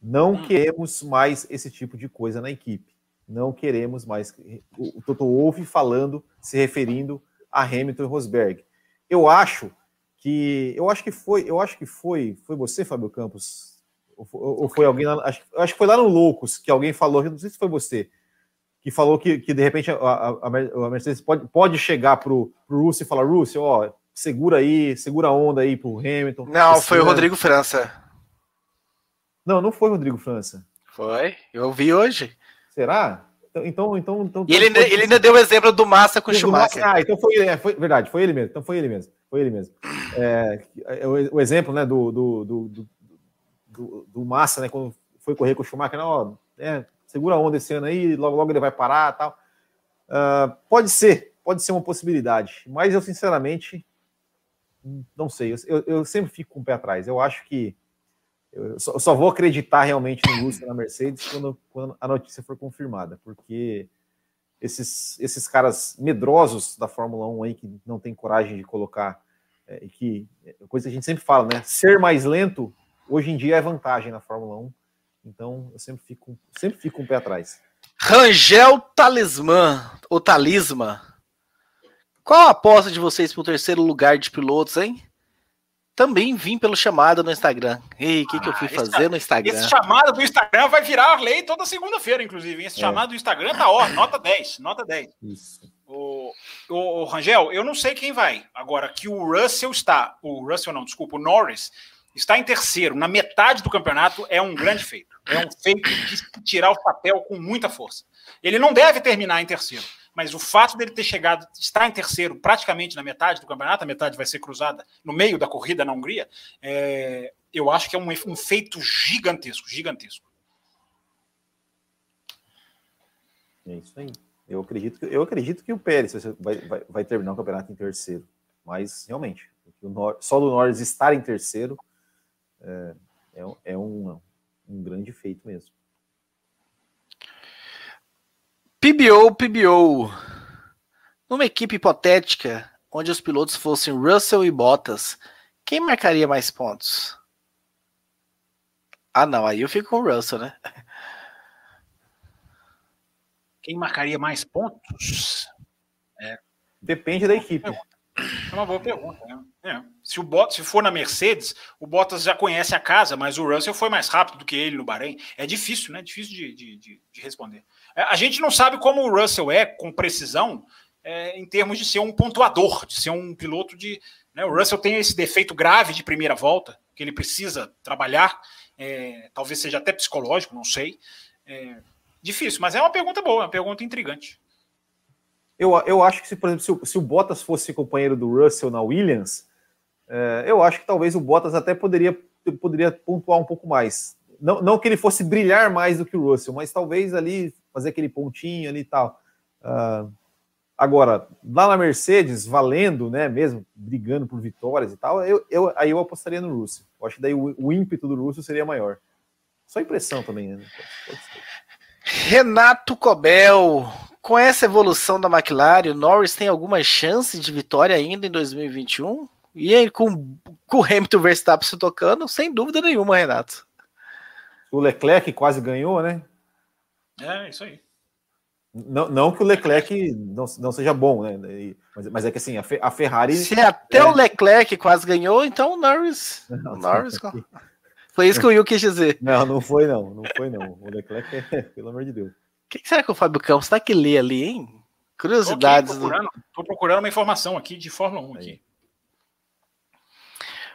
Não hum. queremos mais esse tipo de coisa na equipe. Não queremos mais. O Toto Wolff falando, se referindo a Hamilton e Rosberg. Eu acho que eu acho que foi, eu acho que foi, foi você, Fábio Campos, ou, ou foi alguém, acho, acho que foi lá no Loucos que alguém falou, não sei se foi você, que falou que, que de repente a, a, a Mercedes pode, pode chegar pro, pro Russell e falar, Russell, ó, segura aí, segura a onda aí pro Hamilton. Não, foi o Rodrigo França. Não, não foi Rodrigo França. Foi, eu vi hoje. Será? Então, então, então. então e ele, ainda, ele ainda deu o exemplo do Massa com o Schumacher. Massa, ah, então foi, é, foi verdade, foi ele mesmo. Então foi ele mesmo. Foi ele mesmo. É, é o, o, exemplo, né, do, do, do, do, do Massa, né, quando foi correr com o Schumacher, não, ó, é, segura a onda esse ano aí, logo, logo ele vai parar tal. Uh, pode ser, pode ser uma possibilidade, mas eu sinceramente não sei, eu, eu sempre fico com o pé atrás. Eu acho que eu só, eu só vou acreditar realmente no Lúcio na Mercedes quando, quando, a notícia for confirmada, porque esses, esses caras medrosos da Fórmula 1 aí que não tem coragem de colocar, é, que é, coisa que a gente sempre fala, né? Ser mais lento hoje em dia é vantagem na Fórmula 1. Então eu sempre fico, sempre fico com um o pé atrás. Rangel Talismã, ou Talisma. Qual a aposta de vocês para o terceiro lugar de pilotos, hein? Também vim pelo chamado no Instagram. Ei, o que, ah, que eu fui ah, fazer no Instagram? Esse chamado do Instagram vai virar lei toda segunda-feira, inclusive. Esse é. chamado do Instagram tá ó, nota 10, nota 10. Isso. O, o, o, Rangel, eu não sei quem vai. Agora, que o Russell está, o Russell não, desculpa, o Norris está em terceiro, na metade do campeonato, é um grande feito. É um feito de tirar o papel com muita força. Ele não deve terminar em terceiro mas o fato dele ter chegado, estar em terceiro praticamente na metade do campeonato, a metade vai ser cruzada no meio da corrida na Hungria, é, eu acho que é um, um feito gigantesco, gigantesco. É isso aí. Eu acredito, que, eu acredito que o Pérez vai, vai, vai terminar o campeonato em terceiro. Mas, realmente, só do Norris estar em terceiro é, é, é um, um grande feito mesmo. PBO, PBO. Numa equipe hipotética, onde os pilotos fossem Russell e Bottas, quem marcaria mais pontos? Ah, não, aí eu fico com o Russell, né? Quem marcaria mais pontos? É. Depende da equipe. É uma boa pergunta. Né? É. Se, o Bottas, se for na Mercedes, o Bottas já conhece a casa, mas o Russell foi mais rápido do que ele no Bahrein. É difícil, né? Difícil de, de, de, de responder. É, a gente não sabe como o Russell é com precisão é, em termos de ser um pontuador, de ser um piloto de. Né? O Russell tem esse defeito grave de primeira volta, que ele precisa trabalhar, é, talvez seja até psicológico, não sei. É, difícil, mas é uma pergunta boa, uma pergunta intrigante. Eu, eu acho que, se, por exemplo, se o, se o Bottas fosse companheiro do Russell na Williams, é, eu acho que talvez o Bottas até poderia, poderia pontuar um pouco mais. Não, não que ele fosse brilhar mais do que o Russell, mas talvez ali fazer aquele pontinho ali e tal. Uh, agora, lá na Mercedes, valendo, né, mesmo brigando por vitórias e tal, eu, eu, aí eu apostaria no Russell. Eu acho que daí o, o ímpeto do Russell seria maior. Só impressão também, né? Renato Cobel, com essa evolução da McLaren, o Norris tem alguma chance de vitória ainda em 2021? E aí, com, com o Hamilton Verstappen se tocando, sem dúvida nenhuma, Renato. O Leclerc quase ganhou, né? É, isso aí. Não, não que o Leclerc não, não seja bom, né? Mas, mas é que assim, a, a Ferrari. Se até é... o Leclerc quase ganhou, então o Norris. Não, o Norris. Foi isso que o Will quis dizer. Não, não foi, não. Não foi, não. O Leclerc é, pelo amor de Deus. O que, será que o Fábio Campos está que lê ali, hein? Curiosidades. Estou procurando, do... procurando, uma informação aqui de Fórmula 1 aqui.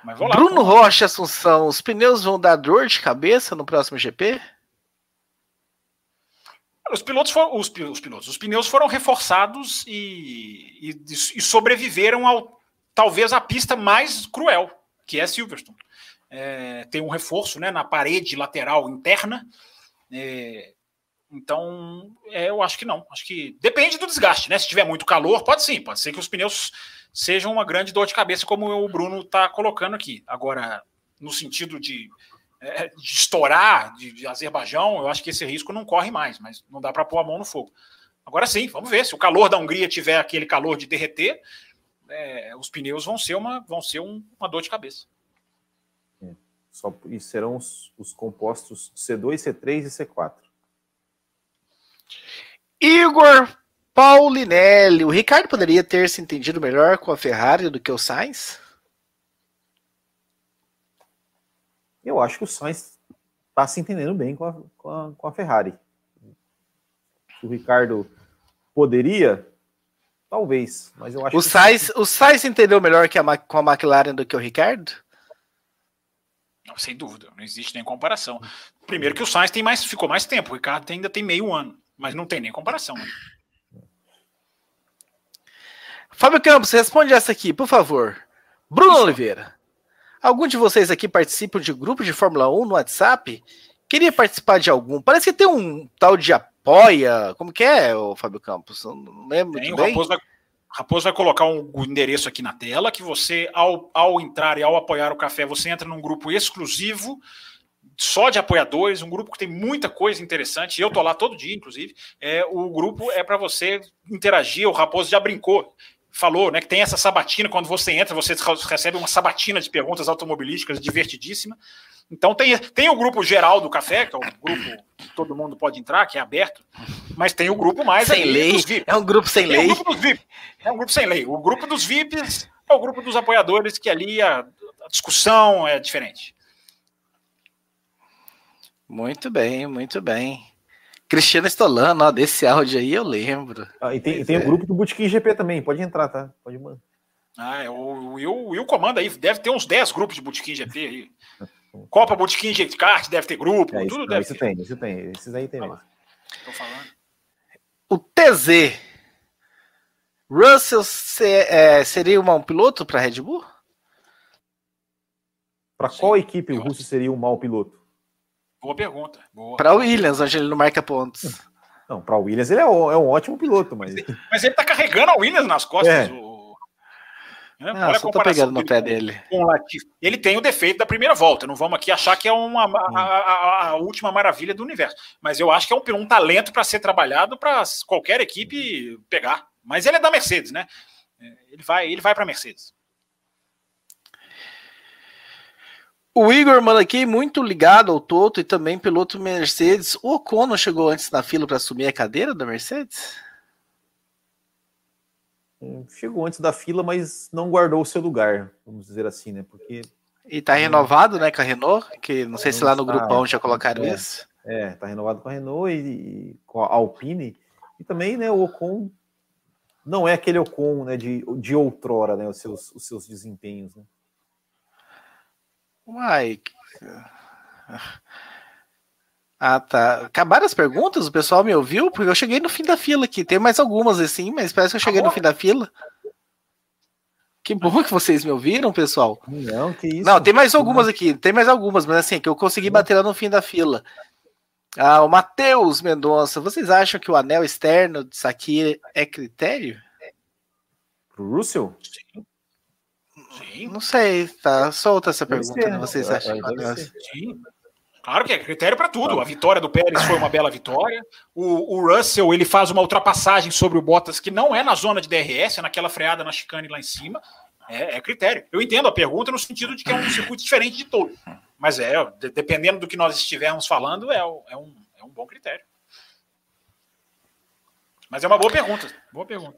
Mas vou lá, Bruno Rocha Assunção, os pneus vão dar dor de cabeça no próximo GP? Os pilotos, foram, os, os, pilotos, os pneus foram reforçados e, e, e, sobreviveram ao talvez a pista mais cruel, que é Silverstone. é, tem um reforço né, na parede lateral interna. É, então, é, eu acho que não. Acho que depende do desgaste, né? Se tiver muito calor, pode sim, pode ser que os pneus sejam uma grande dor de cabeça, como o Bruno está colocando aqui. Agora, no sentido de, é, de estourar de, de, Azerbaijão, eu acho que esse risco não corre mais, mas não dá para pôr a mão no fogo. Agora sim, vamos ver. Se o calor da Hungria tiver aquele calor de derreter, é, os pneus vão ser uma, vão ser um, uma dor de cabeça. É, só, e serão os, os compostos C2, C3 e C4. Igor Paulinelli, o Ricardo poderia ter se entendido melhor com a Ferrari do que o Sainz? Eu acho que o Sainz está se entendendo bem com a, com a, com a Ferrari. O Ricardo poderia, talvez, mas eu acho o que. Sainz, o Sainz entendeu melhor que a, com a McLaren do que o Ricardo? Não, sem dúvida, não existe nem comparação. Primeiro que o Sainz tem mais, ficou mais tempo, o Ricardo ainda tem meio ano, mas não tem nem comparação. Né? Fábio Campos, responde essa aqui, por favor. Bruno Isso. Oliveira. Algum de vocês aqui participam de grupo de Fórmula 1 no WhatsApp? Queria participar de algum. Parece que tem um tal de apoia. Como que é, o Fábio Campos? Não lembro. Tem, o Raposo vai, Raposo vai colocar um, um, endereço aqui na tela que você, ao, ao entrar e ao apoiar o café, você entra num grupo exclusivo só de apoiadores, um grupo que tem muita coisa interessante. Eu tô lá todo dia, inclusive. É, o grupo é para você interagir. O Raposo já brincou falou, né, que tem essa sabatina, quando você entra, você recebe uma sabatina de perguntas automobilísticas divertidíssima. Então tem, tem o grupo geral do café, que é o grupo que todo mundo pode entrar, que é aberto, mas tem o grupo mais sem lei. É um grupo sem tem lei. grupo dos VIP. É um grupo sem lei. O grupo dos VIPs é o grupo dos apoiadores, que ali a, a discussão é diferente. Muito bem, muito bem. Cristiano Estolano, ó, desse áudio aí eu lembro. Ah, e tem, tem é. o grupo do Botequim GP também, pode entrar, tá? Pode mandar. Ah, é, o Will, comanda aí, deve ter uns 10 grupos de Botequim GP aí. Copa Botequim GP Kart deve ter grupo, é, tudo isso, deve isso ter. tem, isso tem, esses aí tem mesmo. Tô falando. O TZ. Russell é, seria um mau piloto para Red Bull? Para qual equipe o Russell seria um mau piloto? Boa pergunta. Para o Williams, onde ele não marca pontos. Não, para o Williams ele é, um, é um ótimo piloto, mas. Mas ele está carregando a Williams nas costas. É. O... Né? Ah, Olha a tô pegando no pé dele. Com ele tem o defeito da primeira volta. Não vamos aqui achar que é uma, a, a, a última maravilha do universo. Mas eu acho que é um, um talento para ser trabalhado para qualquer equipe pegar. Mas ele é da Mercedes, né? É, ele vai, ele vai para Mercedes. O Igor manda aqui muito ligado ao Toto e também piloto Mercedes. O Ocon não chegou antes na fila para assumir a cadeira da Mercedes? Hum, chegou antes da fila, mas não guardou o seu lugar, vamos dizer assim, né? Porque e tá renovado, né, com a Renault, que não sei se lá no grupão já colocaram é, isso. É, tá renovado com a Renault e, e, com a Alpine. E também, né, o Ocon não é aquele Ocon, né, de, de outrora, né, os seus, os seus desempenhos, né? Uai. Ah, tá. Acabaram as perguntas? O pessoal me ouviu? Porque eu cheguei no fim da fila aqui. Tem mais algumas assim, mas parece que eu cheguei no fim da fila. Que bom que vocês me ouviram, pessoal. Não, que isso. Não, tem mais algumas aqui. Tem mais algumas, mas assim, que eu consegui bater lá no fim da fila. Ah, o Matheus Mendonça. Vocês acham que o anel externo disso aqui é critério? Pro Russell? Sim. Sim. Não sei, tá solta essa pergunta, ser, né? Vocês acham? Sim. Claro que é critério para tudo. A vitória do Pérez foi uma bela vitória. O, o, Russell ele faz uma ultrapassagem sobre o Bottas que não é na zona de DRS, é naquela freada na chicane lá em cima. É, é critério. Eu entendo a pergunta no sentido de que é um circuito diferente de todo. Mas é, dependendo do que nós estivermos falando, é, é, um, é um bom critério. Mas é uma boa pergunta. Boa pergunta.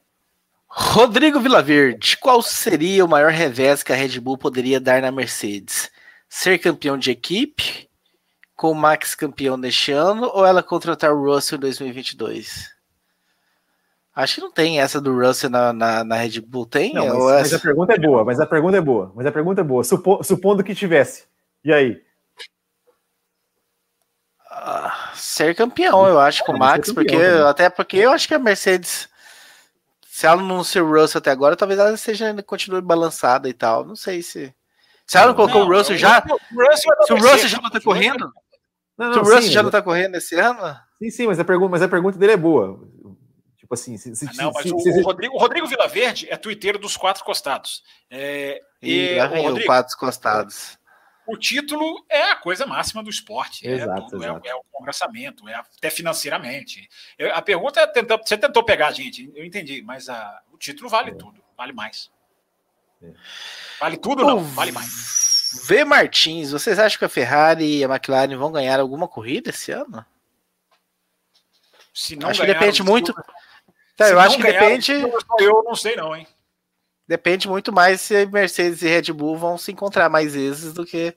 Rodrigo Vilaverde, qual seria o maior revés que a Red Bull poderia dar na Mercedes? Ser campeão de equipe, com o Max campeão neste ano, ou ela contratar o Russell em 2022? Acho que não tem essa do Russell na, na, na Red Bull, tem? Não, mas, mas, a pergunta é boa, mas a pergunta é boa, mas a pergunta é boa. Supo, supondo que tivesse, e aí? Ah, ser campeão, eu acho, com o Max, porque até porque eu acho que a Mercedes se ela não ser Russell até agora, talvez ela seja continue balançada e tal. Não sei se Você não colocou o Russell já? O Russell se o Russell já não tá correndo? Não, não, se o Russell sim, já não tá correndo esse ano? Sim, sim, mas a pergunta, mas a pergunta dele é boa. Tipo assim, se, se, ah, não, mas se, o, se, o, Rodrigo, o Rodrigo Vilaverde é tuiteiro dos quatro costados. É, e, e o Rodrigo, quatro costados. O título é a coisa máxima do esporte. Exato, é, tudo, exato. É, é, o congressamento, é até financeiramente. Eu, a pergunta é: tentar, você tentou pegar a gente, eu entendi, mas a, o título vale é. tudo, vale mais. É. Vale tudo, não, vale mais. V Martins, vocês acham que a Ferrari e a McLaren vão ganhar alguma corrida esse ano? Se não acho que depende muito. Tá, eu acho que depende. Eu não sei, não, hein? Depende muito mais se Mercedes e Red Bull vão se encontrar mais vezes do que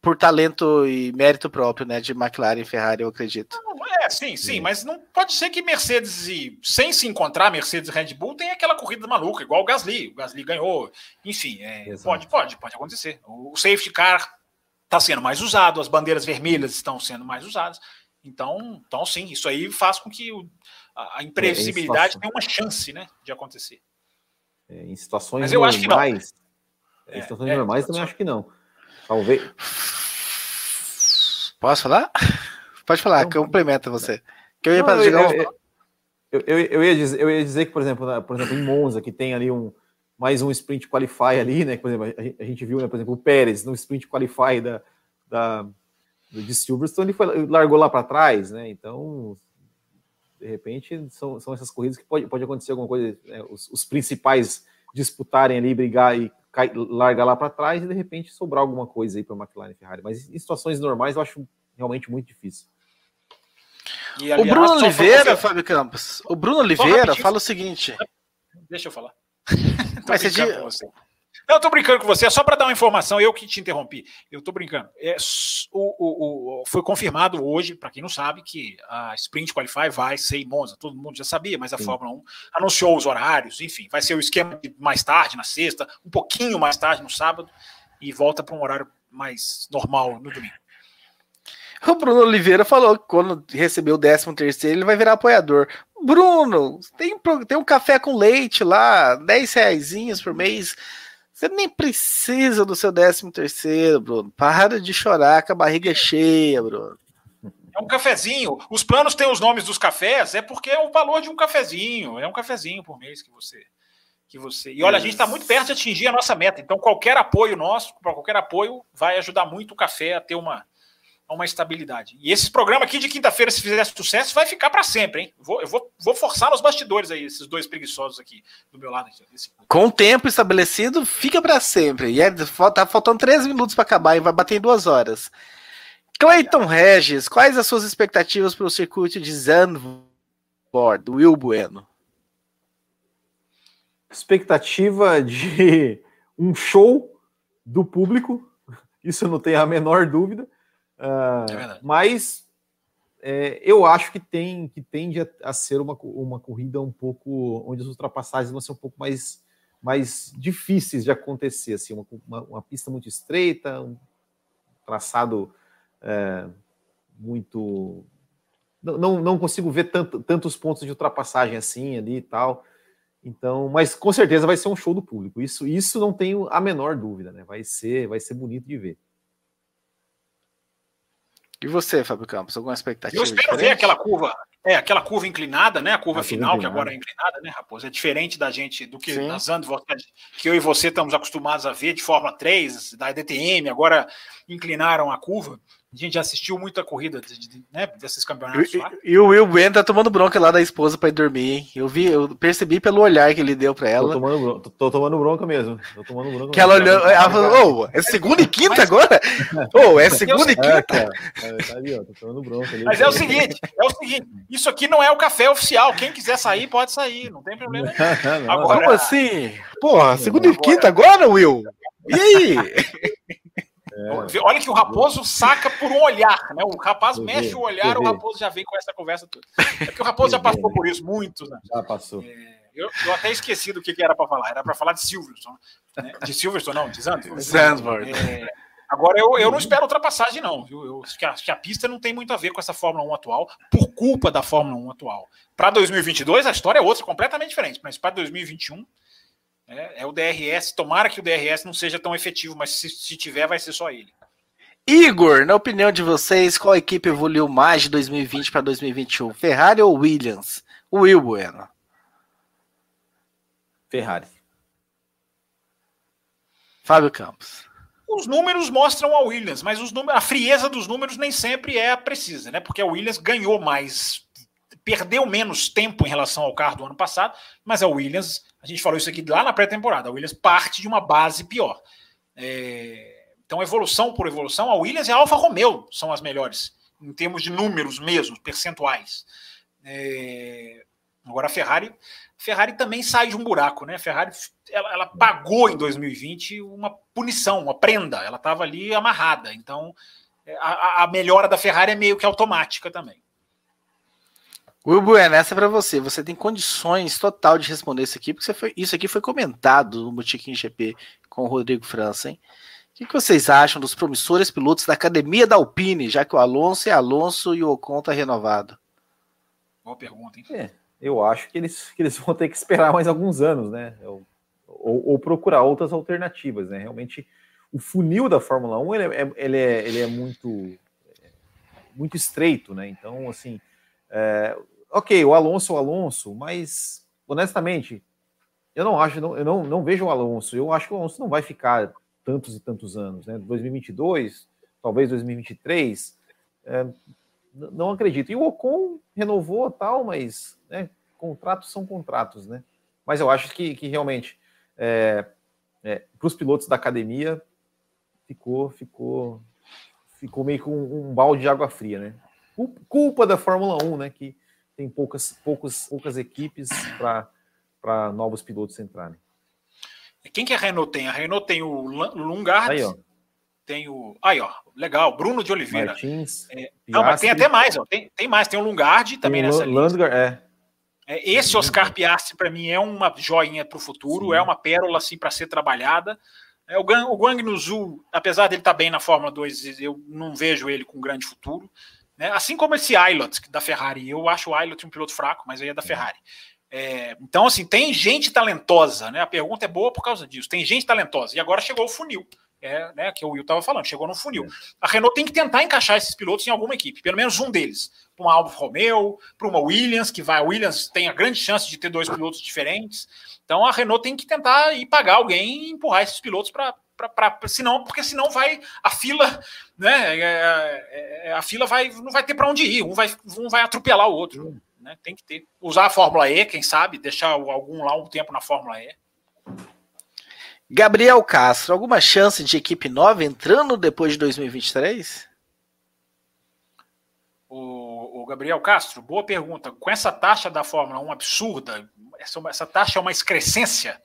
por talento e mérito próprio, né, de McLaren e Ferrari, eu acredito. É, sim, sim, mas não pode ser que Mercedes e sem se encontrar Mercedes e Red Bull tenha aquela corrida maluca, igual o Gasly, o Gasly ganhou, enfim, é, pode, pode, pode acontecer. O safety car está sendo mais usado, as bandeiras vermelhas estão sendo mais usadas, então, então sim, isso aí faz com que o, a, imprevisibilidade é, tenha uma chance, né, de acontecer. É, em situações Mas eu normais, acho que não. Em situações é, normais também acho que não. Talvez. Posso falar? Pode falar, não, complementa você. Que eu ia não, eu, eu, eu, eu, eu, ia dizer, eu ia dizer que, por exemplo, na, por exemplo, em Monza, que tem ali um mais um sprint qualify ali, né? Por exemplo, a, gente viu, né, por exemplo, o Pérez no sprint qualify da, da, de Silverstone, ele foi, largou lá para trás, né? Então, de repente, são, são essas corridas que pode, pode acontecer alguma coisa, né, os, os, principais disputarem ali, brigar e cai, largar lá para trás e de repente sobrar alguma coisa aí para McLaren e Ferrari. Mas em situações normais eu acho realmente muito difícil. E, aliás, o Bruno Oliveira, você... Fábio Campos, o Bruno Oliveira fala o seguinte. Deixa eu falar. Mas você... Não, eu tô brincando com você, é só para dar uma informação, eu que te interrompi. Eu tô brincando. É, o, o, o foi confirmado hoje, para quem não sabe, que a Sprint Qualify vai ser em Monza. Todo mundo já sabia, mas a Sim. Fórmula 1 anunciou os horários, enfim, vai ser o esquema de mais tarde na sexta, um pouquinho mais tarde no sábado, e volta para um horário mais normal no domingo. O Bruno Oliveira falou que quando receber o 13 terceiro ele vai virar apoiador. Bruno, tem, tem um café com leite lá, 10 reais por mês você nem precisa do seu décimo terceiro, Bruno. Para de chorar com a barriga cheia, Bruno. É um cafezinho. Os planos têm os nomes dos cafés, é porque é o valor de um cafezinho. É um cafezinho por mês que você. Que você... E olha, a gente está muito perto de atingir a nossa meta. Então, qualquer apoio nosso, qualquer apoio, vai ajudar muito o café a ter uma, uma estabilidade. E esse programa aqui de quinta-feira, se fizer sucesso, vai ficar para sempre, hein? Vou, eu vou, vou forçar nos bastidores aí, esses dois preguiçosos aqui do meu lado. Esse... Com o tempo estabelecido, fica para sempre. E é, tá faltando três minutos para acabar e vai bater em duas horas. Clayton Regis, quais as suas expectativas para o circuito de Zandvoort, Will Bueno? Expectativa de um show do público, isso eu não tenho a menor dúvida Uh, é mas é, eu acho que tem que tende a, a, ser uma, uma corrida um pouco onde as ultrapassagens vão ser um pouco mais, mais difíceis de acontecer, assim, uma, uma, uma pista muito estreita, um traçado é, muito não, não consigo ver tanto, tantos pontos de ultrapassagem assim ali e tal. Então, mas com certeza vai ser um show do público. Isso, isso não tenho a menor dúvida, né? Vai ser, vai ser bonito de ver. E você, Fábio Campos, alguma expectativa? Eu espero diferente? ver aquela curva, é, aquela curva inclinada, né? A curva a final, que agora é inclinada, né, Raposo? É diferente da gente, do que Sim. nas Zandvoort, que eu e você estamos acostumados a ver de Fórmula 3, da DTM, agora inclinaram a curva. A gente já assistiu muita corrida de, de, né, desses campeonatos lá. E, e o Will Ben tá tomando bronca lá da esposa para ir dormir, hein? Eu vi, eu percebi pelo olhar que ele deu para ela. Tô tomando, bronca, tô, tô tomando bronca mesmo. Tô tomando bronca. Que ela olhou, ela falou, oh, é segunda e quinta Mas... agora? oh, é segunda e quinta? É, tá ali, ó, tô tomando bronca. Ali. Mas é o seguinte, é o seguinte, isso aqui não é o café oficial. Quem quiser sair, pode sair, não tem problema. Não, agora, Como assim? Porra, segunda e quinta agora, Will? E aí? É. Olha que o Raposo saca por um olhar, né? O rapaz mexe o olhar, o Raposo já vem com essa conversa toda. É porque o Raposo já passou por isso muito, né? Já passou. É, eu, eu, até esqueci do que, que era para falar. Era para falar de Silverstone. Né? De Silverstone, não, de Zandvoort. Zandvoort. É, agora, eu, eu não espero ultrapassagem, não. Viu? Eu acho que a, que a pista não tem muito a ver com essa Fórmula 1 atual, por culpa da Fórmula 1 atual. Para 2022, a história é outra, completamente diferente. Mas para 2021, É, é, o DRS. Tomara que o DRS não seja tão efetivo, mas se, se tiver, vai ser só ele. Igor, na opinião de vocês, qual equipe evoluiu mais de 2020 para 2021? Ferrari ou Williams? Will Bueno. Ferrari. Fábio Campos. Os números mostram a Williams, mas a frieza dos números nem sempre é precisa, né? Porque a Williams ganhou mais, perdeu menos tempo em relação ao carro do ano passado, mas a Williams, a gente falou isso aqui lá na pré-temporada, a Williams parte de uma base pior. É, então, evolução por evolução, a Williams e a Alfa Romeo são as melhores, em termos de números mesmo, percentuais. É, agora a Ferrari, Ferrari também sai de um buraco, né? A Ferrari ela, ela pagou em 2020 uma punição, uma prenda. Ela estava ali amarrada. Então é, a, a, melhora da Ferrari é meio que automática também. Will Bueno, essa é para você. Você tem condições total de responder isso aqui, porque foi, isso aqui foi comentado no Botiquim GP com o Rodrigo França, hein? O que, que vocês acham dos promissores pilotos da academia da Alpine, já que o Alonso é Alonso e o Ocon está renovado? Boa pergunta, hein? É, eu acho que eles, que eles vão ter que esperar mais alguns anos, né? Eu, ou, ou, procurar outras alternativas, né? Realmente, o funil da Fórmula 1 ele é, ele é, ele é muito, muito estreito, né? Então, assim, é, ok, o Alonso é o Alonso, mas honestamente, eu não acho, eu não, não vejo o Alonso. Eu acho que o Alonso não vai ficar tantos e tantos anos, né? 2022, talvez 2023. É, não acredito. E o Ocon renovou tal, mas né, contratos são contratos, né? Mas eu acho que, que realmente é, é, para os pilotos da academia ficou, ficou, ficou meio com um, um balde de água fria, né? Culpa da Fórmula 1, né? Que tem poucas, poucas, poucas equipes para novos pilotos entrarem. Quem que a Renault tem? A Renault tem o Lungard, Aí, ó tem o. Aí, ó, legal, Bruno de Oliveira. Martins, é, não, mas tem até mais, ó, tem, tem mais, tem o Lungard também tem nessa Landgar, é. é. Esse Oscar Piastri, para mim, é uma joinha para o futuro, Sim. é uma pérola assim para ser trabalhada. É, o, Gang, o Guang Nuzu, apesar dele estar tá bem na Fórmula 2, eu não vejo ele com grande futuro. Né? Assim como esse Ailot da Ferrari. Eu acho o Ailot um piloto fraco, mas aí é da Ferrari. É, então, assim, tem gente talentosa, né? A pergunta é boa por causa disso. Tem gente talentosa. E agora chegou o funil é, né, que o Will estava falando, chegou no funil. É. A Renault tem que tentar encaixar esses pilotos em alguma equipe, pelo menos um deles. Para uma Alfa Romeo, para uma Williams, que vai. A Williams tem a grande chance de ter dois pilotos diferentes. Então a Renault tem que tentar ir pagar alguém e empurrar esses pilotos para. Senão, porque senão vai a fila, né? É, é, é, a fila vai, não vai ter para onde ir, um vai, um vai atropelar o outro. Né? Tem que ter. Usar a Fórmula E, quem sabe, deixar algum lá um tempo na Fórmula E. Gabriel Castro, alguma chance de equipe nova entrando depois de 2023? O, o Gabriel Castro, boa pergunta. Com essa taxa da Fórmula 1 absurda, essa, essa taxa é uma excrescência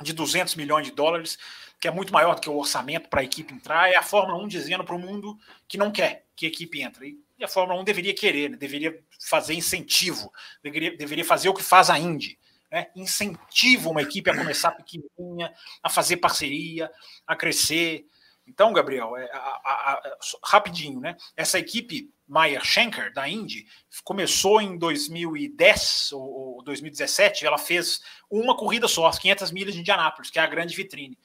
de 200 milhões de dólares, que é muito maior do que o orçamento para a equipe entrar, é a Fórmula 1 dizendo para o mundo que não quer que a equipe entre. E a Fórmula 1 deveria querer, né? deveria fazer incentivo, deveria, deveria fazer o que faz a Indy né, incentiva uma equipe a começar pequenininha, a fazer parceria, a crescer. Então, Gabriel, é, a, a, a, rapidinho, né? Essa equipe Meyer Schenker, da Indy, começou em 2010 ou, ou 2017, ela fez uma corrida só, as 500 milhas de Indianápolis, que é a grande vitrine.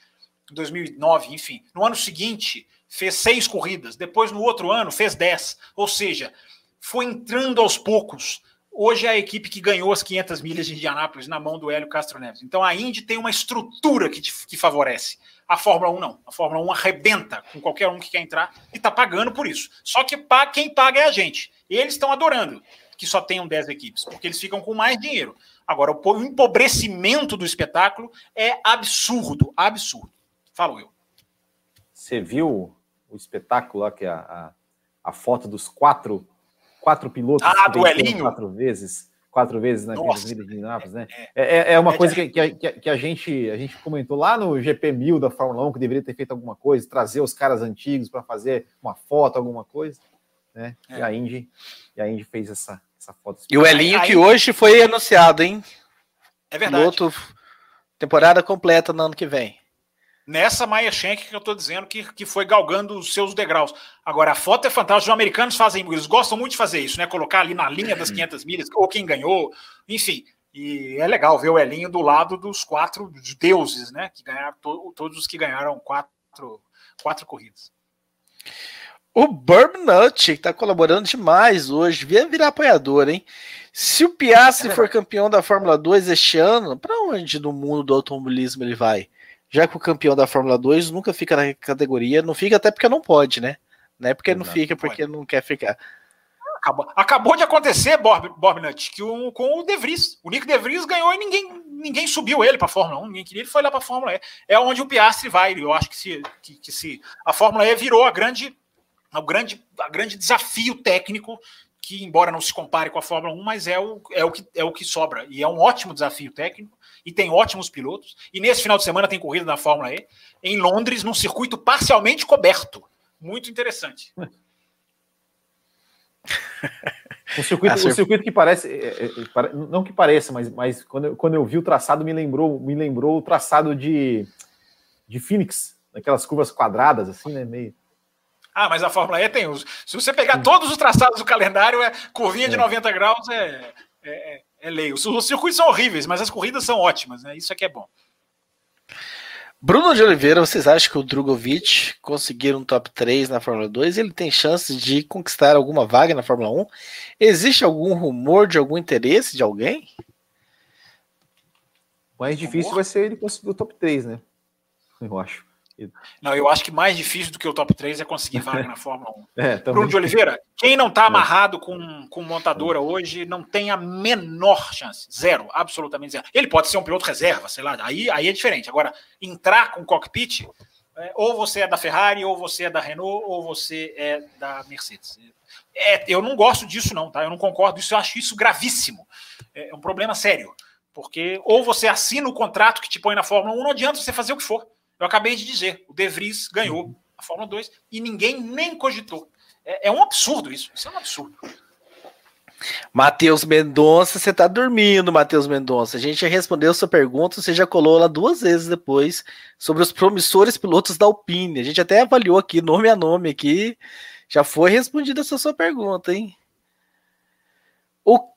2009, enfim. No ano seguinte, fez seis corridas. Depois, no outro ano, fez dez. Ou seja, foi entrando aos poucos Hoje é a equipe que ganhou as 500 milhas de Indianápolis na mão do Hélio Castro Neves. Então a Indy tem uma estrutura que, te, que favorece. A Fórmula 1 não. A Fórmula 1 arrebenta com qualquer um que quer entrar e está pagando por isso. Só que quem paga é a gente. Eles estão adorando que só tenham 10 equipes, porque eles ficam com mais dinheiro. Agora, o empobrecimento do espetáculo é absurdo, absurdo. Falo eu. Você viu o espetáculo lá, que é a, a, a foto dos quatro quatro pilotos ah, duelinho. quatro vezes, quatro vezes na vida de Indianápolis, né? É, é, é uma é, coisa que, que, que, a, gente, a gente comentou lá no GP 1000 da Fórmula 1 que deveria ter feito alguma coisa, trazer os caras antigos para fazer uma foto, alguma coisa, né? E a Indy, e a Indy fez essa, essa foto. E o Elinho que hoje foi anunciado, hein? É verdade. Piloto, temporada completa no ano que vem nessa Maia Schenck que eu estou dizendo que, que foi galgando os seus degraus. Agora, a foto é fantástica. Os americanos fazem, eles gostam muito de fazer isso, né? Colocar ali na linha das 500 milhas, ou quem ganhou, enfim. E é legal ver o Elinho do lado dos quatro deuses, né? Que ganharam to, todos os que ganharam quatro, quatro corridas. O Burbnut, que está colaborando demais hoje, via virar apoiador, hein? Se o Piastri é for campeão da Fórmula 2 este ano, para onde no mundo do automobilismo ele vai? Já que o campeão da Fórmula 2 nunca fica na categoria, não fica até porque não pode, né? Não é porque Exato, não fica, porque não quer ficar. Acabou, acabou de acontecer, Bob, Bob Nutt, que um, com o De Vries. O Nick De Vries ganhou e ninguém, ninguém subiu ele para a Fórmula 1, ninguém queria, ele foi lá para a Fórmula E. É onde o Piastri vai. Eu acho que se, que, que se a Fórmula E virou a grande, a grande, a grande desafio técnico que, embora não se compare com a Fórmula 1, mas é o, é, o que, é o que sobra. E é um ótimo desafio técnico, e tem ótimos pilotos. E nesse final de semana tem corrida na Fórmula E, em Londres, num circuito parcialmente coberto. Muito interessante. Um circuito, um circuito que parece, é, é, é não que pareça, mas, mas quando, eu, quando eu vi o traçado, me lembrou, me lembrou o traçado de, de Phoenix, aquelas curvas quadradas, assim, né? Meio. Ah, mas a Fórmula E tem os. Se você pegar todos os traçados do calendário, é curvinha de 90 graus é, é, é lei. Os, os circuitos são horríveis, mas as corridas são ótimas, né? Isso aqui é bom. Bruno de Oliveira, vocês acham que o Drogovic conseguir um top 3 na Fórmula 2, ele tem chance de conquistar alguma vaga na Fórmula 1? Existe algum rumor de algum interesse de alguém? O mais difícil vai ser ele conseguir o top 3, né? Eu acho. Não, eu acho que mais difícil do que o top 3 é conseguir vaga na Fórmula 1. É, Bruno de Oliveira, quem não está é. amarrado com, com montadora hoje não tem a menor chance. Zero, absolutamente zero. Ele pode ser um piloto reserva, sei lá, aí, aí é diferente. Agora, entrar com cockpit, é, ou você é da Ferrari, ou você é da Renault, ou você é da Mercedes. É, eu não gosto disso, não, tá? Eu não concordo isso, eu acho isso gravíssimo. É um problema sério. Porque ou você assina o contrato que te põe na Fórmula 1, não adianta você fazer o que for. Eu acabei de dizer, o De Vries ganhou uhum. a Fórmula 2 e ninguém nem cogitou. É, é um absurdo isso. Isso é um absurdo. Matheus Mendonça, você tá dormindo, Matheus Mendonça. A gente já respondeu sua pergunta, você já colou lá duas vezes depois sobre os promissores pilotos da Alpine. A gente até avaliou aqui, nome a nome aqui. Já foi respondida essa sua pergunta, hein? O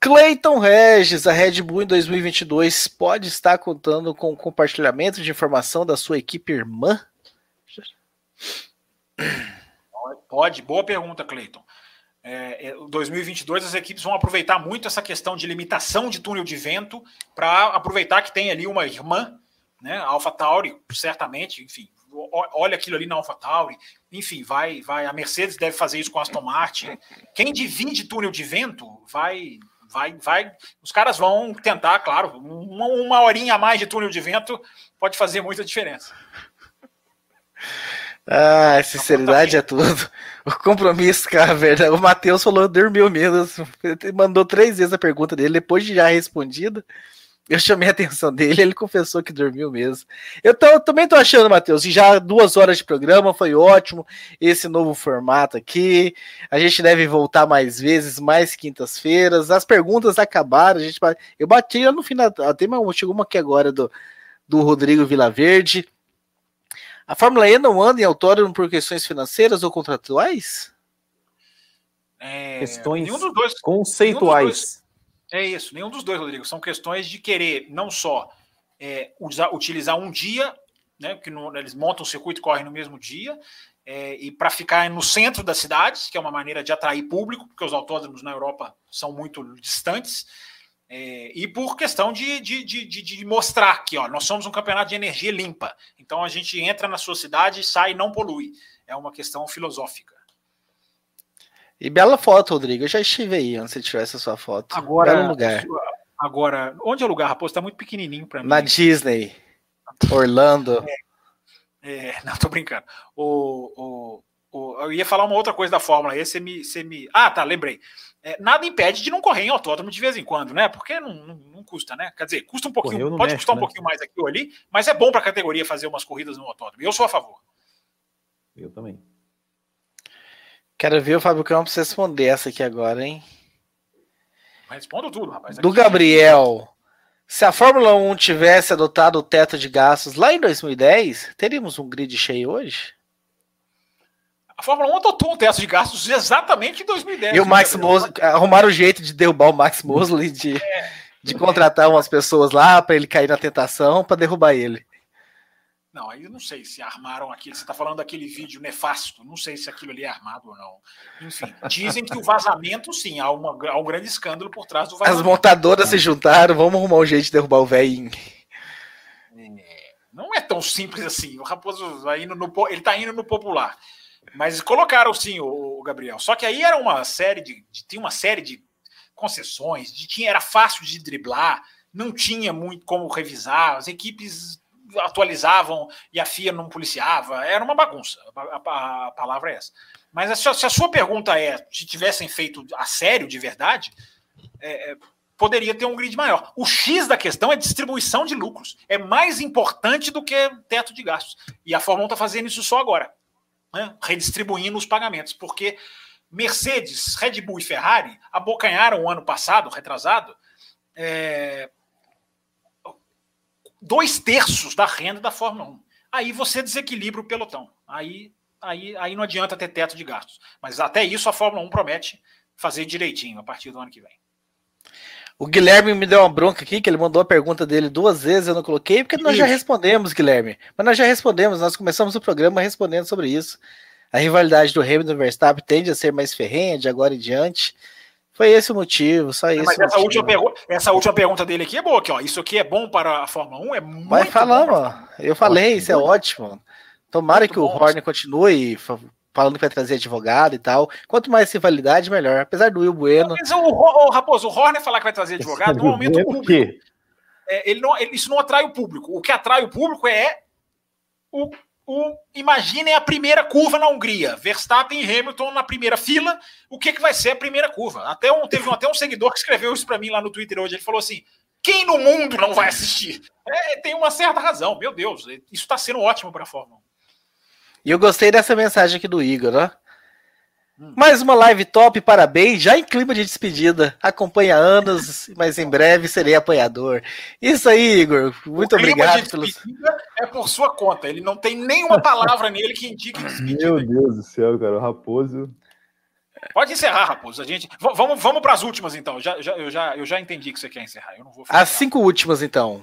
Clayton Regis, a Red Bull em 2022 pode estar contando com compartilhamento de informação da sua equipe irmã? Pode, boa pergunta, Clayton. É, 2022 é, as equipes vão aproveitar muito essa questão de limitação de túnel de vento para aproveitar que tem ali uma irmã, né, Alpha Tauri, certamente, enfim, olha aquilo ali na Alpha Tauri, enfim, vai, vai, a Mercedes deve fazer isso com a Aston Martin. Quem divide túnel de vento vai vai, vai. Os caras vão tentar, claro, uma, uma horinha a mais de túnel de vento pode fazer muita diferença. Ah, sinceridade é tudo. O compromisso, cara, verdade. O Matheus falou, dormiu mesmo. Mandou três vezes a pergunta dele, depois de já respondida. Eu chamei a atenção dele, ele confessou que dormiu mesmo. Eu, tô, eu também tô achando, Matheus, que já duas horas de programa foi ótimo esse novo formato aqui. A gente deve voltar mais vezes, mais quintas-feiras. As perguntas acabaram, a gente eu bati no final, até uma, chegou uma aqui agora do, do Rodrigo Vilaverde. A Fórmula E não anda em autódromo por questões financeiras ou contratuais? É, questões conceituais. É isso, nenhum dos dois, Rodrigo. São questões de querer não só é, usar, utilizar um dia, né, que no, eles montam o circuito e correm no mesmo dia, é, e para ficar no centro das cidades, que é uma maneira de atrair público, porque os autódromos na Europa são muito distantes, é, e por questão de, de, de, de, mostrar que ó, nós somos um campeonato de energia limpa. Então a gente entra na sua cidade, sai e não polui. É uma questão filosófica. E bela foto, Rodrigo. Eu já estive aí antes de tirar essa sua foto. Agora, Belo lugar. Agora, onde é o lugar, Raposo? Está muito pequenininho para mim. Na Disney. Orlando. É, é, não, tô brincando. O, o, o, eu ia falar uma outra coisa da Fórmula E, você me, você me. Ah, tá, lembrei. É, nada impede de não correr em autódromo de vez em quando, né? Porque não, não, não custa, né? Quer dizer, custa um pouquinho, pode México, custar um né? pouquinho mais aqui ou ali, mas é bom para a categoria fazer umas corridas no autódromo. Eu sou a favor. Eu também. Quero ver o Fábio Campos responder essa aqui agora, hein? Respondo tudo, rapaz. Do Gabriel. Se a Fórmula 1 tivesse adotado o teto de gastos lá em 2010, teríamos um grid cheio hoje? A Fórmula 1 adotou um teto de gastos exatamente em 2010. E o Max Mosley, arrumaram o jeito de derrubar o Max Mosley de, é, de contratar umas pessoas lá para ele cair na tentação para derrubar ele. Não, aí eu não sei se armaram aquilo. Você está falando daquele vídeo nefasto. Não sei se aquilo ali é armado ou não. Enfim, dizem que o vazamento, sim, há, uma, há um grande escândalo por trás do vazamento. As montadoras se juntaram, vamos arrumar um jeito de derrubar o velhinho. É, não é tão simples assim. O Raposo vai indo no, ele está indo no popular. Mas colocaram sim o, Gabriel. Só que aí era uma série de, de tinha uma série de concessões, de, tinha, era fácil de driblar, não tinha muito como revisar, as equipes atualizavam e a FIA não policiava, era uma bagunça, a, a, a palavra é essa. Mas se a, se a, sua pergunta é se tivessem feito a sério, de verdade, é, é, poderia ter um grid maior. O X da questão é distribuição de lucros. É mais importante do que teto de gastos. E a Fórmula 1 está fazendo isso só agora, né? redistribuindo os pagamentos, porque Mercedes, Red Bull e Ferrari abocanharam o ano passado, retrasado, é, dois terços da renda da Fórmula 1. Aí você desequilibra o pelotão. Aí, aí, aí não adianta ter teto de gastos. Mas até isso a Fórmula 1 promete fazer direitinho a partir do ano que vem. O Guilherme me deu uma bronca aqui, que ele mandou a pergunta dele duas vezes, eu não coloquei, porque nós isso. já respondemos, Guilherme. Mas nós já respondemos, nós começamos o programa respondendo sobre isso a rivalidade do Hamilton e do Verstappen tende a ser mais ferrenha de agora em diante. Foi esse o motivo, só isso. Mas essa última, essa última, pergunta dele aqui é boa, aqui, ó. Isso aqui é bom para a Fórmula 1? É muito Vai falando, ó. Eu falei, isso é ótimo. Tomara muito que o Horner continue falando que vai trazer advogado e tal. Quanto mais rivalidade, melhor. Apesar do Will Bueno. Mas o, o, Raposo, o Horner falar que vai trazer advogado não aumenta o público. É, ele não, ele, isso não atrai o público. O que atrai o público é o o, imaginem a primeira curva na Hungria. Verstappen e Hamilton na primeira fila. O que, que vai ser a primeira curva? Até um, teve um, até um seguidor que escreveu isso para mim lá no Twitter hoje. Ele falou assim: quem no mundo não vai assistir? É, tem uma certa razão. Meu Deus, isso está sendo ótimo para a Fórmula 1. E eu gostei dessa mensagem aqui do Igor, né? Mais uma live top, parabéns, já em clima de despedida. Acompanha anos, mas em breve serei apoiador. Isso aí, Igor. Muito obrigado pelo. É por sua conta. Ele não tem nenhuma palavra nele que indique despedida. Meu Deus do céu, cara. O Raposo. Pode encerrar, Raposo. A gente... Vamos, vamos para as últimas, então. Já, já, eu, já, eu já entendi que você quer encerrar. Eu não vou as cinco últimas, então.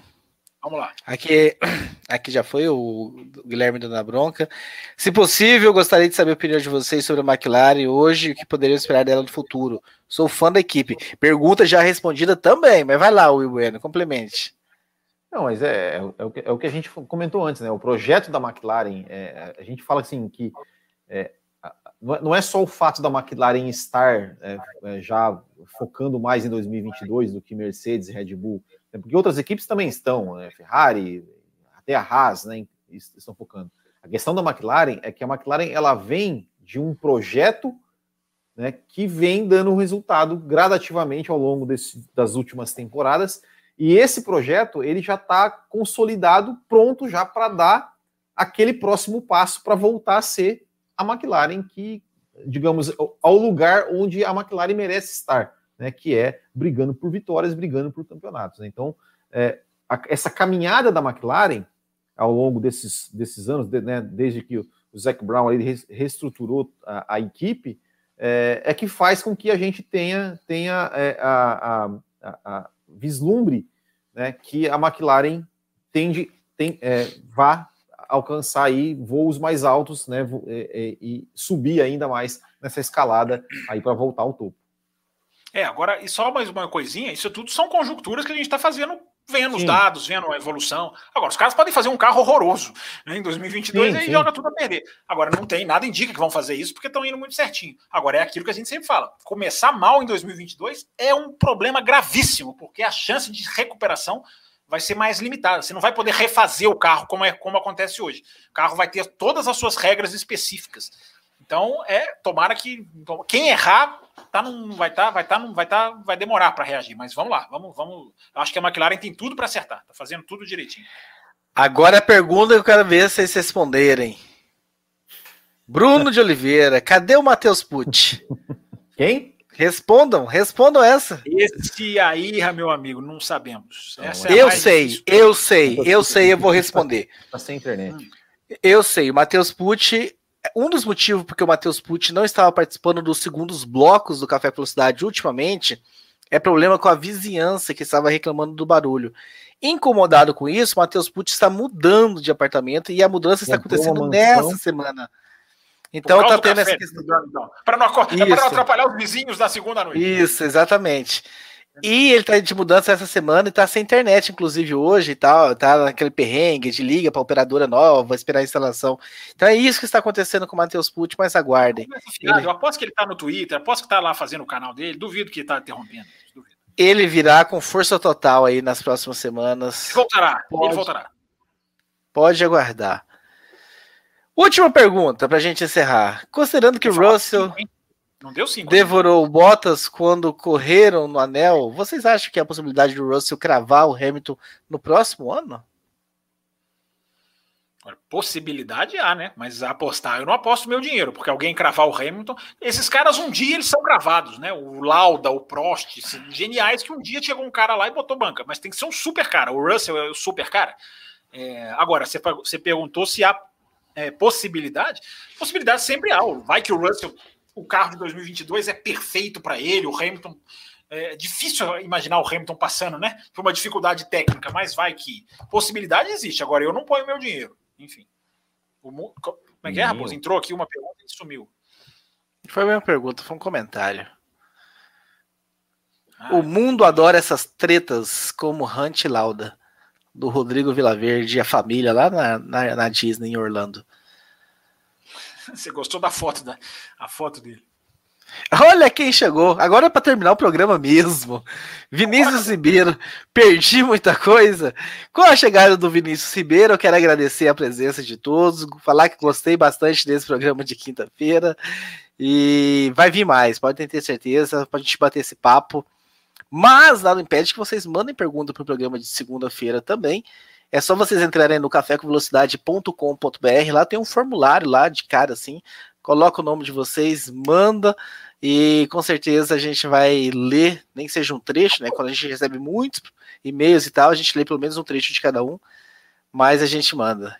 Vamos lá. Aqui, aqui já foi o Guilherme dando a bronca. Se possível, gostaria de saber a opinião de vocês sobre a McLaren hoje e o que poderiam esperar dela no futuro. Sou fã da equipe. Pergunta já respondida também, mas vai lá, Will Bueno, complemente. Não, mas é, é, é, o que, é, o que, a gente comentou antes, né? O projeto da McLaren, é, a gente fala assim que é, não é só o fato da McLaren estar é, é, já focando mais em 2022 do que Mercedes e Red Bull né, porque outras equipes também estão, né? Ferrari, até a Haas, né, estão focando. A questão da McLaren é que a McLaren ela vem de um projeto né, que vem dando resultado gradativamente ao longo desse, das últimas temporadas. E esse projeto ele já está consolidado, pronto já para dar aquele próximo passo para voltar a ser a McLaren que, digamos, ao lugar onde a McLaren merece estar né, que é brigando por vitórias, brigando por campeonatos. Né? Então, é, a, essa caminhada da McLaren ao longo desses, desses anos, de, né, desde que o, Zac Brown ele reestruturou a, a equipe, é, é, que faz com que a gente tenha, tenha é, a, a, vislumbre né, que a McLaren tende, tem, é, vá alcançar aí voos mais altos né, e, e subir ainda mais nessa escalada aí para voltar ao topo. É, agora, e só mais uma coisinha, isso tudo são conjunturas que a gente está fazendo, vendo sim. os dados, vendo a evolução. Agora, os caras podem fazer um carro horroroso né, em 2022 sim, e sim. joga tudo a perder. Agora, não tem nada indica que vão fazer isso porque estão indo muito certinho. Agora, é aquilo que a gente sempre fala: começar mal em 2022 é um problema gravíssimo, porque a chance de recuperação vai ser mais limitada. Você não vai poder refazer o carro como, é, como acontece hoje. O carro vai ter todas as suas regras específicas. Então, é tomara que quem errar tá num, vai estar, tá, vai estar, tá, vai estar, tá, vai demorar para reagir. Mas vamos lá, vamos, vamos. Acho que a McLaren tem tudo para acertar, tá fazendo tudo direitinho. Agora a pergunta que eu quero ver vocês responderem. Bruno de Oliveira, cadê o Matheus Pucci? Quem? Respondam, respondam essa. Esse aí, meu amigo, não sabemos. Essa é eu, sei, difícil. eu sei, eu sei, eu vou responder. Tá sem internet. Eu sei, o Matheus Pucci um dos motivos porque o Matheus Pucci não estava participando dos segundos blocos do Café Velocidade ultimamente é problema com a vizinhança que estava reclamando do barulho. Incomodado com isso, Matheus Pucci está mudando de apartamento e a mudança está acontecendo nessa semana. Então tá tendo essa questão. Para não, é não atrapalhar os vizinhos na segunda noite. Isso, exatamente. E ele tá de mudança essa semana e tá sem internet, inclusive hoje e tal. Tá naquele perrengue de liga para operadora nova, esperar a instalação. Então é isso que está acontecendo com o Matheus Pucci, mas aguardem. Ele... Eu aposto que ele tá no Twitter, aposto que tá lá fazendo o canal dele. Duvido que tá interrompendo. Duvido. Ele virá com força total aí nas próximas semanas. Ele voltará. Pode, ele voltará. Pode aguardar. Última pergunta para a gente encerrar. Considerando que o Russell. Sim, não deu cinco. Devorou né? Bottas quando correram no anel. Vocês acham que há a possibilidade do Russell cravar o Hamilton no próximo ano? Possibilidade há, né? Mas apostar, eu não aposto meu dinheiro, porque alguém cravar o Hamilton. Esses caras um dia eles são cravados, né? O Lauda, o Prost, geniais que um dia chegou um cara lá e botou banca, mas tem que ser um super cara. O Russell é o super cara. É, agora, você, você perguntou se há é, possibilidade. Possibilidade sempre há. Vai que o Russell o carro de 2022 é perfeito para ele, o Hamilton. É difícil imaginar o Hamilton passando, né? Por uma dificuldade técnica, mas vai que. Possibilidade existe. Agora, eu não ponho meu dinheiro. Enfim. O, como é que é? Entrou aqui uma pergunta e sumiu. Foi a minha pergunta, foi um comentário. Ah, o mundo adora essas tretas como Hunt Lauda, do Rodrigo Vilaverde e a família lá na, na, na Disney em Orlando. Você gostou da foto, da a foto dele? Olha quem chegou. Agora é para terminar o programa mesmo. Vinícius Ribeiro. Perdi muita coisa. Com a chegada do Vinícius Ribeiro, eu quero agradecer a presença de todos. Falar que gostei bastante desse programa de quinta-feira. E vai vir mais, podem ter certeza, para a gente bater esse papo. Mas nada impede que vocês mandem pergunta para o programa de segunda-feira também. É só vocês entrarem no cafécomvelocidade.com.br, lá tem um formulário lá de cara assim, coloca o nome de vocês, manda e com certeza a gente vai ler, nem que seja um trecho, né? Quando a gente recebe muitos e-mails e tal, a gente lê pelo menos um trecho de cada um, mas a gente manda.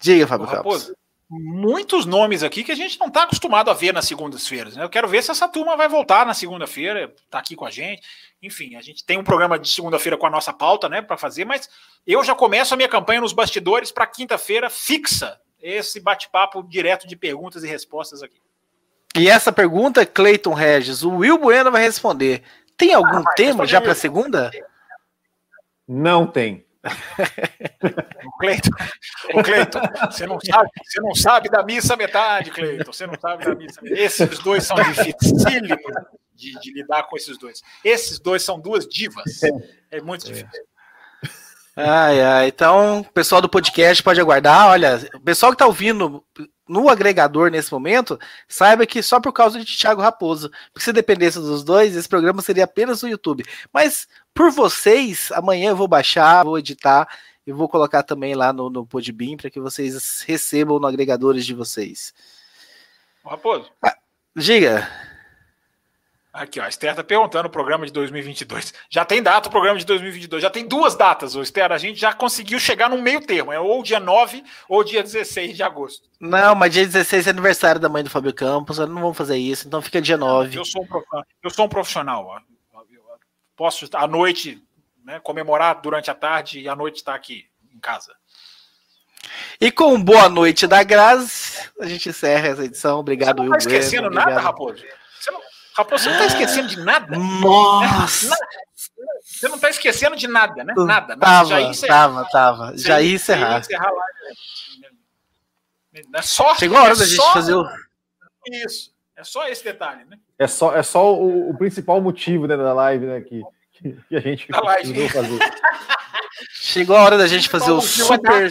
Diga, Fábio Campos muitos nomes aqui que a gente não está acostumado a ver nas segundas-feiras. Né? Eu quero ver se essa turma vai voltar na segunda-feira, tá aqui com a gente. Enfim, a gente tem um programa de segunda-feira com a nossa pauta, né, para fazer, mas eu já começo a minha campanha nos bastidores para quinta-feira fixa esse bate-papo direto de perguntas e respostas aqui. E essa pergunta, Cleiton Regis, o Will Bueno vai responder. Tem algum ah, tema já para segunda? Não tem o Cleiton, o Cleiton, você não sabe, você não sabe da missa metade, Cleiton. Você não sabe da missa metade. Esses dois são dificílimos de, de, lidar com esses dois. Esses dois são duas divas. É muito difícil. Ai, ai. Então, o pessoal do podcast pode aguardar. Olha, o pessoal que está ouvindo no agregador nesse momento, saiba que só por causa de Thiago Raposo. Porque se dependesse dos dois, esse programa seria apenas no YouTube. Mas por vocês, amanhã eu vou baixar, vou editar e vou colocar também lá no, no Podbean para que vocês recebam no agregadores de vocês. Raposo. Ah, diga. Aqui, ó, a Esther tá perguntando o programa de 2022. Já tem data o programa de 2022. Já tem duas datas, o Esther. A gente já conseguiu chegar no meio termo. É ou dia 9 ou dia 16 de agosto. Não, mas dia 16 é aniversário da mãe do Fábio Campos. Não vamos fazer isso, então fica dia 9. Eu sou um profissional. Eu sou um profissional. Posso à noite né, comemorar durante a tarde e à noite estar aqui em casa. E com boa noite da Grazi, a gente encerra essa edição. Obrigado, Will. Não tá esquecendo nada, Raposo? Raposo, você não está esquecendo de nada? Nossa! Você não está esquecendo de nada, né? Nada. nada. Tava, já ia tava, tava. Já ia encerrar. encerrar lá, né? É só, Chegou a hora é da gente só... fazer o. Isso. É só esse detalhe, né? É só, é só o, o principal motivo né, da live, né? Que, que a gente da fazer. Chegou a hora da gente fazer o super.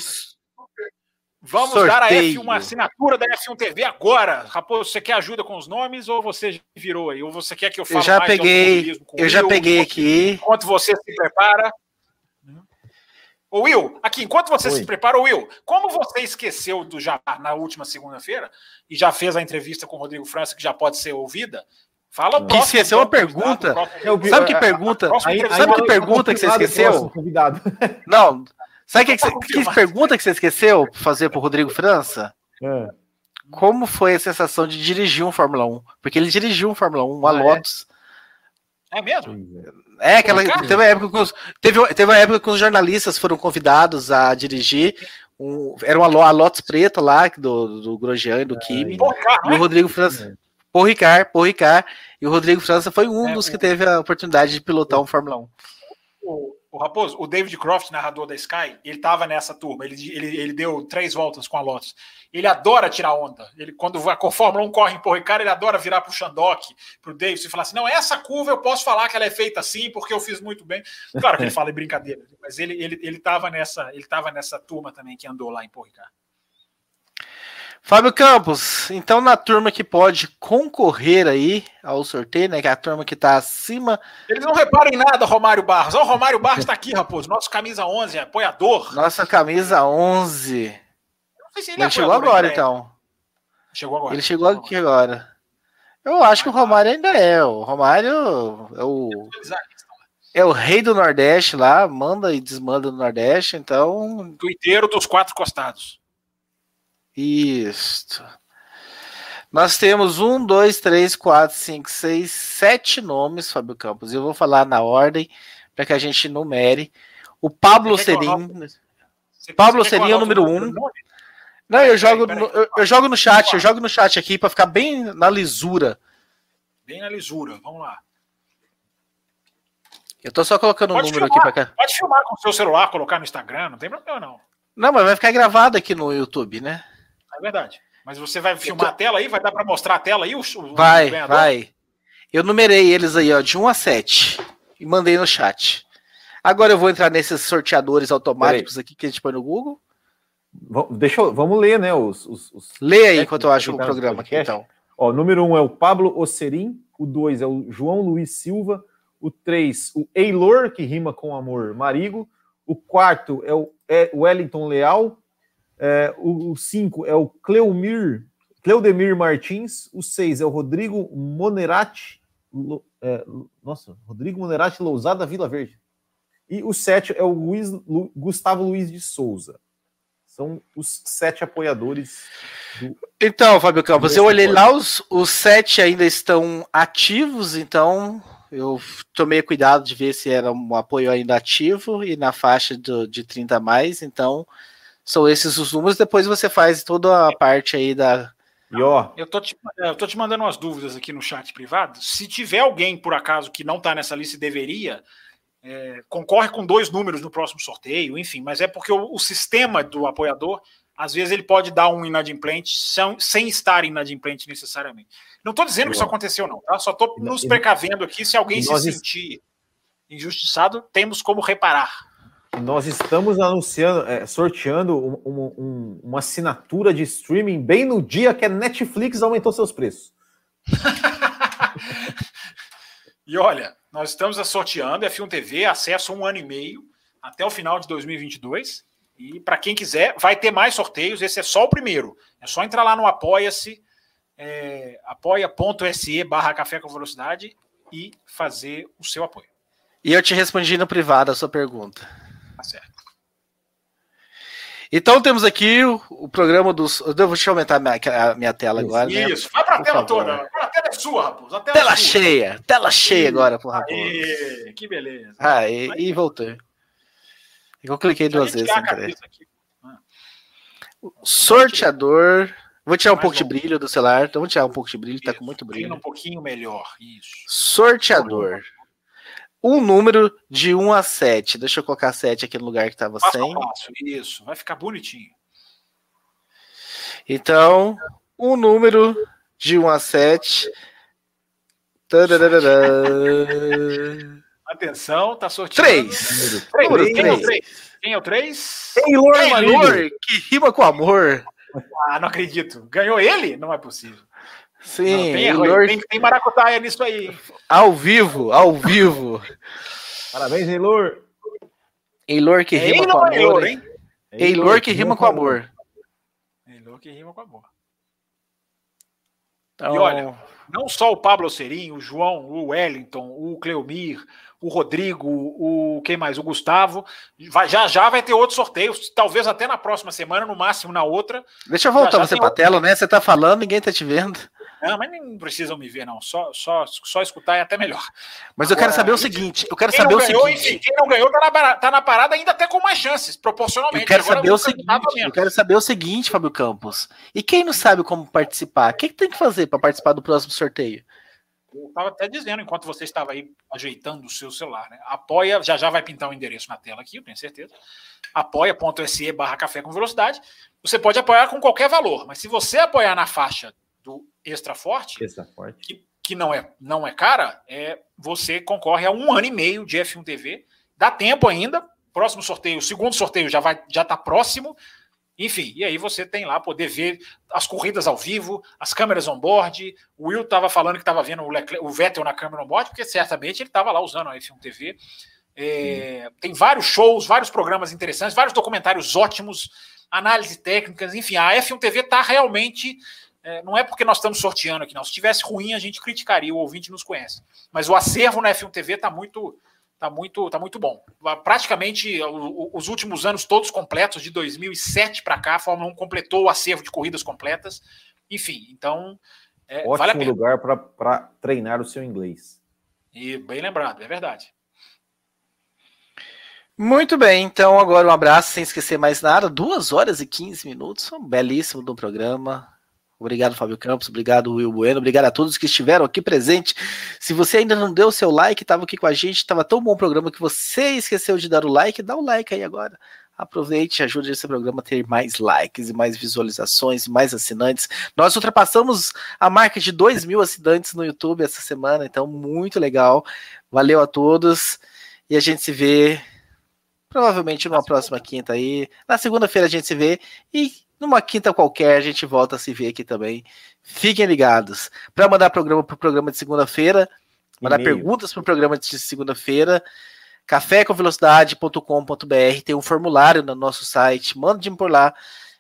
Vamos Sorteio. dar a F uma assinatura da F1 TV agora. Raposo, você quer ajuda com os nomes ou você virou aí? Ou você quer que eu fale eu já mais peguei, Eu já peguei aqui. Enquanto você se prepara. Ô Will, aqui, enquanto você Oi. se prepara, Will, como você esqueceu do Jabá na última segunda-feira e já fez a entrevista com o Rodrigo França, que já pode ser ouvida, fala o Que esqueceu uma pergunta. Sabe que pergunta? Sabe que pergunta que você esqueceu? Não, Sabe que, que, que pergunta que você esqueceu fazer pro Rodrigo França? É. Como foi a sensação de dirigir um Fórmula 1? Porque ele dirigiu um Fórmula 1, uma ah, é? Lotus. É mesmo? É, aquela, teve, uma época que os, teve, teve uma época que os jornalistas foram convidados a dirigir. Um, era uma a Lotus preta lá, do, do Grosjean e do Kimi. e o é? Rodrigo França. Por Ricard, por Ricard. E o Rodrigo França foi um é, dos que teve a oportunidade de pilotar um Fórmula 1. O, o Raposo, o David Croft, narrador da Sky, ele estava nessa turma, ele, ele, ele deu três voltas com a Lotus. Ele adora tirar onda. Ele, quando a Fórmula 1 corre em Porricar, ele adora virar para o Shandok, para o Davis e falar assim: não, essa curva eu posso falar que ela é feita assim, porque eu fiz muito bem. Claro que ele fala em brincadeira, mas ele ele ele estava nessa ele tava nessa turma também que andou lá em Porricar. Fábio Campos, então na turma que pode concorrer aí ao sorteio, né? Que é a turma que está acima. Eles não reparam em nada, Romário Barros. Ó, o Romário Barros está aqui, Raposo. Nosso camisa 11, apoiador. Nossa camisa 11. Não sei se ele, ele chegou agora, então. Chegou agora. Ele chegou aqui agora. Eu acho que o Romário ainda é. O Romário é o. É o rei do Nordeste lá, manda e desmanda no Nordeste, então. Tuiteiro dos quatro costados. Isso. Nós temos um, dois, três, quatro, cinco, seis, sete nomes, Fábio Campos. Eu vou falar na ordem para que a gente numere. O Pablo Serim. Pablo Serim é o número um. Não, eu jogo, no, eu, eu, jogo no chat, eu jogo no chat aqui para ficar bem na lisura. Bem na lisura, vamos lá. Eu tô só colocando o um número filmar, aqui para cá. Pode filmar com o seu celular, colocar no Instagram, não tem problema não. Não, mas vai ficar gravado aqui no YouTube, né? É verdade. Mas você vai filmar tô... a tela aí? Vai dar para mostrar a tela aí? O, o vai, vai. Eu numerei eles aí, ó, de 1 a 7 e mandei no chat. Agora eu vou entrar nesses sorteadores automáticos aqui que a gente põe no Google. Deixa eu, vamos ler, né? Os, os, os Lê aí enquanto eu acho o programa aqui, então. Ó, número 1 um é o Pablo Ocerim, o 2 é o João Luiz Silva, o 3, o Eilor, que rima com amor, Marigo, o quarto é o é Wellington Leal, é, o 5 é o Cleumir, Cleudemir Martins. O 6 é o Rodrigo Monerati. É, nossa, Rodrigo Monerati Lousada Vila Verde. E o 7 é o Luiz, Lu, Gustavo Luiz de Souza. São os sete apoiadores do. Então, Fábio Campos, eu olhei lá, os, os sete ainda estão ativos, então eu tomei cuidado de ver se era um apoio ainda ativo e na faixa do, de 30 a mais, então são esses os números, depois você faz toda a parte aí da. E ó, eu tô, te, eu tô te mandando umas dúvidas aqui no chat privado. Se tiver alguém, por acaso, que não tá nessa lista e deveria, é, concorre com dois números no próximo sorteio, enfim, mas é porque o, o sistema do apoiador, às vezes, ele pode dar um inadimplente sem, sem estar inadimplente necessariamente. Não estou dizendo que isso aconteceu, não, tá? Só estou nos precavendo aqui. Se alguém se sentir injustiçado, temos como reparar. Nós estamos anunciando, é, sorteando um, um, um, uma assinatura de streaming bem no dia que a Netflix aumentou seus preços. e olha, nós estamos sorteando F1 TV, acesso um ano e meio até o final de 2022. E para quem quiser, vai ter mais sorteios. Esse é só o primeiro. É só entrar lá no Apoia-se, é, apoia.se barra Café com Velocidade e fazer o seu apoio. E eu te respondi no privado a sua pergunta. Certo. Então temos aqui o, o programa dos. Deixa eu aumentar a minha, a minha tela isso, agora. Né? Isso, né? vai para a tela favor. toda. A tela é sua, Raposo. tela, tela é cheia, tela cheia agora pro Raposo. Aê, que beleza. Ah, e, e voltei. Eu cliquei duas vezes. Ah. Sorteador. Vou tirar um pouco de brilho do celular. Então, vou tirar um pouco de brilho, isso, tá com muito brilho. Um pouquinho melhor, isso. Sorteador um número de 1 a 7. Deixa eu colocar 7 aqui no lugar que estava 100. Isso, vai ficar bonitinho. Então, um número de 1 a 7. Atenção, tá sorteando. 3. 3. Quem, é o 3? Quem é o 3? Taylor, Taylor que rima com amor. Ah, não acredito. Ganhou ele? Não é possível. Sim, não, tem, Eilor... tem, tem maracutaia nisso aí. Ao vivo, ao vivo. Parabéns, Eilor. Eilor que rima Eilor, com amor. Eilor, hein? Eilor que rima com amor. Eilor que rima com amor. Então... E olha, não só o Pablo Serim, o João, o Wellington, o Cleomir, o Rodrigo, o quem mais? O Gustavo. Vai, já já vai ter outros sorteios, talvez até na próxima semana, no máximo na outra. Deixa eu voltar já, já você para a tela, né? Você tá falando, ninguém tá te vendo. Não, mas nem precisam me ver, não. Só, só, só escutar é até melhor. Mas eu quero saber o seguinte: eu quero saber o ganhou, seguinte. Enfim, quem não ganhou tá na, tá na, parada ainda até com mais chances, proporcionalmente. Eu quero Agora, saber o seguinte: eu quero saber o seguinte, Fábio Campos. E quem não sabe como participar? O que, que tem que fazer para participar do próximo sorteio? Eu estava até dizendo, enquanto você estava aí ajeitando o seu celular, né? Apoia, já já vai pintar o um endereço na tela aqui, eu tenho certeza. Apoia.se barra café com velocidade. Você pode apoiar com qualquer valor, mas se você apoiar na faixa do Extra Forte, Extra Forte. Que, que não é não é cara, é, você concorre a um ano e meio de F1 TV. Dá tempo ainda. Próximo sorteio, segundo sorteio já vai já está próximo. Enfim, e aí você tem lá poder ver as corridas ao vivo, as câmeras on-board. O Will estava falando que estava vendo o, Leclerc, o, Vettel na câmera on-board, porque certamente ele estava lá usando a F1 TV. É, tem vários shows, vários programas interessantes, vários documentários ótimos, análise técnicas, enfim, a F1 TV está realmente. É, não é porque nós estamos sorteando aqui, não. Se tivesse ruim, a gente criticaria, o ouvinte nos conhece. Mas o acervo na F1 TV está muito, Tá muito, tá muito bom. Praticamente os últimos anos todos completos, de 2007 para cá, a Fórmula 1 completou o acervo de corridas completas. Enfim, então. É, Ótimo vale lugar para treinar o seu inglês. E bem lembrado, é verdade. Muito bem, então agora um abraço sem esquecer mais nada. Duas horas e 15 minutos, um belíssimo do programa. Obrigado, Fábio Campos. Obrigado, Will Bueno. Obrigado a todos que estiveram aqui presentes. Se você ainda não deu o seu like, estava aqui com a gente, estava tão bom o programa que você esqueceu de dar o like, dá o like aí agora. Aproveite, ajude esse programa a ter mais likes e mais visualizações mais assinantes. Nós ultrapassamos a marca de 2 mil assinantes no YouTube essa semana, então muito legal. Valeu a todos e a gente se vê provavelmente numa próxima quinta aí. Na segunda-feira a gente se vê e numa quinta qualquer, a gente volta a se ver aqui também. Fiquem ligados. Para mandar programa para o programa de segunda-feira, mandar perguntas para o programa de segunda-feira, cafécomvelocidade.com.br tem um formulário no nosso site, mandem por lá.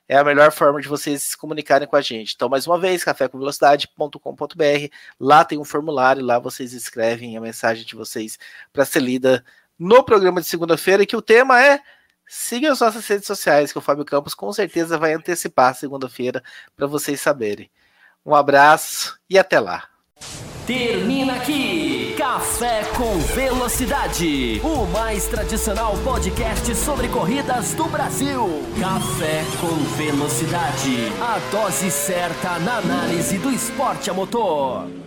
É a melhor forma de vocês se comunicarem com a gente. Então, mais uma vez, cafécomvelocidade.com.br. Lá tem um formulário, lá vocês escrevem a mensagem de vocês para ser lida no programa de segunda-feira, que o tema é Siga as nossas redes sociais, que o Fábio Campos com certeza vai antecipar segunda-feira para vocês saberem. Um abraço e até lá. Termina aqui Café com Velocidade, o mais tradicional podcast sobre corridas do Brasil. Café com Velocidade, a dose certa na análise do esporte a motor.